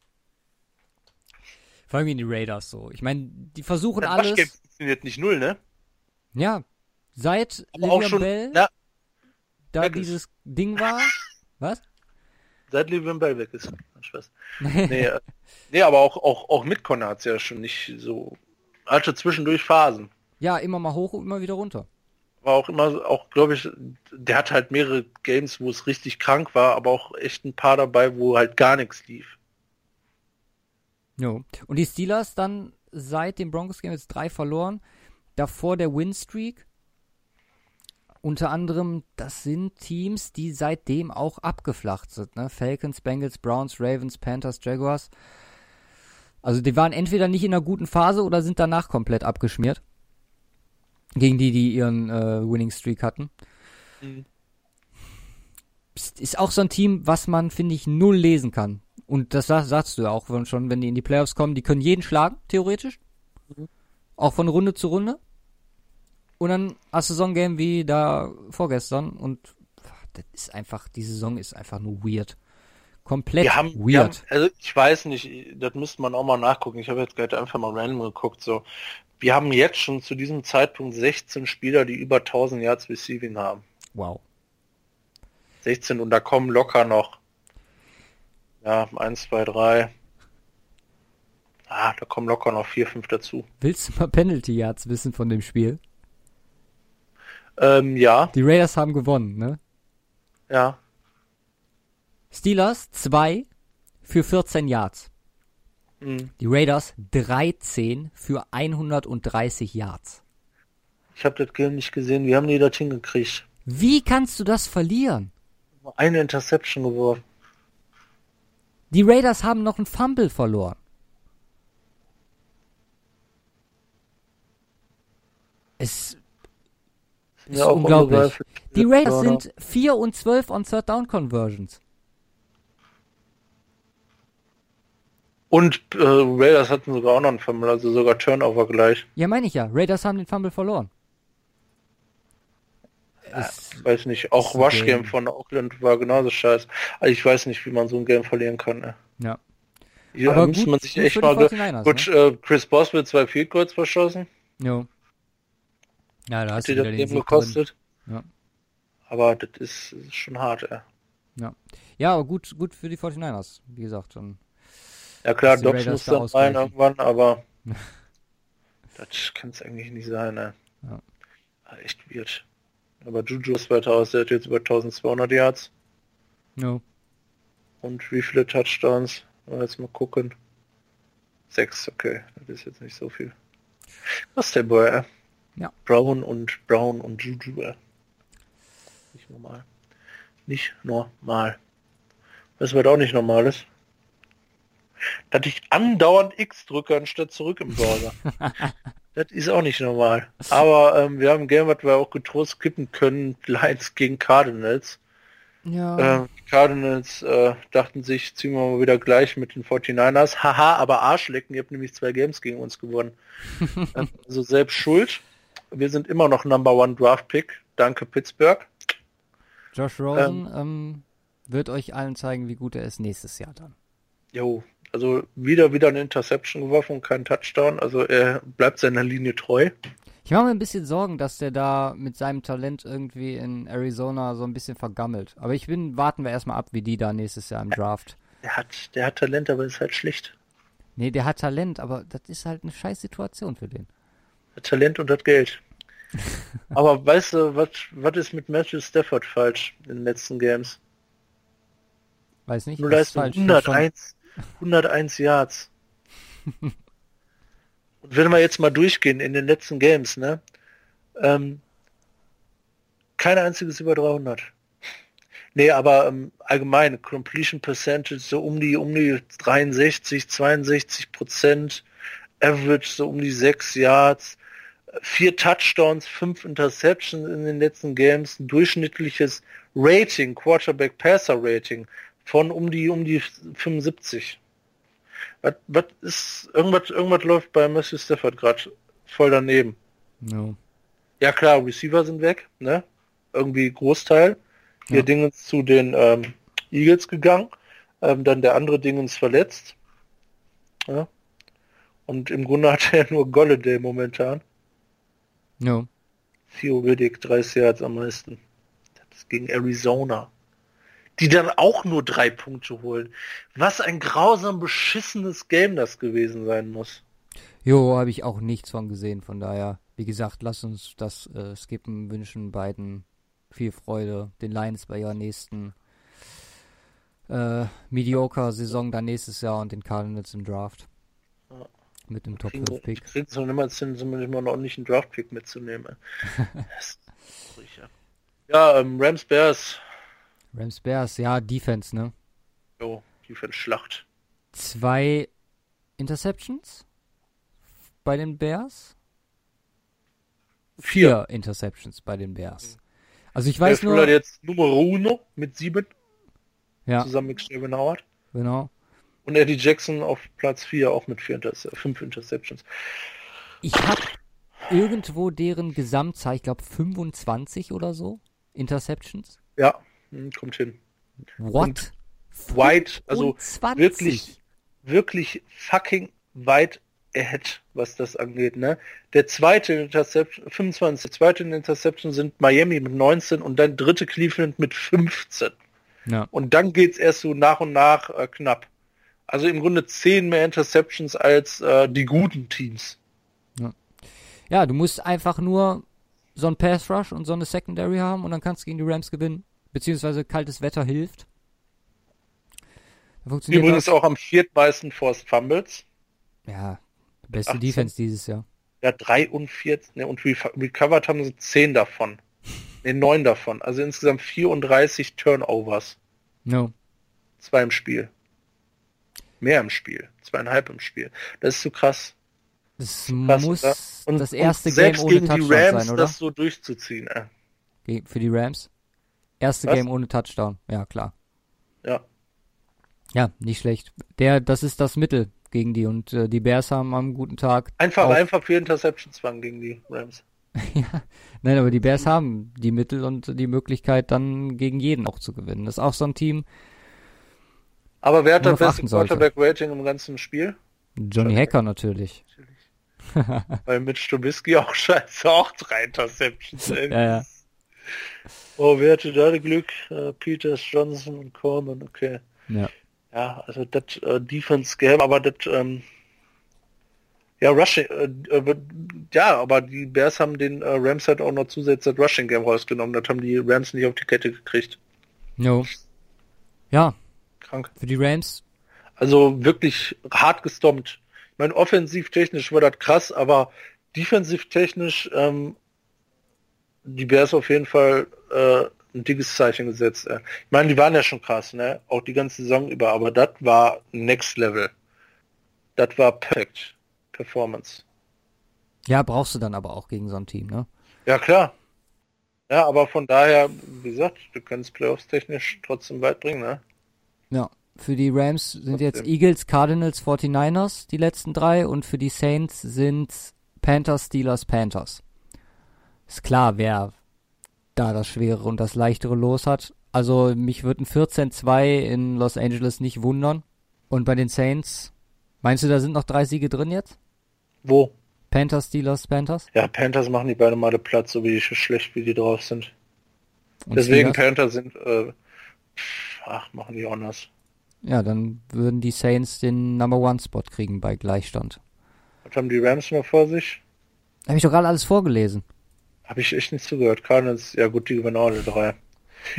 S1: Vor allem gegen die Raiders so. Ich meine, die versuchen
S2: das
S1: alles.
S2: Waschgame funktioniert nicht null, ne?
S1: Ja. Seit
S2: schon,
S1: Bell
S2: na,
S1: da dieses Ding war. Was?
S2: Seit Le'Veon Bell weg ist. Spaß. (laughs) Nee, äh, nee aber auch, auch, auch mit Connor hat's ja schon nicht so. Hatte zwischendurch Phasen.
S1: ja, immer mal hoch und immer wieder runter.
S2: War auch immer, auch glaube ich, der hat halt mehrere Games, wo es richtig krank war, aber auch echt ein paar dabei, wo halt gar nichts lief.
S1: Jo. Und die Steelers dann seit dem Broncos-Game jetzt drei verloren. Davor der Win-Streak. Unter anderem, das sind Teams, die seitdem auch abgeflacht sind. Ne? Falcons, Bengals, Browns, Ravens, Panthers, Jaguars. Also die waren entweder nicht in einer guten Phase oder sind danach komplett abgeschmiert. Gegen die, die ihren äh, Winning-Streak hatten.
S2: Mhm.
S1: Ist- auch so ein Team, was man, finde ich, null lesen kann. Und das sag, sagst du ja auch schon, wenn die in die Playoffs kommen, die können jeden schlagen, theoretisch. Auch von Runde zu Runde. Und dann hast du so ein Game wie da vorgestern und pff, das ist einfach, die Saison ist einfach nur weird. Komplett
S2: Wir haben, wir haben,
S1: weird.
S2: also ich weiß nicht, das müsste man auch mal nachgucken. Ich habe jetzt gerade einfach mal random geguckt. So, wir haben jetzt schon zu diesem Zeitpunkt 16 Spieler, die über 1000 Yards Receiving haben.
S1: Wow.
S2: 16 und da kommen locker noch, ja, 1, 2, 3. Ah, da kommen locker noch 4, 5 dazu.
S1: Willst du mal Penalty Yards wissen von dem Spiel?
S2: Ähm, ja,
S1: Die Raiders haben gewonnen, ne?
S2: ja.
S1: Steelers 2 für 14 Yards.
S2: Hm.
S1: Die Raiders 13 für 130 Yards.
S2: Ich habe das Game nicht gesehen. Wie haben die das hingekriegt?
S1: Wie kannst du das verlieren?
S2: Eine Interception geworfen.
S1: Die Raiders haben noch einen Fumble verloren. Es ist
S2: Ja,
S1: unglaublich. Die Raiders sind 4 und 12 on Third Down Conversions.
S2: Und äh, Raiders hatten sogar auch noch einen Fumble, also sogar Turnover gleich.
S1: Ja, meine ich ja. Raiders haben den Fumble verloren.
S2: Ich weiß nicht, auch Waschgame
S1: Game.
S2: von Oakland war genauso scheiße. Also ich weiß nicht, wie man so ein Game verlieren kann. Ne?
S1: ja.
S2: Hier
S1: Aber
S2: müsste
S1: gut-
S2: man sich
S1: gut
S2: echt mal... ge-
S1: 49ers,
S2: Gut, äh, Chris Boswell zwei Field Goals verschossen,
S1: Jo. Ja, da hast
S2: hat
S1: du wieder
S2: das
S1: den drin.
S2: gekostet.
S1: Ja.
S2: Aber das ist, ist schon hart, ey.
S1: Ja. ja, aber gut, gut für die 49ers, wie gesagt. Dann
S2: Ja klar, Dobbs muss
S1: da
S2: dann rein
S1: ausgleichen.
S2: irgendwann, aber (laughs) das kann es eigentlich nicht sein, ne?
S1: Ja.
S2: Ah, Echt weird. Aber Juju ist weiter aus, der hat jetzt über 1200 Yards.
S1: jo.
S2: Und wie viele Touchdowns? Mal jetzt mal gucken. Sechs, okay. Das ist jetzt nicht so viel. Was der Boy, ey?
S1: Ja.
S2: Brown und Brown und Juju, ey. Nicht normal. Nicht normal. Was auch nicht normal ist? Dass ich andauernd X drücke, anstatt zurück im Browser. (laughs) das ist auch nicht normal. Aber ähm, wir haben ein Game, was wir auch getrost skippen können. Lions gegen Cardinals.
S1: Ja.
S2: Äh, Cardinals äh, dachten sich, ziehen wir mal wieder gleich mit den 49ers. Haha, aber Arschlecken, ihr habt nämlich zwei Games gegen uns gewonnen. (laughs) Also selbst schuld. Wir sind immer noch Number One Draft Pick. Danke Pittsburgh.
S1: Josh Rosen ähm, wird euch allen zeigen, wie gut er ist nächstes Jahr dann.
S2: Jo, also wieder wieder eine Interception geworfen und kein Touchdown. Also er bleibt seiner Linie treu.
S1: Ich mache mir ein bisschen Sorgen, dass der da mit seinem Talent irgendwie in Arizona so ein bisschen vergammelt. Aber ich bin, warten wir erstmal ab, wie die da nächstes Jahr im Draft.
S2: Der hat, der hat Talent, aber ist halt schlicht.
S1: Nee, der hat Talent, aber das ist halt eine scheiß Situation für den.
S2: Hat Talent und hat Geld. (laughs) aber weißt du, was was ist mit Matthew Stafford falsch in den letzten Games?
S1: Weiß nicht,
S2: Nur
S1: schon-
S2: 101, 101 Yards. (laughs) Und wenn wir jetzt mal durchgehen in den letzten Games, ne? Ähm, kein einziges über 300. Nee, aber ähm, allgemein, Completion Percentage so um die, um die 63, 62 Prozent, Average so um die 6 Yards, vier Touchdowns, fünf Interceptions in den letzten Games, ein durchschnittliches Rating, Quarterback Passer Rating von um die, um die 75. Was, was ist, irgendwas, irgendwas läuft bei Matthew Stafford gerade voll daneben.
S1: No.
S2: Ja klar, Receiver sind weg, ne? Irgendwie Großteil. Hier
S1: Ja.
S2: Dingens zu den ähm, Eagles gegangen. Ähm, dann der andere Dingens verletzt. Ja. Und im Grunde hat er nur Golladay momentan.
S1: No.
S2: Theo Riddick, 30 Yards am meisten. Das gegen Arizona. Die dann auch nur drei Punkte holen. Was ein grausam beschissenes Game das gewesen sein muss.
S1: Jo, habe ich auch nichts von gesehen, von daher, wie gesagt, lass uns das äh, skippen, wünschen beiden viel Freude, den Lions bei ihrer nächsten äh, Mediocre-Saison dann nächstes Jahr und den Cardinals im Draft.
S2: Ja.
S1: Mit dem Top
S2: Kriegen
S1: 5 Pick.
S2: kriegen sie noch niemals hin, zumindest mal noch nicht einen Draft-Pick mitzunehmen. (laughs) Das ist traurig, ja. Ähm, Rams Bears.
S1: Rams Bears, ja, Defense, ne?
S2: Jo, Defense Schlacht.
S1: Zwei Interceptions bei den Bears? Vier Interceptions bei den Bears. Also ich weiß
S2: Der
S1: nur,
S2: jetzt Nummer uno mit sieben,
S1: ja,
S2: zusammen mit Steven Howard.
S1: genau.
S2: Und Eddie Jackson auf Platz 4 auch mit vier Interce fünf Interceptions.
S1: Ich habe irgendwo deren Gesamtzahl, ich glaube 25 oder so, Interceptions.
S2: Ja, hm, kommt hin.
S1: What?
S2: White, also
S1: 25?
S2: wirklich, wirklich fucking weit ahead, was das angeht, ne? Der zweite Interception, 25, der zweite Interception sind Miami mit 19 und dann dritte Cleveland mit 15.
S1: Ja.
S2: Und dann geht's erst so nach und nach äh, knapp. Also im Grunde 10 mehr Interceptions als äh, die guten Teams.
S1: ja, du musst einfach nur so ein Pass Rush und so eine Secondary haben und dann kannst du gegen die Rams gewinnen. Beziehungsweise kaltes Wetter hilft.
S2: Übrigens
S1: das.
S2: auch am viertmeisten Forced Fumbles.
S1: Ja, beste
S2: 18.
S1: Defense dieses Jahr.
S2: Ja, 43, ne, und reco- recovered haben sie 10 davon. Ne, 9 davon. Also insgesamt 34 Turnovers.
S1: No.
S2: Zwei im Spiel. Mehr im Spiel. Zweieinhalb im Spiel. Das ist so krass.
S1: Das
S2: krass
S1: muss
S2: oder? Und,
S1: das erste
S2: und
S1: Game
S2: selbst
S1: ohne
S2: gegen die
S1: Touchdown
S2: Rams
S1: sein, oder?
S2: das so durchzuziehen. Äh.
S1: Für die Rams. Erste
S2: Was?
S1: Game ohne Touchdown. Ja, klar.
S2: Ja.
S1: Ja, nicht schlecht. Der, das ist das Mittel gegen die und äh, die Bears haben am guten Tag.
S2: Einfach,
S1: auch-
S2: einfach vier Interceptions waren gegen die Rams. (laughs)
S1: ja. Nein, aber die Bears haben die Mittel und die Möglichkeit, dann gegen jeden auch zu gewinnen. Das ist auch so ein Team.
S2: Aber wer hat das beste
S1: achten sollte.
S2: Quarterback-Rating im ganzen Spiel?
S1: Johnny Hacker natürlich.
S2: Weil mit Stubisky auch scheiße, auch drei Interceptions. (laughs)
S1: Ja, ja.
S2: Oh, wer hatte da Glück? Äh, Peters, Johnson und Coleman, okay.
S1: Ja.
S2: Ja, also das äh, Defense Game, aber das ähm, ja Rushing, äh, äh, ja, aber die Bears haben den äh, Rams halt auch noch zusätzlich das Rushing Game rausgenommen. Das haben die Rams nicht auf die Kette gekriegt.
S1: No. Ja,
S2: Krank.
S1: für die Rams.
S2: Also wirklich hart gestompt. Ich meine, offensivtechnisch war das krass, aber defensivtechnisch ähm, die Bears auf jeden Fall äh, ein dickes Zeichen gesetzt. Äh. Ich meine, die waren ja schon krass, ne? Auch die ganze Saison über, aber das war Next Level. Das war perfekt. Performance.
S1: Ja, brauchst du dann aber auch gegen so ein Team, ne?
S2: Ja, klar. Ja, aber von daher, wie gesagt, du kannst Playoffs technisch trotzdem weit bringen, ne?
S1: Ja. Für die Rams sind jetzt. Eagles, Cardinals, 49ers, die letzten drei. Und für die Saints sind Panthers, Steelers, Panthers. Ist klar, wer da das schwerere und das leichtere Los hat. Also mich würde ein 14-2 in Los Angeles nicht wundern. Und bei den Saints, meinst du, da sind noch drei Siege drin jetzt?
S2: Wo?
S1: Panthers, Steelers, Panthers?
S2: Ja, Panthers machen die beide Male Platz, so wie die, schlecht wie die drauf sind.
S1: Und
S2: Deswegen
S1: Steelers?
S2: Panthers sind, äh, ach, machen die anders.
S1: Ja, dann würden die Saints den Number One Spot kriegen bei Gleichstand.
S2: Was haben die Rams noch vor sich?
S1: Habe ich doch gerade alles vorgelesen.
S2: Habe ich echt nicht zugehört. Cardinals, ja gut, die gewinnen alle drei.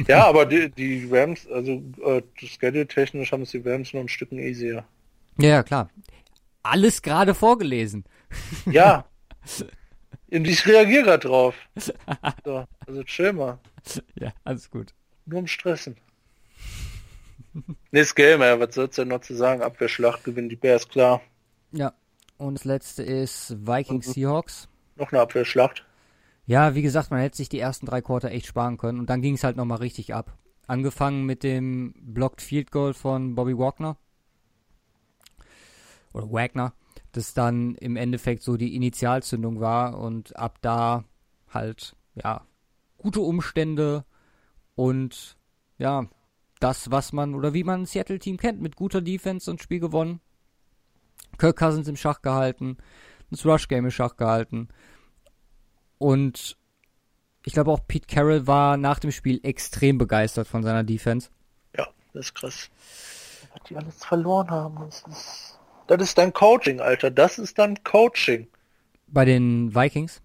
S2: Ja, (laughs) aber die, die Rams, also äh, schedule-technisch haben es die Rams noch ein Stück easier.
S1: Ja, ja, klar. Alles gerade vorgelesen. (laughs)
S2: Ja. Ich reagiere gerade drauf. So, also chill mal.
S1: Ja, alles gut.
S2: Nur um Stressen. Nächstes Game, ey. was soll's denn noch zu sagen? Abwehrschlacht gewinnen die Bears, klar.
S1: Ja. Und das letzte ist Vikings
S2: Mhm.
S1: Seahawks.
S2: Noch eine Abwehrschlacht.
S1: Ja, wie gesagt, man hätte sich die ersten drei Quarter echt sparen können und dann ging es halt nochmal richtig ab. Angefangen mit dem Blocked Field Goal von Bobby Wagner. Oder Wagner. Das dann im Endeffekt so die Initialzündung war und ab da halt, ja, gute Umstände und ja, das, was man oder wie man ein Seattle-Team kennt, mit guter Defense und Spiel gewonnen. Kirk Cousins im Schach gehalten, das Rush-Game im Schach gehalten. Und ich glaube auch Pete Carroll war nach dem Spiel extrem begeistert von seiner Defense.
S2: Ja, das ist krass. Was die alles verloren haben, das ist, das ist dein Coaching, Alter. Das ist dann Coaching.
S1: Bei den Vikings?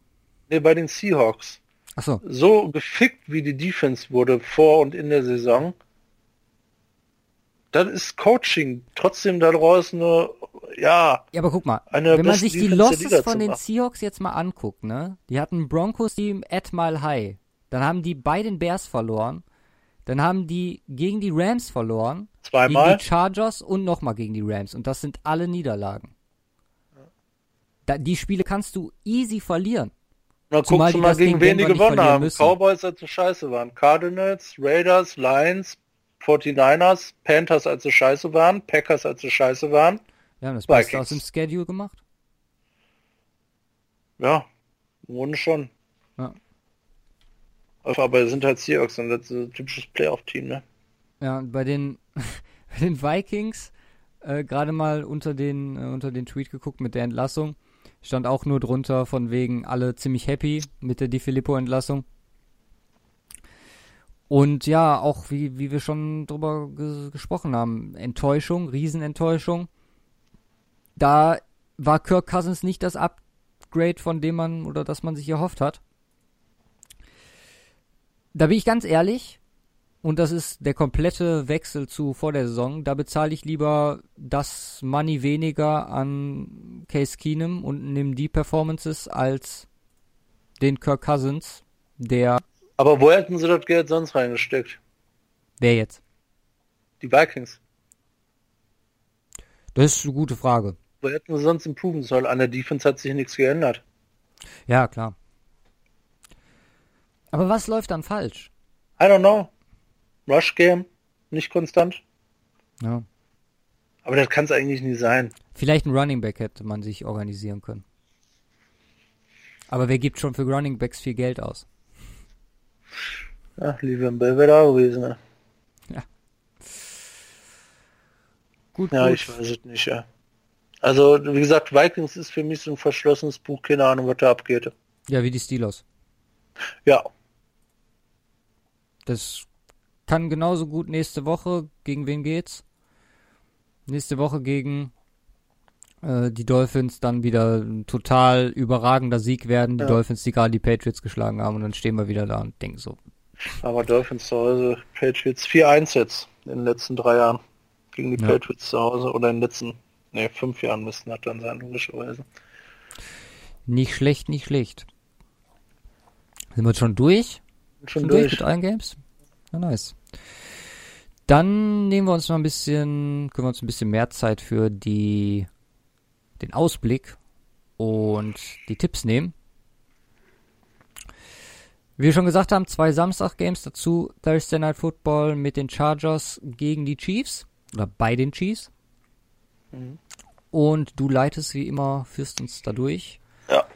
S2: Ne, bei den Seahawks.
S1: Achso,
S2: So gefickt, wie die Defense wurde vor und in der Saison. Das ist Coaching. Trotzdem daraus eine, ja,
S1: ja, aber guck mal,
S2: Eine
S1: wenn man sich die Losses von den. Seahawks jetzt mal anguckt, ne? Die hatten Broncos Team at Mile High. Dann haben die bei den Bears verloren. Dann haben die gegen die Rams verloren.
S2: zweimal.
S1: Gegen die Chargers und nochmal gegen die Rams. Und das sind alle Niederlagen. Da, die Spiele kannst du easy verlieren.
S2: Na, guckst du mal gegen wen die gewonnen haben.
S1: müssen.
S2: Cowboys, als sie scheiße waren. Cardinals, Raiders, Lions, 49ers, Panthers, als sie scheiße waren. Packers, als sie scheiße waren.
S1: Wir haben das Beste
S2: Vikings.
S1: aus dem Schedule gemacht.
S2: Ja, wurden schon.
S1: Ja.
S2: Aber sind halt Seahawks und das ist ein typisches Playoff-Team, ne?
S1: Ja, und bei den, (laughs) bei den Vikings, äh, gerade mal unter den, äh, unter den Tweet geguckt mit der Entlassung, stand auch nur drunter von wegen alle ziemlich happy mit der Di Filippo-Entlassung. Und ja, auch wie, wie wir schon drüber ges gesprochen haben, Enttäuschung, Riesenenttäuschung. Da war Kirk Cousins nicht das Upgrade, von dem man oder das man sich erhofft hat. Da bin ich ganz ehrlich, und das ist der komplette Wechsel zu vor der Saison. Da bezahle ich lieber das Money weniger an Case Keenum und nehme die Performances als den Kirk Cousins, der,
S2: Aber wo hätten sie das Geld sonst reingesteckt?
S1: wer jetzt?
S2: Die Vikings.
S1: Das ist eine gute Frage.
S2: Wo hätten sie sonst improven sollen? An der Defense hat sich nichts geändert.
S1: Ja, klar. Aber was läuft dann falsch?
S2: I don't know. Rush Game, nicht konstant.
S1: Ja.
S2: Aber das kann es eigentlich nie sein.
S1: Vielleicht ein Running Back hätte man sich organisieren können. Aber wer gibt schon für Running Backs viel Geld aus?
S2: Ja, Livian Bell wäre da gewesen. Ne?
S1: Gut,
S2: Ja,
S1: gut.
S2: ich weiß es nicht, ja. Also, wie gesagt, Vikings ist für mich so ein verschlossenes Buch, keine Ahnung, was da abgeht.
S1: Ja, wie die Steelers.
S2: Ja,
S1: Das kann genauso gut nächste Woche. Gegen wen geht's? Nächste Woche gegen äh, die Dolphins dann wieder ein total überragender Sieg werden. Die
S2: Ja.
S1: Dolphins, die gerade die Patriots geschlagen haben. Und dann stehen wir wieder da und denken so.
S2: aber Dolphins zu Hause, Patriots 4-1 jetzt in den letzten drei Jahren gegen die
S1: Ja.
S2: Patriots zu Hause oder in den letzten, ne, fünf Jahren müssten das dann sein, logischerweise.
S1: Nicht schlecht, nicht schlecht. Sind wir schon durch?
S2: Schon,
S1: Schon durch
S2: durch.
S1: mit allen Games? Ja, nice. Dann nehmen wir uns noch ein bisschen, können wir uns ein bisschen mehr Zeit für die, den Ausblick und die Tipps nehmen. Wie wir schon gesagt haben, zwei Samstag-Games dazu, Thursday Night Football mit den Chargers gegen die Chiefs oder bei den Chiefs.
S2: Mhm.
S1: Und du leitest wie immer, führst uns da durch.
S2: Ja.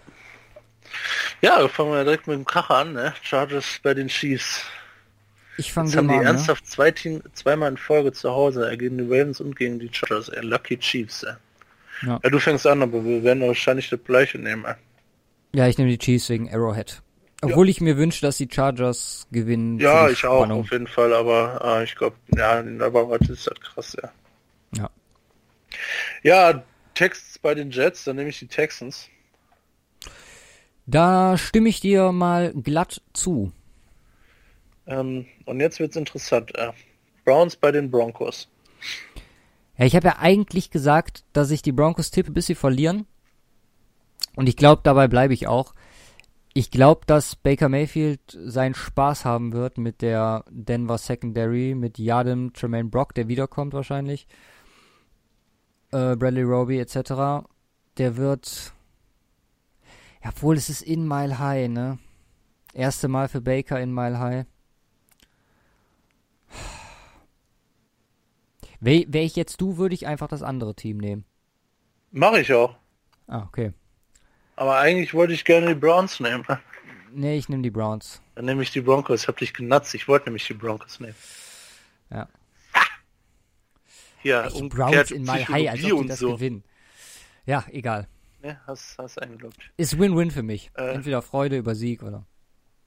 S2: Ja, fangen wir direkt mit dem Kracher an, ne? Chargers bei den Chiefs.
S1: Ich fange
S2: haben die
S1: an. Ne?
S2: ernsthaft zwei Team, zweimal in Folge zu Hause, gegen die Ravens und gegen die Chargers. Lucky Chiefs, ey.
S1: Ja.
S2: Ja, du fängst an, aber wir werden wahrscheinlich das gleiche nehmen.
S1: Ja, ich nehme die Chiefs wegen Arrowhead. Obwohl ich mir wünsche, dass die Chargers gewinnen.
S2: Ja, ich auch,
S1: Spannung.
S2: auf jeden Fall, aber äh, ich glaube, ja, aber was ist das krass, ja.
S1: Ja.
S2: Ja, Texts bei den Jets, dann nehme ich die Texans.
S1: Da stimme ich dir mal glatt zu.
S2: Ähm, und jetzt wird's interessant. Äh, Browns bei den Broncos.
S1: Ja, ich habe ja eigentlich gesagt, dass ich die Broncos tippe, bis sie verlieren. Und ich glaube, dabei bleibe ich auch. Ich glaube, dass Baker Mayfield seinen Spaß haben wird mit der Denver Secondary, mit Yadam, Tremaine Brock, der wiederkommt wahrscheinlich, äh, Bradley Roby etc. Der wird, ja, obwohl es ist in Mile High, ne? Erste Mal für Baker in Mile High. Wäre wär ich jetzt du, würde ich einfach das andere Team nehmen.
S2: Mache ich auch.
S1: Ah, okay.
S2: Aber eigentlich wollte ich gerne die Browns nehmen.
S1: Nee, ich nehme die Browns.
S2: Dann nehme ich die Broncos. Ich habe dich genutzt. Ich wollte nämlich die Broncos nehmen.
S1: Ja. Echt,
S2: umgekehrt
S1: Browns in Mile High, als ob die das
S2: so.
S1: gewinnen. Ja, egal.
S2: Ne, hast, hast eingeloggt.
S1: Ist Win-Win für mich.
S2: Äh.
S1: Entweder Freude über Sieg oder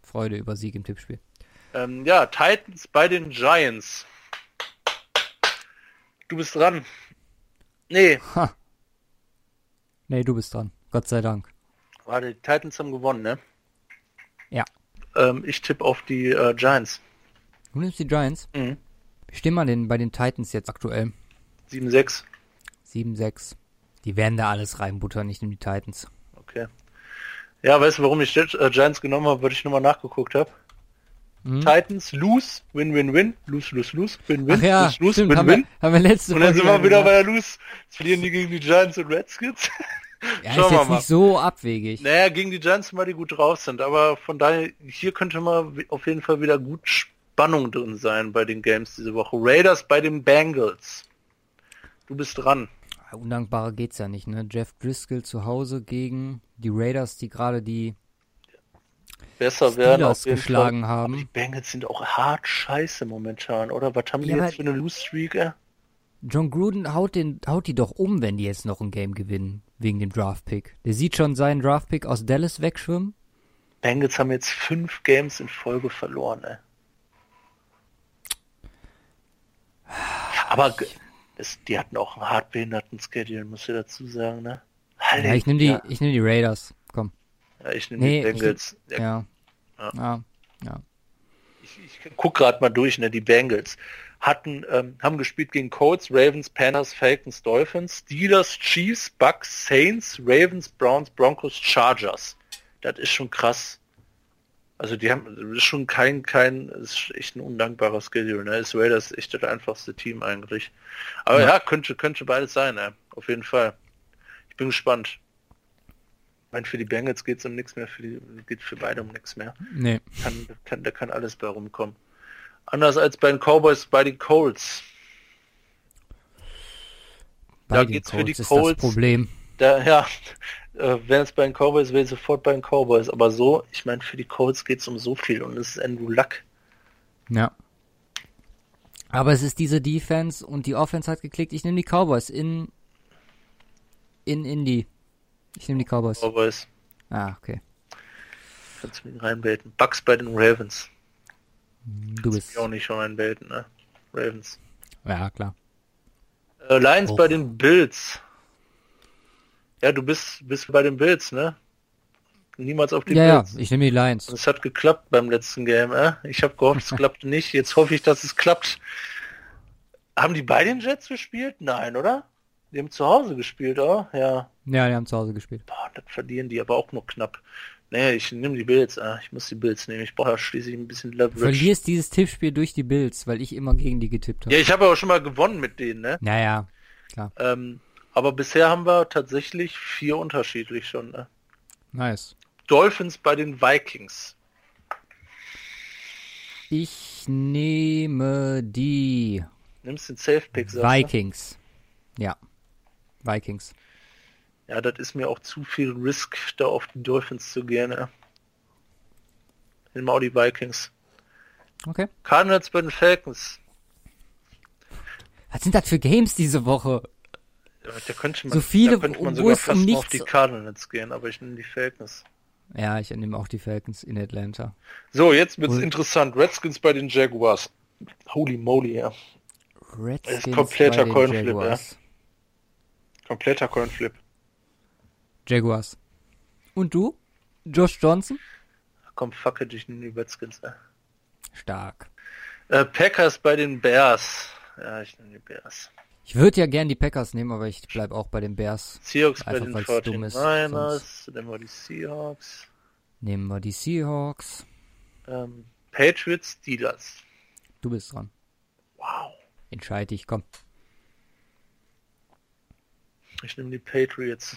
S1: Freude über Sieg im Tippspiel.
S2: Ähm, ja, Titans bei den Giants. Du bist dran. Nee,
S1: Ha. Nee, du bist dran. Gott sei Dank.
S2: warte, die Titans haben gewonnen, ne?
S1: Ja.
S2: Ähm, ich tippe auf die äh, Giants.
S1: Du nimmst die Giants.
S2: Mhm.
S1: Wie stehen wir denn bei den Titans jetzt aktuell?
S2: 7-6.
S1: 7-6. Die werden da alles reinbuttern, ich nehme die Titans.
S2: Okay. Ja, weißt du, warum ich die, äh, Giants genommen habe, weil ich nochmal nachgeguckt habe?
S1: Mhm.
S2: Titans, lose, win, win, win, lose, lose, lose, win, win,
S1: Ach ja,
S2: lose, lose,
S1: stimmt,
S2: win, win.
S1: Wir, haben wir letzte
S2: Und dann sind wir wieder bei der Lose. Jetzt verlieren die gegen die Giants und Redskins. (laughs)
S1: Ja,
S2: Schauen
S1: ist jetzt
S2: mal.
S1: nicht so abwegig.
S2: Naja, gegen die Giants mal die gut drauf sind, aber von daher, hier könnte mal wi- auf jeden Fall wieder gut Spannung drin sein bei den Games diese Woche. Raiders bei den Bengals. Du bist dran.
S1: Undankbarer geht's ja nicht, ne? Jeff Driscoll zu Hause gegen die Raiders, die gerade die
S2: Besser werden
S1: Steelers
S2: auf jeden
S1: geschlagen
S2: Fall.
S1: haben.
S2: Aber die Bengals sind auch hart scheiße momentan, oder? Was haben die
S1: Ja,
S2: jetzt
S1: aber-
S2: für eine Lose Streak? Äh?
S1: John Gruden haut, den, haut die doch um, wenn die jetzt noch ein Game gewinnen, wegen dem Draftpick. Der sieht schon seinen Draftpick aus Dallas wegschwimmen.
S2: Bengals haben jetzt fünf Games in Folge verloren, ey. Aber das, die hatten auch einen hart behinderten Schedule, muss ich dazu sagen, ne?
S1: Ja, ich nehme die,
S2: Ja,
S1: ich nehm die Raiders. Komm.
S2: Ja, ich nehme
S1: Nee,
S2: die
S1: ich
S2: Bengals. Ja,
S1: Ja.
S2: Ja.
S1: Ja. ja.
S2: Ich, ich guck gerade mal durch, ne? Die Bengals hatten, ähm, haben gespielt gegen Colts, Ravens, Panthers, Falcons, Dolphins, Steelers, Chiefs, Bucks, Saints, Ravens, Browns, Broncos, Chargers. Das ist schon krass. Also die haben, das ist schon kein, kein, das ist echt ein undankbarer Schedule, ne? Ist Raiders echt das einfachste Team eigentlich. Aber
S1: Ja.
S2: ja, könnte, könnte beides sein, ne? Auf jeden Fall. Ich bin gespannt. Ich meine, für die Bengals geht's um nichts mehr, für die, geht für beide um nichts mehr
S1: Nee.
S2: kann, kann, da kann alles bei rumkommen. Anders als bei den Cowboys, bei den Colts.
S1: Bei
S2: Da
S1: den
S2: geht's für die Colts.
S1: das Problem.
S2: Da, ja, äh, wäre es bei den Cowboys, wäre ich sofort bei den Cowboys. Aber so, ich meine, für die Colts geht's um so viel und es ist Andrew Luck.
S1: Ja. Aber es ist diese Defense und die Offense hat geklickt. Ich nehme die Cowboys in in Indy. Ich nehme die Cowboys.
S2: Cowboys.
S1: Ah, okay.
S2: Kannst du mich reinbeten. Bucks bei den Ravens.
S1: Du bist.
S2: Ich auch nicht schon reinbeten, ne? Ravens.
S1: Ja, klar.
S2: Äh, Lions
S1: Oh.
S2: bei den Bills. Ja, du bist, bist bei den Bills, ne? Niemals auf die
S1: Ja, ja,
S2: Bills.
S1: ich nehme die Lions.
S2: Es hat geklappt beim letzten Game, äh? Ich habe gehofft, es (laughs) klappt nicht. Jetzt hoffe ich, dass es klappt. Haben die bei den Jets gespielt? Nein, oder? Die haben zu Hause gespielt, oder? Ja.
S1: Ja, die haben zu Hause gespielt.
S2: Boah, das verlieren die aber auch nur knapp. Nee, ich nehme die Bills. Ah, ich muss die Bills nehmen. Ich brauche ja schließlich ein bisschen
S1: Du
S2: Leverage.
S1: verlierst dieses Tippspiel durch die Bills, weil ich immer gegen die getippt habe.
S2: Ja, ich habe aber schon mal gewonnen mit denen, ne?
S1: Naja, klar.
S2: Ähm, aber bisher haben wir tatsächlich vier unterschiedlich schon, ne?
S1: Nice.
S2: Dolphins bei den Vikings.
S1: Ich nehme die
S2: Nimmst den Safe Pick, du?
S1: Vikings. Ja. Vikings.
S2: Ja, das ist mir auch zu viel Risk, da auf die Dolphins zu gehen. Ja. Nimm auch die Vikings.
S1: Okay.
S2: Cardinals bei den Falcons.
S1: Was sind das für Games diese Woche?
S2: Ja, Da könnte man,
S1: So viele,
S2: da könnte man sogar
S1: es um
S2: fast mal auf
S1: nichts-
S2: die Cardinals gehen, aber ich nehme die Falcons.
S1: Ja, ich nehme auch die Falcons in Atlanta.
S2: So, jetzt wird's
S1: Und-
S2: interessant. Redskins bei den Jaguars. Holy moly, ja.
S1: Redskins
S2: kompletter
S1: bei den
S2: Coinflip,
S1: Jaguars.
S2: Kompletter Coinflip.
S1: Jaguars. Und du? Josh Johnson?
S2: Komm, fuck it, ich nehme die Redskins. Ja.
S1: Stark.
S2: Äh, Packers bei den Bears. Ja, ich nehme die Bears.
S1: Ich würde ja gern die Packers nehmen, aber ich bleib auch bei den Bears.
S2: Seahawks bei
S1: Einfach
S2: den
S1: dumm ist,
S2: 49ers. Dann nehmen wir die Seahawks.
S1: Nehmen wir die Seahawks.
S2: Ähm, Patriots, Steelers.
S1: Du bist dran.
S2: Wow.
S1: Entscheide ich, komm.
S2: Ich nehme die Patriots.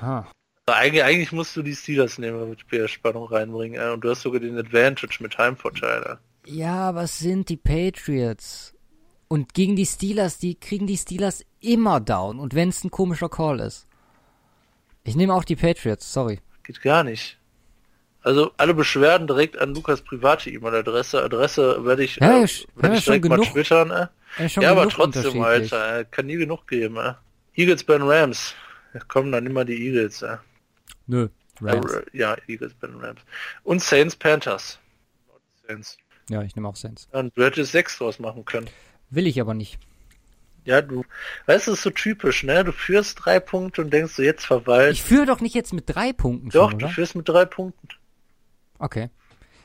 S1: Ha.
S2: Eigentlich, eigentlich musst du die Steelers nehmen, damit wir Spannung reinbringen. Äh, und du hast sogar den Advantage mit Heimvorteil.
S1: Ja, was sind die Patriots? Und gegen die Steelers, die kriegen die Steelers immer down. Und wenn es ein komischer Call ist. Ich nehme auch die Patriots, sorry.
S2: Geht gar nicht. Also alle Beschwerden direkt an Lukas private E-Mail-Adresse. Adresse werde ich,
S1: Ja,
S2: äh,
S1: ich-
S2: werde
S1: ja,
S2: ich
S1: schon
S2: direkt mal
S1: genug.
S2: twittern. Äh.
S1: Ja,
S2: aber trotzdem. Alter, äh, kann nie genug geben. Äh. Eagles bei den Rams. Ja, komm, dann immer die Eagles. Äh.
S1: Nö, Rams.
S2: Äh, ja, Eagles bei den Rams. Und Saints Panthers. Saints.
S1: Ja, ich nehme auch Saints.
S2: Und du hättest sechs draus machen können.
S1: Will ich aber nicht.
S2: Ja, du, weißt du, ist so typisch, ne? Du führst drei Punkte und denkst so, jetzt verwalten.
S1: Ich führe doch nicht jetzt mit drei Punkten
S2: Doch,
S1: schon,
S2: du führst mit drei Punkten.
S1: Okay.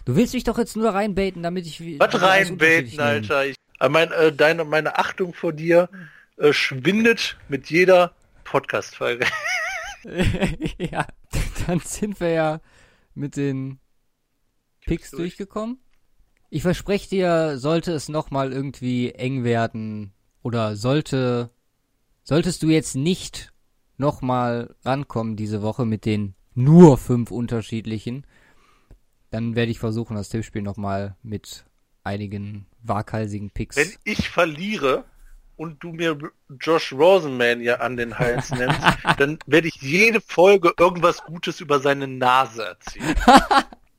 S1: Du willst mich doch jetzt nur reinbaiten, damit ich... wie-
S2: Was
S1: nehme.
S2: Alter. Ich, äh, mein, äh, deine, meine Achtung vor dir äh, schwindet mit jeder Podcast-Folge. (laughs) (laughs)
S1: ja, dann sind wir ja mit den Picks
S2: durch.
S1: durchgekommen. Ich verspreche dir, sollte es nochmal irgendwie eng werden oder sollte, solltest du jetzt nicht nochmal rankommen diese Woche mit den nur fünf unterschiedlichen, dann werde ich versuchen, das Tippspiel nochmal mit einigen waghalsigen Picks.
S2: Wenn ich verliere und du mir Josh Rosenman ja an den Hals nimmst, (laughs) dann werde ich jede Folge irgendwas Gutes über seine Nase erzählen.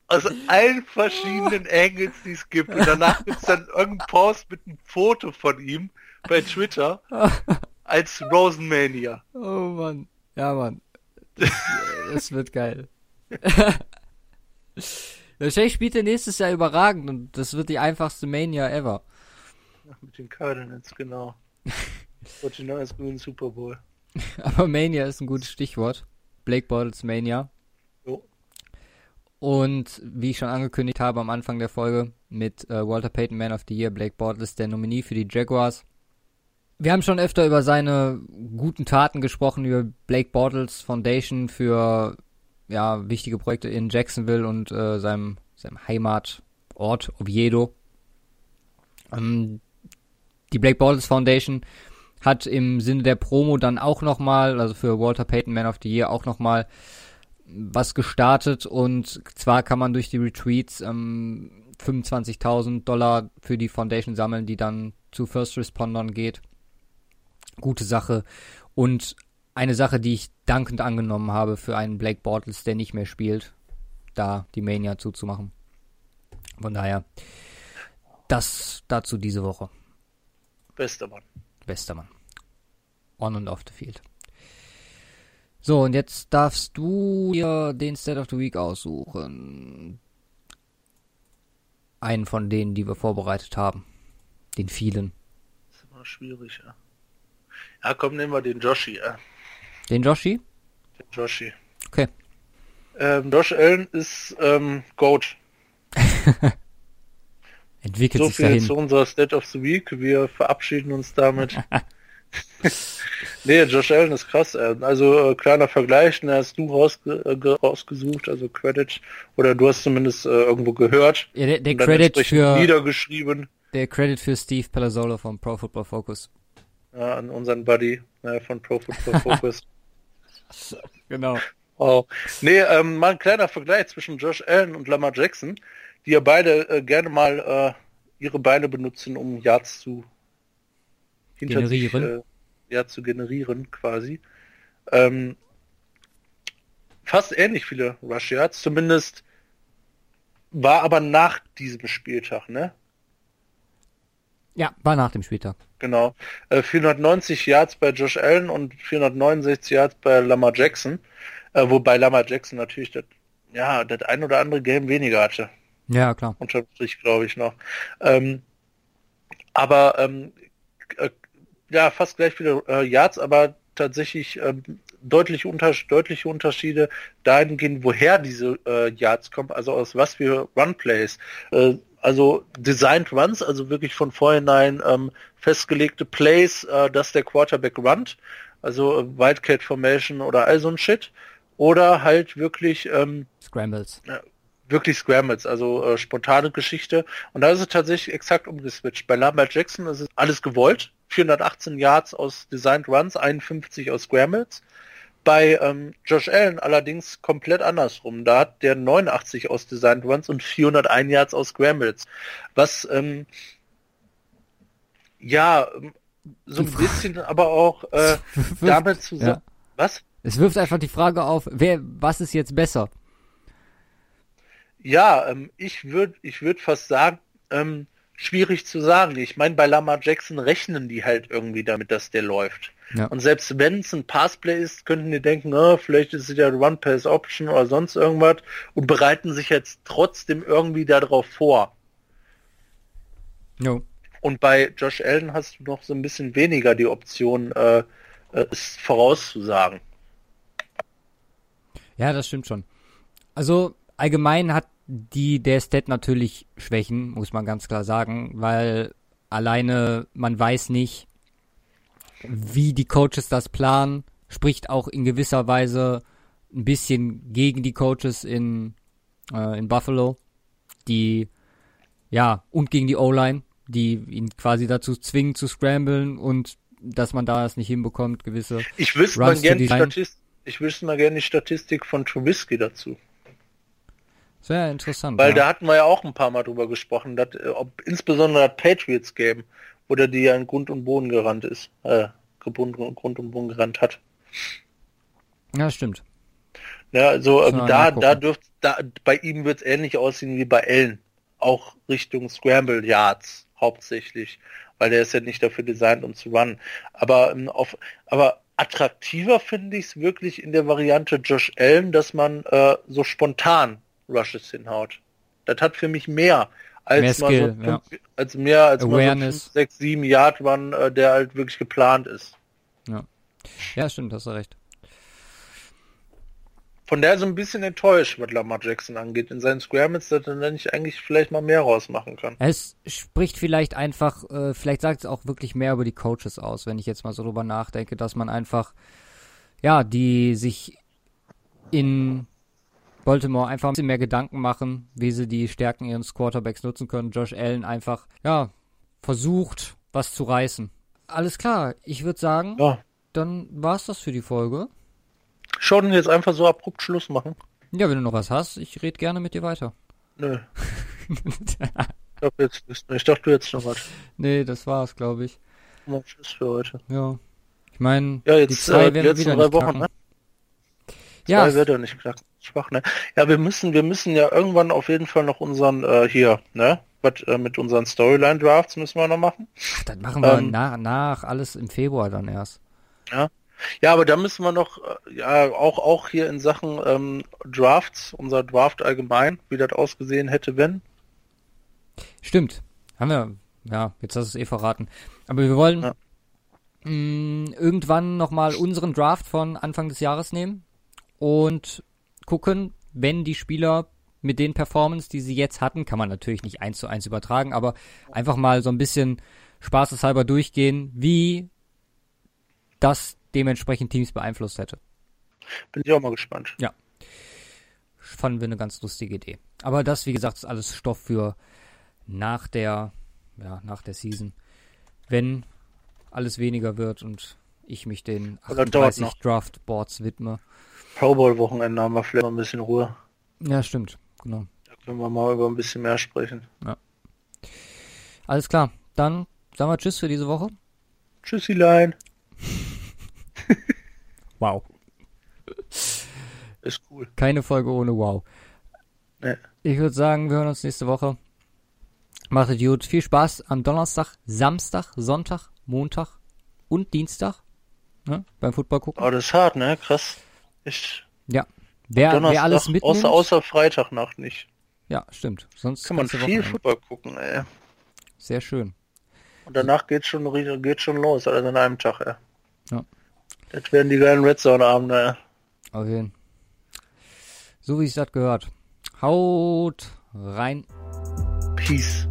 S2: Aus (laughs) allen verschiedenen Angles, die es gibt. Und danach gibt es dann irgendeinen Post mit einem Foto von ihm bei Twitter (laughs) als Rosenmania.
S1: Oh Mann. Ja, Mann. Das, das wird geil. Wahrscheinlich spielt er nächstes Jahr überragend und das wird die einfachste Mania ever.
S2: Mit den Cardinals, genau. (laughs) 49ers gewinnen Super Bowl. (laughs)
S1: Aber Mania ist ein gutes Stichwort. Blake Bortles Mania.
S2: Jo.
S1: Und wie ich schon angekündigt habe am Anfang der Folge mit äh, Walter Payton Man of the Year, Blake Bortles der Nominee für die Jaguars. Wir haben schon öfter über seine guten Taten gesprochen, über Blake Bortles Foundation für ja, wichtige Projekte in Jacksonville und äh, seinem, seinem Heimatort Oviedo. Ähm, die Blake Bortles Foundation hat im Sinne der Promo dann auch nochmal, also für Walter Payton Man of the Year auch nochmal was gestartet und zwar kann man durch die Retweets ähm, 25.000 Dollar für die Foundation sammeln, die dann zu First Respondern geht. Gute Sache und eine Sache, die ich dankend angenommen habe für einen Blake Bortles, der nicht mehr spielt, da die Mania zuzumachen. Von daher, das dazu diese Woche.
S2: Bester Mann.
S1: Bester Mann. On und off the field. So, und jetzt darfst du dir den State of the Week aussuchen. Einen von denen, die wir vorbereitet haben. Den vielen.
S2: Das ist immer schwierig, ja. Ja, komm, nehmen wir den Joshi, ja.
S1: Den Joshi?
S2: Den Joshi.
S1: Okay.
S2: Ähm, Josh Allen ist ähm, Goat. (laughs)
S1: Entwickelt
S2: So
S1: sich
S2: viel
S1: dahin.
S2: zu unserer State of the Week. Wir verabschieden uns damit. (laughs) nee, Josh Allen ist krass. äh, Also äh, kleiner Vergleich, den hast du rausge äh, ge- rausgesucht, also Credit. Oder du hast zumindest äh, irgendwo gehört.
S1: Ja, der, der Credit für
S2: niedergeschrieben
S1: der Credit für Steve Palazzolo von Pro Football Focus.
S2: ja, an unseren Buddy äh, von Pro Football Focus. (laughs)
S1: Genau.
S2: Wow. Nee, ähm, mal ein kleiner Vergleich zwischen Josh Allen und Lamar Jackson, die ja beide äh, gerne mal äh, ihre Beine benutzen, um Yards zu hinter
S1: Generieren.
S2: Sich, äh, ja, zu generieren quasi. Ähm, fast ähnlich viele Rush Yards, zumindest war aber nach diesem Spieltag, ne?
S1: Ja, war nach dem Spieltag.
S2: Genau. Äh, 490 Yards bei Josh Allen und 469 Yards bei Lamar Jackson. Äh, wobei Lamar Jackson natürlich das, ja, das ein oder andere Game weniger hatte.
S1: Ja, klar.
S2: Unterm Strich, glaube ich noch. Ähm, aber ähm, äh, ja, fast gleich viele äh, Yards, aber tatsächlich ähm, deutliche, Unter deutliche Unterschiede dahingehend, woher diese äh, Yards kommen, also aus was für Runplays. Äh, also Designed Runs, also wirklich von vorhinein ähm, festgelegte Plays, äh, dass der Quarterback runnt, also äh, Wildcat Formation oder all so ein Shit. oder halt wirklich ähm,
S1: Scrambles.
S2: Wirklich Scrambles, also äh, spontane Geschichte. Und da ist es tatsächlich exakt umgeswitcht. Bei Lambert Jackson ist es alles gewollt. 418 Yards aus Designed Runs, 51 aus Scrambles. Bei ähm, Josh Allen allerdings komplett andersrum. Da hat der 89 aus Designed Runs und 401 Yards aus Scrambles. Was ähm, ja ähm, so ein (laughs) bisschen aber auch äh, damit zusammen.
S1: Ja.
S2: Was?
S1: Es wirft einfach die Frage auf, wer, was ist jetzt besser?
S2: Ja, ähm, ich würde ich würd fast sagen, ähm, schwierig zu sagen. Ich meine, bei Lamar Jackson rechnen die halt irgendwie damit, dass der läuft.
S1: Ja.
S2: Und selbst wenn es ein Passplay ist, könnten die denken, oh, vielleicht ist es ja One-Pass-Option oder sonst irgendwas und bereiten sich jetzt trotzdem irgendwie darauf vor.
S1: Jo.
S2: Und bei Josh Allen hast du noch so ein bisschen weniger die Option, äh, äh, es vorauszusagen.
S1: Ja, das stimmt schon. Also allgemein hat die der Stat natürlich Schwächen, muss man ganz klar sagen, weil alleine man weiß nicht, wie die Coaches das planen, spricht auch in gewisser Weise ein bisschen gegen die Coaches in, äh, in Buffalo, die ja und gegen die O-Line, die ihn quasi dazu zwingen zu scramblen und dass man da es nicht hinbekommt, gewisse
S2: Ich wüsste mal gerne die. Statistik, ich wüsste mal gerne die Statistik von Trubisky dazu.
S1: Sehr interessant.
S2: Weil
S1: ja.
S2: da hatten wir ja auch ein paar Mal drüber gesprochen, dass, äh, ob insbesondere das Patriots Game, wo der die ja in Grund und Boden gerannt ist, äh, gebunden, Grund und Boden gerannt hat.
S1: ja, stimmt.
S2: Ja, also
S1: wir
S2: da, da dürft, da, bei ihm wird es ähnlich aussehen wie bei Allen. Auch Richtung Scramble Yards hauptsächlich, weil der ist ja nicht dafür designt, um zu runnen. Aber ähm, auf, aber attraktiver finde ich es wirklich in der Variante Josh Allen, dass man äh, so spontan Rushes hinhaut. Das hat für mich mehr als
S1: Mehr Skill,
S2: so
S1: ja.
S2: fünf, als mehr als so
S1: Awareness.
S2: 5, 6, 7 Yard Run, äh, der halt wirklich geplant ist.
S1: Ja, stimmt, hast du recht.
S2: Von der so ein bisschen enttäuscht, was Lamar Jackson angeht. In seinen Scrambles, dass er nicht eigentlich vielleicht mal mehr rausmachen kann.
S1: Es spricht vielleicht einfach, äh, vielleicht sagt es auch wirklich mehr über die Coaches aus, wenn ich jetzt mal so drüber nachdenke, dass man einfach, ja, die sich in Baltimore einfach ein bisschen mehr Gedanken machen, wie sie die Stärken ihres Quarterbacks nutzen können. Josh Allen einfach, ja, versucht, was zu reißen. Alles klar, ich würde sagen,
S2: Ja.
S1: dann war's das für die Folge.
S2: Schon jetzt einfach so abrupt Schluss machen?
S1: Ja, wenn du noch was hast, ich rede gerne mit dir weiter.
S2: Nö. (laughs) Ich, hab jetzt ich dachte, du jetzt noch was.
S1: nee, das war's, glaube ich.
S2: Mal Tschüss für heute.
S1: Ja. Ich meine,
S2: Ja,
S1: die
S2: jetzt
S1: zwei
S2: äh, die
S1: werden wieder
S2: drei
S1: nicht
S2: Wochen, ne?
S1: Ja,
S2: Zwei wird er nicht knacken. Schwach, ne? Ja, wir müssen, wir müssen ja irgendwann auf jeden Fall noch unseren, äh, hier, ne? Was, äh, mit unseren Storyline-Drafts müssen wir noch machen.
S1: das machen wir
S2: ähm,
S1: nach, nach alles im Februar dann erst.
S2: Ja, aber da müssen wir noch, äh, ja, auch, auch hier in Sachen ähm, Drafts, unser Draft allgemein, wie das ausgesehen hätte, wenn.
S1: Stimmt. Haben wir, ja, jetzt hast du es eh verraten. Aber wir wollen
S2: Ja.
S1: mh, irgendwann nochmal unseren Draft von Anfang des Jahres nehmen und gucken, wenn die Spieler mit den Performance, die sie jetzt hatten, kann man natürlich nicht eins zu eins übertragen, aber einfach mal so ein bisschen spaßeshalber durchgehen, wie das dementsprechend Teams beeinflusst hätte.
S2: Bin ich auch mal gespannt.
S1: fanden wir eine ganz lustige Idee. Aber das, wie gesagt, ist alles Stoff für nach der, ja, nach der Season. Wenn alles weniger wird und ich mich den
S2: Aber das dauert
S1: 38
S2: noch.
S1: Draftboards widme.
S2: Pro Bowl-Wochenende haben wir vielleicht mal ein bisschen Ruhe.
S1: Ja, stimmt. Genau.
S2: Da können wir mal über ein bisschen mehr sprechen.
S1: Alles klar. Dann sagen wir Tschüss für diese Woche.
S2: Tschüssilein. (laughs)
S1: Wow.
S2: Ist cool.
S1: Keine Folge ohne Wow.
S2: Nee.
S1: Ich würde sagen, wir hören uns nächste Woche. Macht es gut. Viel Spaß am Donnerstag, Samstag, Sonntag, Montag und Dienstag. Ne? Beim Football gucken.
S2: Aber das ist hart, ne? Krass. Ich,
S1: Ja. Wer,
S2: Donnerstag,
S1: wer alles mitnimmt.
S2: außer, außer Freitagnacht nicht.
S1: Ja, stimmt. Sonst
S2: Kann man viel
S1: Wochenende.
S2: Football gucken, ey.
S1: Sehr schön.
S2: Und danach geht's schon, geht's schon los, alles an einem Tag, ey.
S1: Ja.
S2: Das werden die geilen Red Zone Abende, ey.
S1: Auf jeden So wie es das gehört. Haut rein.
S2: Peace.